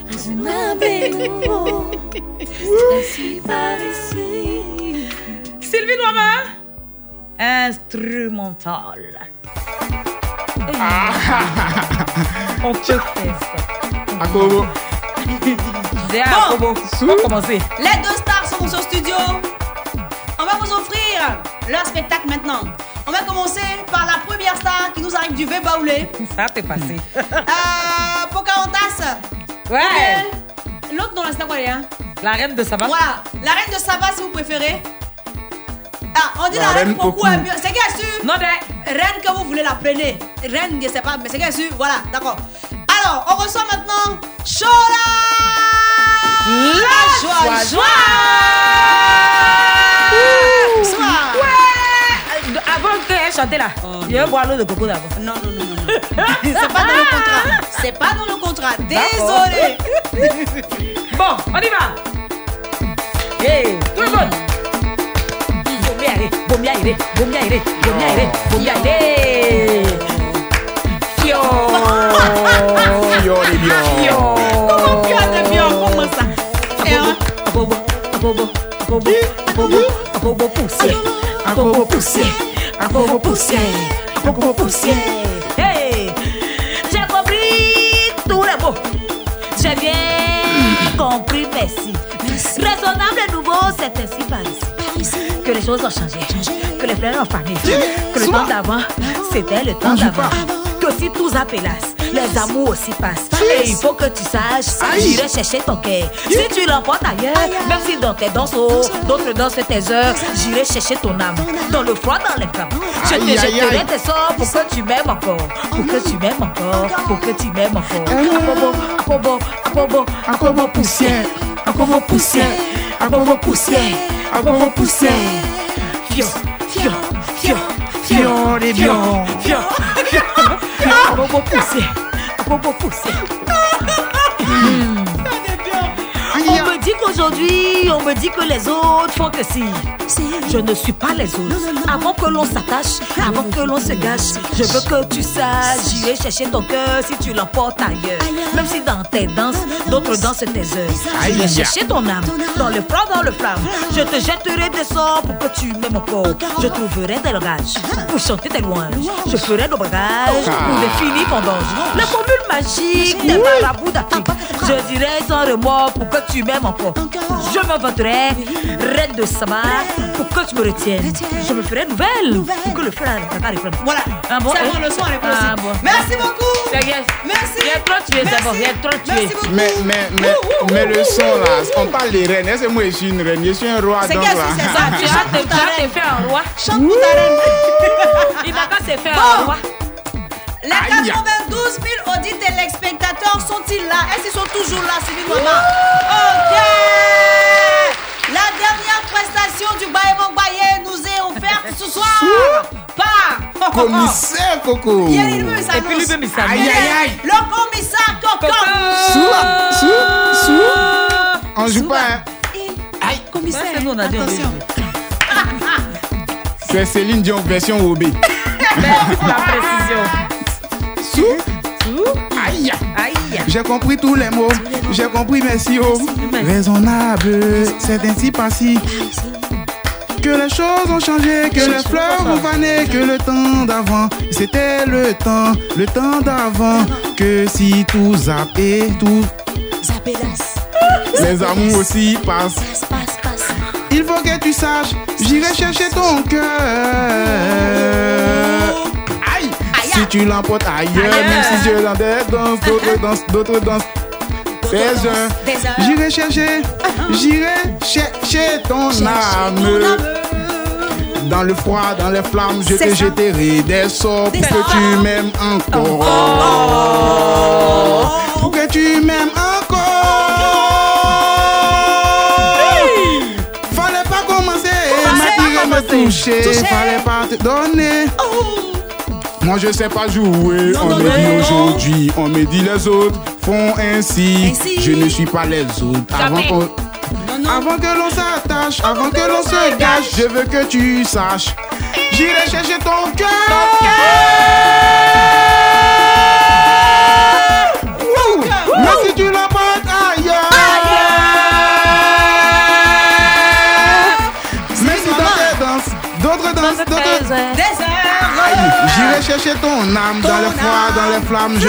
Raisonnable et nouveau. C'est ainsi par ici. Sylvie Noama Instrumental. On peut faire ça. Akobo. Akobo. On va commencer. Les deux stars sont dans ce studio. On va vous offrir leur spectacle maintenant. On va commencer par la première star qui nous arrive du V Baoulé. Ça t'est passé. Euh, Pocahontas. Ouais. Ou bien L'autre dans la star, quoi, hein La reine de Saba. Voilà. La reine de Saba, si vous préférez. Ah, on dit la, La reine reine mieux. C'est qui est sûr Non, mais. Reine que vous voulez la prenez. Reine, je sais pas, mais c'est qui est sûr Voilà, d'accord. Alors, on reçoit maintenant Chola La joie, joie, Soir. Ouais Avant que tu chanté là, je vais boire l'eau de coco d'abord. Non, non, non, non. C'est pas dans le contrat. C'est pas dans le contrat. Désolé. Bon, on y va. Hey, tout le monde. Vaut mieux aller, vaut mieux de. Hey, j'ai compris les mots. J'ai bien compris, merci. Raisonnable et nouveau, c'est ainsi par ici. Que les choses ont changé, que les frères ont fané, que le temps d'avant, c'était le temps d'avant. Que si tous appelassent, les amours aussi passent. Et il faut que tu saches, j'irai chercher ton cœur. Si tu l'emportes ailleurs, même si dans tes danses, oh, d'autres dansent tes heures, j'irai chercher ton âme. Dans le froid, dans les flammes. Je te jetterai tes sorts pour que tu m'aimes encore. Pour que tu m'aimes encore. Pour que tu m'aimes encore. Apobo, apobo, apobo, apobo poussière. Apobo poussière. Apobo poussière. Apobo poussière. Fio, fio, fio, fio. Fio, fio, fio, Hmm. On me dit qu'aujourd'hui, on me dit que les autres font que si. Je ne suis pas les autres. Avant que l'on s'attache, avant que l'on se gâche, je veux que tu saches. J'irai chercher ton cœur si tu l'emportes ailleurs. Même si dans tes danses, d'autres dansent tes heures. J'irai chercher ton âme, dans le froid, dans le flamme. Je te jetterai des sorts pour que tu m'aimes encore. Je trouverai des langages pour chanter tes louanges. Je ferai nos bagages pour définir ton danger. La formule magique des marabouts d'Afrique. Je dirai sans remords pour que tu m'aimes encore. Je m'inventerai reine de Saba pour que tu me retiennes. Je me ferai nouvelle pour que le frère ne reprenne. Voilà. Ah bon, C'est hein? bon, le son, est Ah bon. Merci beaucoup. Merci. Il y a trop tué d'abord. Il y a trop tué. Merci beaucoup. Mais, mais, mais, mais le son là, on parle des reines. Est-ce que moi je suis une reine? Je suis un roi. C'est donc qu'est-ce c'est ça Tu as te- tu as te fait un roi. Chante pour ta reine. Il n'a qu'à se faire un roi. Les 92 000 audits téléspectateurs sont-ils là? Est-ce qu'ils sont toujours là, Sylvie Maman Ok La dernière prestation du Baye Baye nous est offerte ce soir par Commissaire Coco. Il y a une mise à Et puis lui même. Aïe, aïe, aïe. Le commissaire Coco Sous, sous, sous. On joue pas. hein. Aïe, commissaire, nous, on a dit on attention. C'est Céline Dion version OB. La précision. Sous. Aïe. Aïe. J'ai compris tous les mots. J'ai compris merci oh. Raisonnable, c'est ainsi passé. Que les choses ont changé, que les fleurs ont fané, que le temps d'avant, c'était le temps, le temps d'avant. Que si tout zappé, tout, les amours aussi passent. Il faut que tu saches, j'irai chercher ton cœur. Si tu l'emportes ailleurs, même si Dieu dans des danses, d'autres dansent, d'autres dansent. Des heures, j'irai chercher, j'irai chercher ton âme. Dans le froid, dans les flammes, je te ça. jeterai des sorts pour que tu m'aimes encore. Pour que tu m'aimes encore. Fallait pas commencer, m'attirer, me. Toucher. Fallait pas te donner. Moi je sais pas jouer, Non, on non, me dit aujourd'hui, on me dit les autres font ainsi. Ainsi. Je ne suis pas les autres. Avant, qu'on- avant que l'on s'attache, avant que l'on se gâche, je veux que tu saches. J'irai chercher ton cœur. Des heures J'irai chercher ton âme dans le froid, dans les flammes. Je,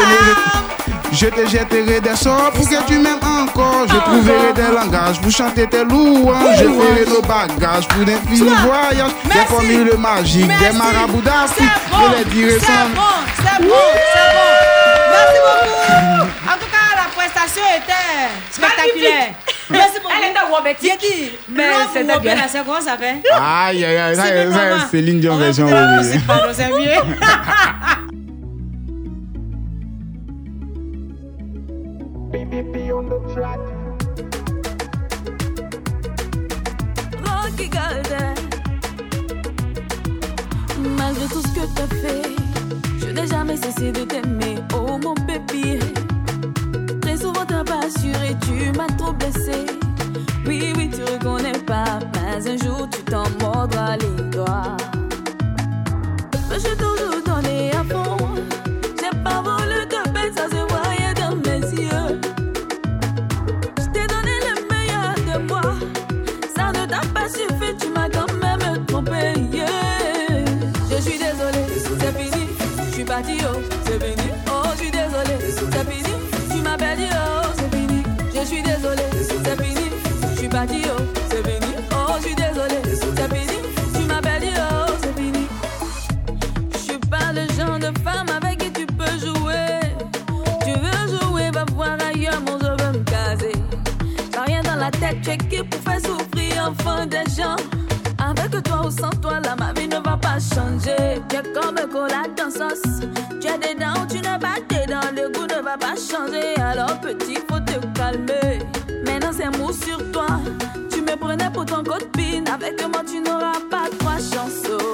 je te jetterai des sorts pour que tu m'aimes encore. Je trouverai des langages pour chanter tes louanges. Je ferai nos bagages pour d'infinis voyages. Des formules magiques, des Merci. marabouts d'Afrique. C'est bon, Je les dirai c'est sans. bon, c'est bon, c'est bon. Merci beaucoup. En tout cas, la prestation était spectaculaire. Aïe, aïe, aïe, ça, C'est Céline Dion On version musique, pardon, c'est mieux. Rocky Golden. Malgré tout ce que t'as fait, je n'ai jamais cessé de t'aimer, oh mon baby. Rassuré, tu m'as trop blessé. Oui, oui, tu reconnais pas, mais un jour tu t'en mordras les doigts. Mais Oh, c'est fini. Oh, je suis désolé, c'est fini. Tu m'as perdu, oh, c'est fini. Je suis pas le genre de femme avec qui tu peux jouer. Tu veux jouer, va voir ailleurs, mon je veux me caser. J'ai rien dans la tête, tu es qui pour faire souffrir enfin des gens. Avec toi ou sans toi, là, ma vie ne va pas changer. Tu es comme un cola dans sauce. Tu es dedans, tu n'es pas dedans. Le goût ne va pas changer. Alors, petit, faut te calmer. Prenais pour ton copine. Avec moi, tu n'auras pas trois chansons.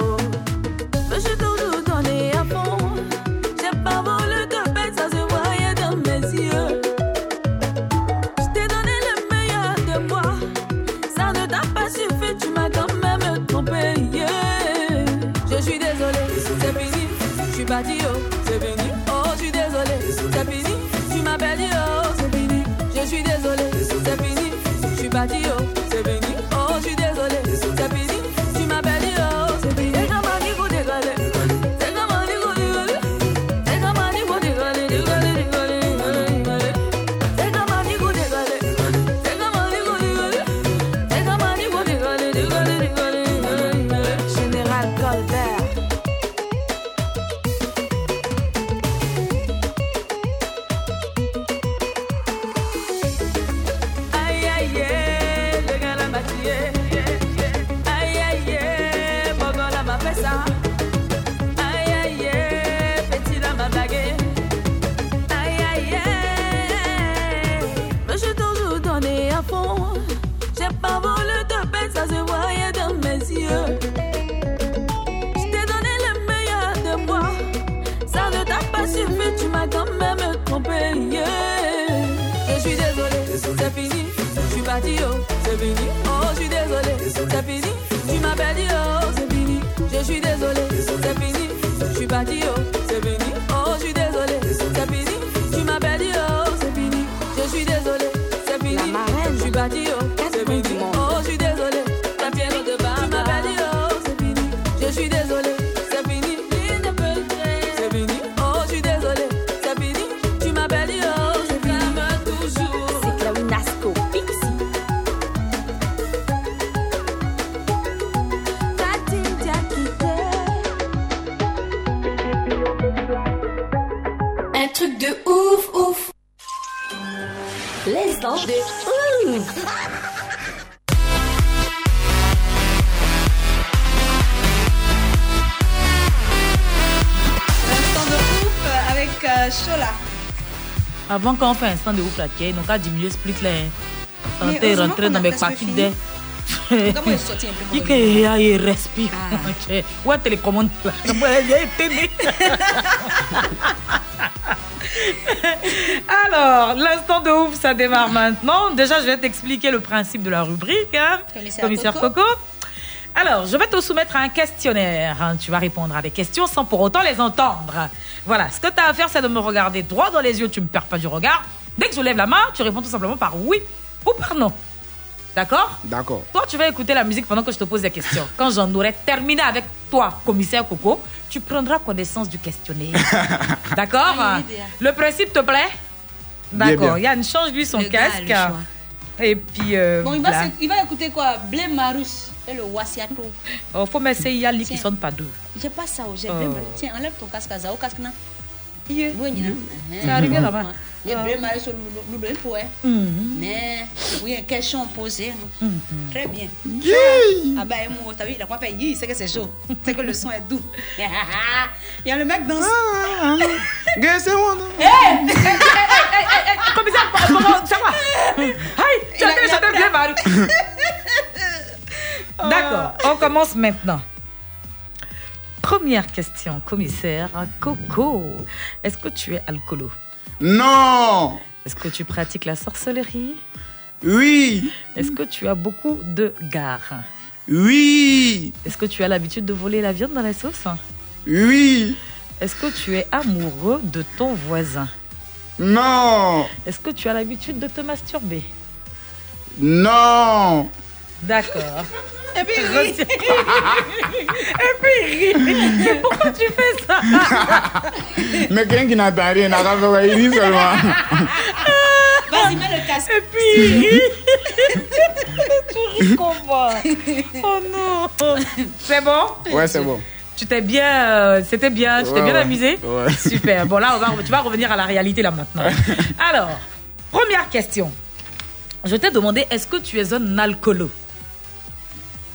Avant qu'on fasse un instant de ouf là, tiens, donc à diminuer là. hein. Mais Santé, heureusement rentrer qu'on dans a mes fini. de. Il un pour que il respire. Ok. Ouais, télécommande là. A. Alors, l'instant de ouf, ça démarre maintenant. Déjà, je vais t'expliquer le principe de la rubrique. hein. Commissaire Coco. Coco. Alors, je vais te soumettre à un questionnaire. hein. Tu vas répondre à des questions sans pour autant les entendre. Voilà, ce que tu as à faire, c'est de me regarder droit dans les yeux. Tu ne me perds pas du regard. Dès que je lève la main, tu réponds tout simplement par oui ou par non. D'accord? D'accord. Toi, tu vas écouter la musique pendant que je te pose des questions. Quand j'en aurai terminé avec toi, commissaire Coco, tu prendras connaissance du questionnaire. D'accord? Idéal. Le principe te plaît? D'accord. Yann, change-lui son Le gars a casque. Et puis. euh, Bon, il va, il écouter quoi? Blé Marus et le Wasiato. Oh, faut m'essayer Yali qui sonne pas deux. J'ai pas ça, oh, j'ai Oh. Marus. Tiens, enlève ton casque à Zao, casque là. Yeah. Il. C'est arrivé là-bas. Il y a Ah. Marus sur le le pour Mhm. Mais, oui, une question posée. non? Mhm. Très bien. Ah bah, moi, t'as vu, il a pas fait yi, c'est que c'est chaud. C'est que le son est doux. Il y a le mec dans Ah, c'est moi, non Commissaire, comment ça va Aïe, tu as Il a- il a chanté pris bien, Marie. D'accord, on commence maintenant. Première question, commissaire Coco. Est-ce que tu es alcoolo? Non Est-ce que tu pratiques la sorcellerie? Oui. Est-ce que tu as beaucoup de gares? Oui. Est-ce que tu as l'habitude de voler la viande dans la sauce? Oui. Est-ce que tu es amoureux de ton voisin? Non. Est-ce que tu as l'habitude de te masturber? Non. D'accord. Et puis, il rit. Et puis, il rit. Pourquoi tu fais ça? Mais quelqu'un qui n'entend rien, n'a pas fait il rit seulement. Vas-y, mets le casque. Et puis, il rit. tu ris comment Oh non. C'est bon? Ouais, c'est bon. Tu t'es bien, euh, c'était bien, tu t'es Ouais, bien ouais. amusé? Ouais. Super. Bon là, on va, tu vas revenir à la réalité là maintenant. Alors, première question. Je t'ai demandé, est-ce que tu es un alcoolo?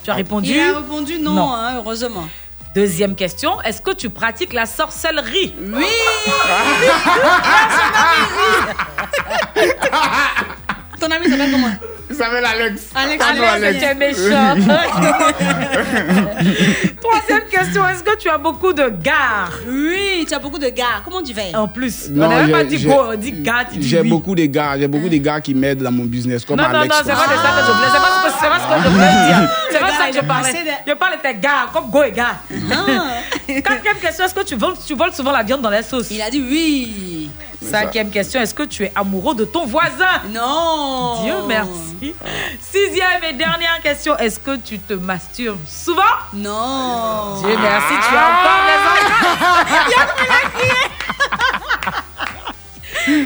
Tu as répondu Il a répondu non, Non. hein, heureusement. Deuxième question, est-ce que tu pratiques la sorcellerie? Oui Ton ami s'appelle comment Il s'appelle Alex. Alex, Alex, tu es méchant. Troisième question, est-ce que tu as beaucoup de gares Oui, tu as beaucoup de gars. Comment tu fais En plus, Non, on n'a même pas j'ai- dit go, on dit gars, tu dis J'ai oui. beaucoup de gars, j'ai beaucoup de gars qui m'aident dans mon business, comme Non, non, non, Alex. c'est pas de ça que je voulais. C'est pas ce que, c'est pas ce que je voulais dire. C'est pas ça que je parlais. Je parlais de tes gars, comme go et gars. Quatrième question, est-ce que tu voles, tu voles souvent la viande dans les sauces? Il a dit oui. Cinquième question, est-ce que tu es amoureux de ton voisin? Non. Dieu merci. Sixième et dernière question, est-ce que tu te masturbes souvent? Non. Dieu merci, tu as encore enfants. Yann, il a crié.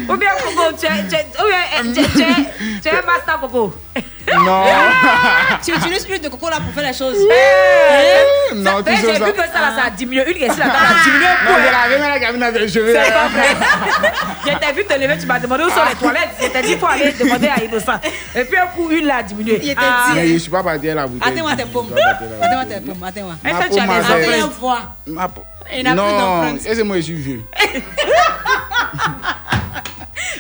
Ou bien, Coco, tu es, tu es, ou bien, tu es, tu es, tu es un master, Coco. Non. tu utilises l'huile de coco là pour faire les choses. Eh, Non, ça- eh, ça, J'ai vu que ça, là, ça a diminué. Une question, là, ça a diminué un Non, je l'avais mis la cabine avec les cheveux. C'est pas vrai. Je t'ai vu te lever, tu m'as demandé où sont les toilettes. Je t'ai dit, il faut aller demander à Innocent. Et puis un coup, une là a diminué. Il était Ah. Mais je suis pas parti à la bouteille. Attends-moi tes pommes. Je la Attends-moi tes pommes. Attends-moi. Est-ce Ma que tu as Après empreintes une fois. Il n'a plus Non, d'empreinte. est-ce que moi je suis vieux?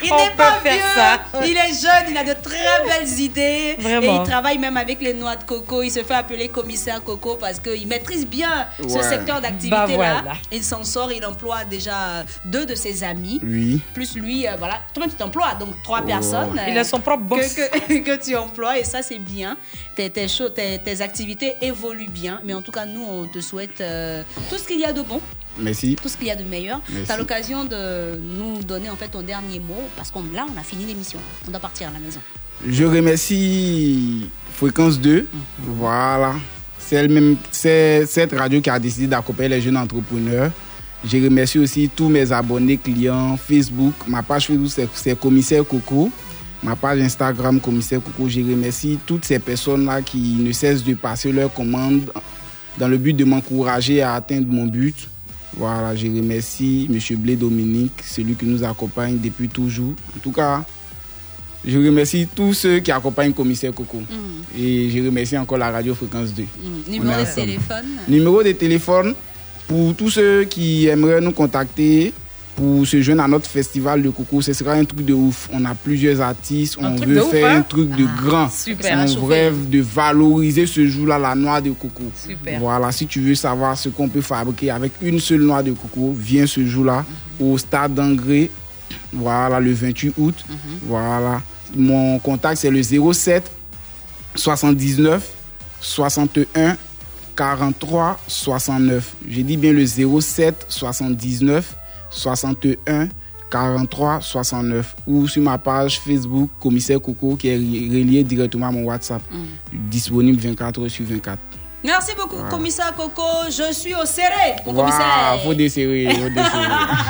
Il On n'est peut pas faire vieux. ça. Il est jeune, il a de très belles idées. Vraiment. Et il travaille même avec les noix de coco. Il se fait appeler commissaire coco parce qu'il maîtrise bien ce secteur d'activité-là. Bah voilà. Il s'en sort, il emploie déjà deux de ses amis. Oui. Plus lui, euh, voilà. Toi-même, tu t'emploies. Donc, trois personnes. Il a son propre boss. Que, que, que tu emploies. Et ça, c'est bien. Tes, tes, choses- tes, tes activités évoluent bien. Mais en tout cas, nous, on te souhaite euh, tout ce qu'il y a de bon Merci. tout ce qu'il y a de meilleur. Tu as l'occasion de nous donner en fait ton dernier mot parce que là, on a fini l'émission. On doit partir à la maison. Je remercie Fréquence 2. Voilà. C'est elle-même, c'est cette radio qui a décidé d'accompagner les jeunes entrepreneurs. Je remercie aussi tous mes abonnés, clients, Facebook. Ma page Facebook, c'est Commissaire Coco. Ma page Instagram, Commissaire Coco. Je remercie toutes ces personnes-là qui ne cessent de passer leurs commandes dans le but de m'encourager à atteindre mon but. Voilà, je remercie M. Blé Dominique, celui qui nous accompagne depuis toujours. En tout cas, je remercie tous ceux qui accompagnent Commissaire Coco. Et je remercie encore la radio Fréquence 2. Mm. Numéro de téléphone Numéro de téléphone pour tous ceux qui aimeraient nous contacter pour se joindre à notre festival de coco. Ce sera un truc de ouf. On a plusieurs artistes. Un on veut ouf, faire hein? un truc de grand. super. On rêve de valoriser ce jour-là, la noix de coco. Super. Voilà, si tu veux savoir ce qu'on peut fabriquer avec une seule noix de coco, viens ce jour-là au stade d'Angré. Voilà, le 28 août. Voilà. Mon contact, c'est le 07 79 61 43 69. J'ai dit bien le 07 79 61 43 69 ou sur ma page Facebook Commissaire Coco qui est ri- relié directement à mon WhatsApp. Disponible 24 heures sur 24. Merci beaucoup, Voilà. commissaire Coco. Je suis au serré commissaire. faut desserrer, faut desserrer.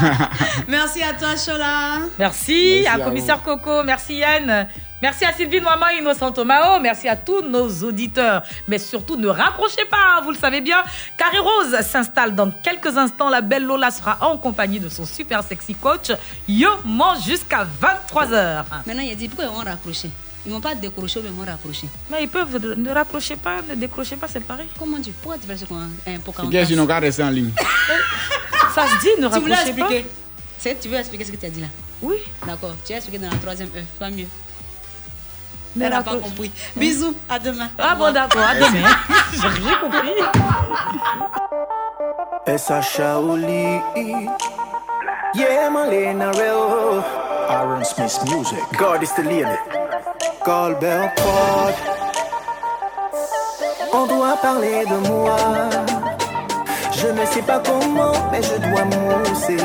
Merci à toi, Chola. Merci, Merci à à commissaire Coco, merci Yann. Merci à Sylvie Maman, Innocent Tomao, merci à tous nos auditeurs. Mais surtout, ne raccrochez pas, vous le savez bien. Carré Rose s'installe dans quelques instants. La belle Lola sera en compagnie de son super sexy coach. Yo mange jusqu'à 23h. Maintenant, il a dit pourquoi ils vont raccrocher? Ils vont pas décrocher, mais ils vont raccrocher. Mais ils peuvent, ne raccrochez pas, ne décrochez pas, c'est pareil. Comment tu pourquoi tu fais ce qu'on un bien, sinon, on va rester en ligne. Ça se dit, ne raccrochez pas. tu veux expliquer ce que tu as dit là? Oui. D'accord. Tu as expliqué dans la troisième heure. Pas mieux. Mais elle n'a pas compris. Bisous, à demain. Ah bon, d'accord, à demain. J'ai compris. Shaoli. Yeah, Malena Reo. Aaron Smith Music. God is the leader. Call bell. On doit parler de moi. Je ne sais pas comment, mais je dois mousser.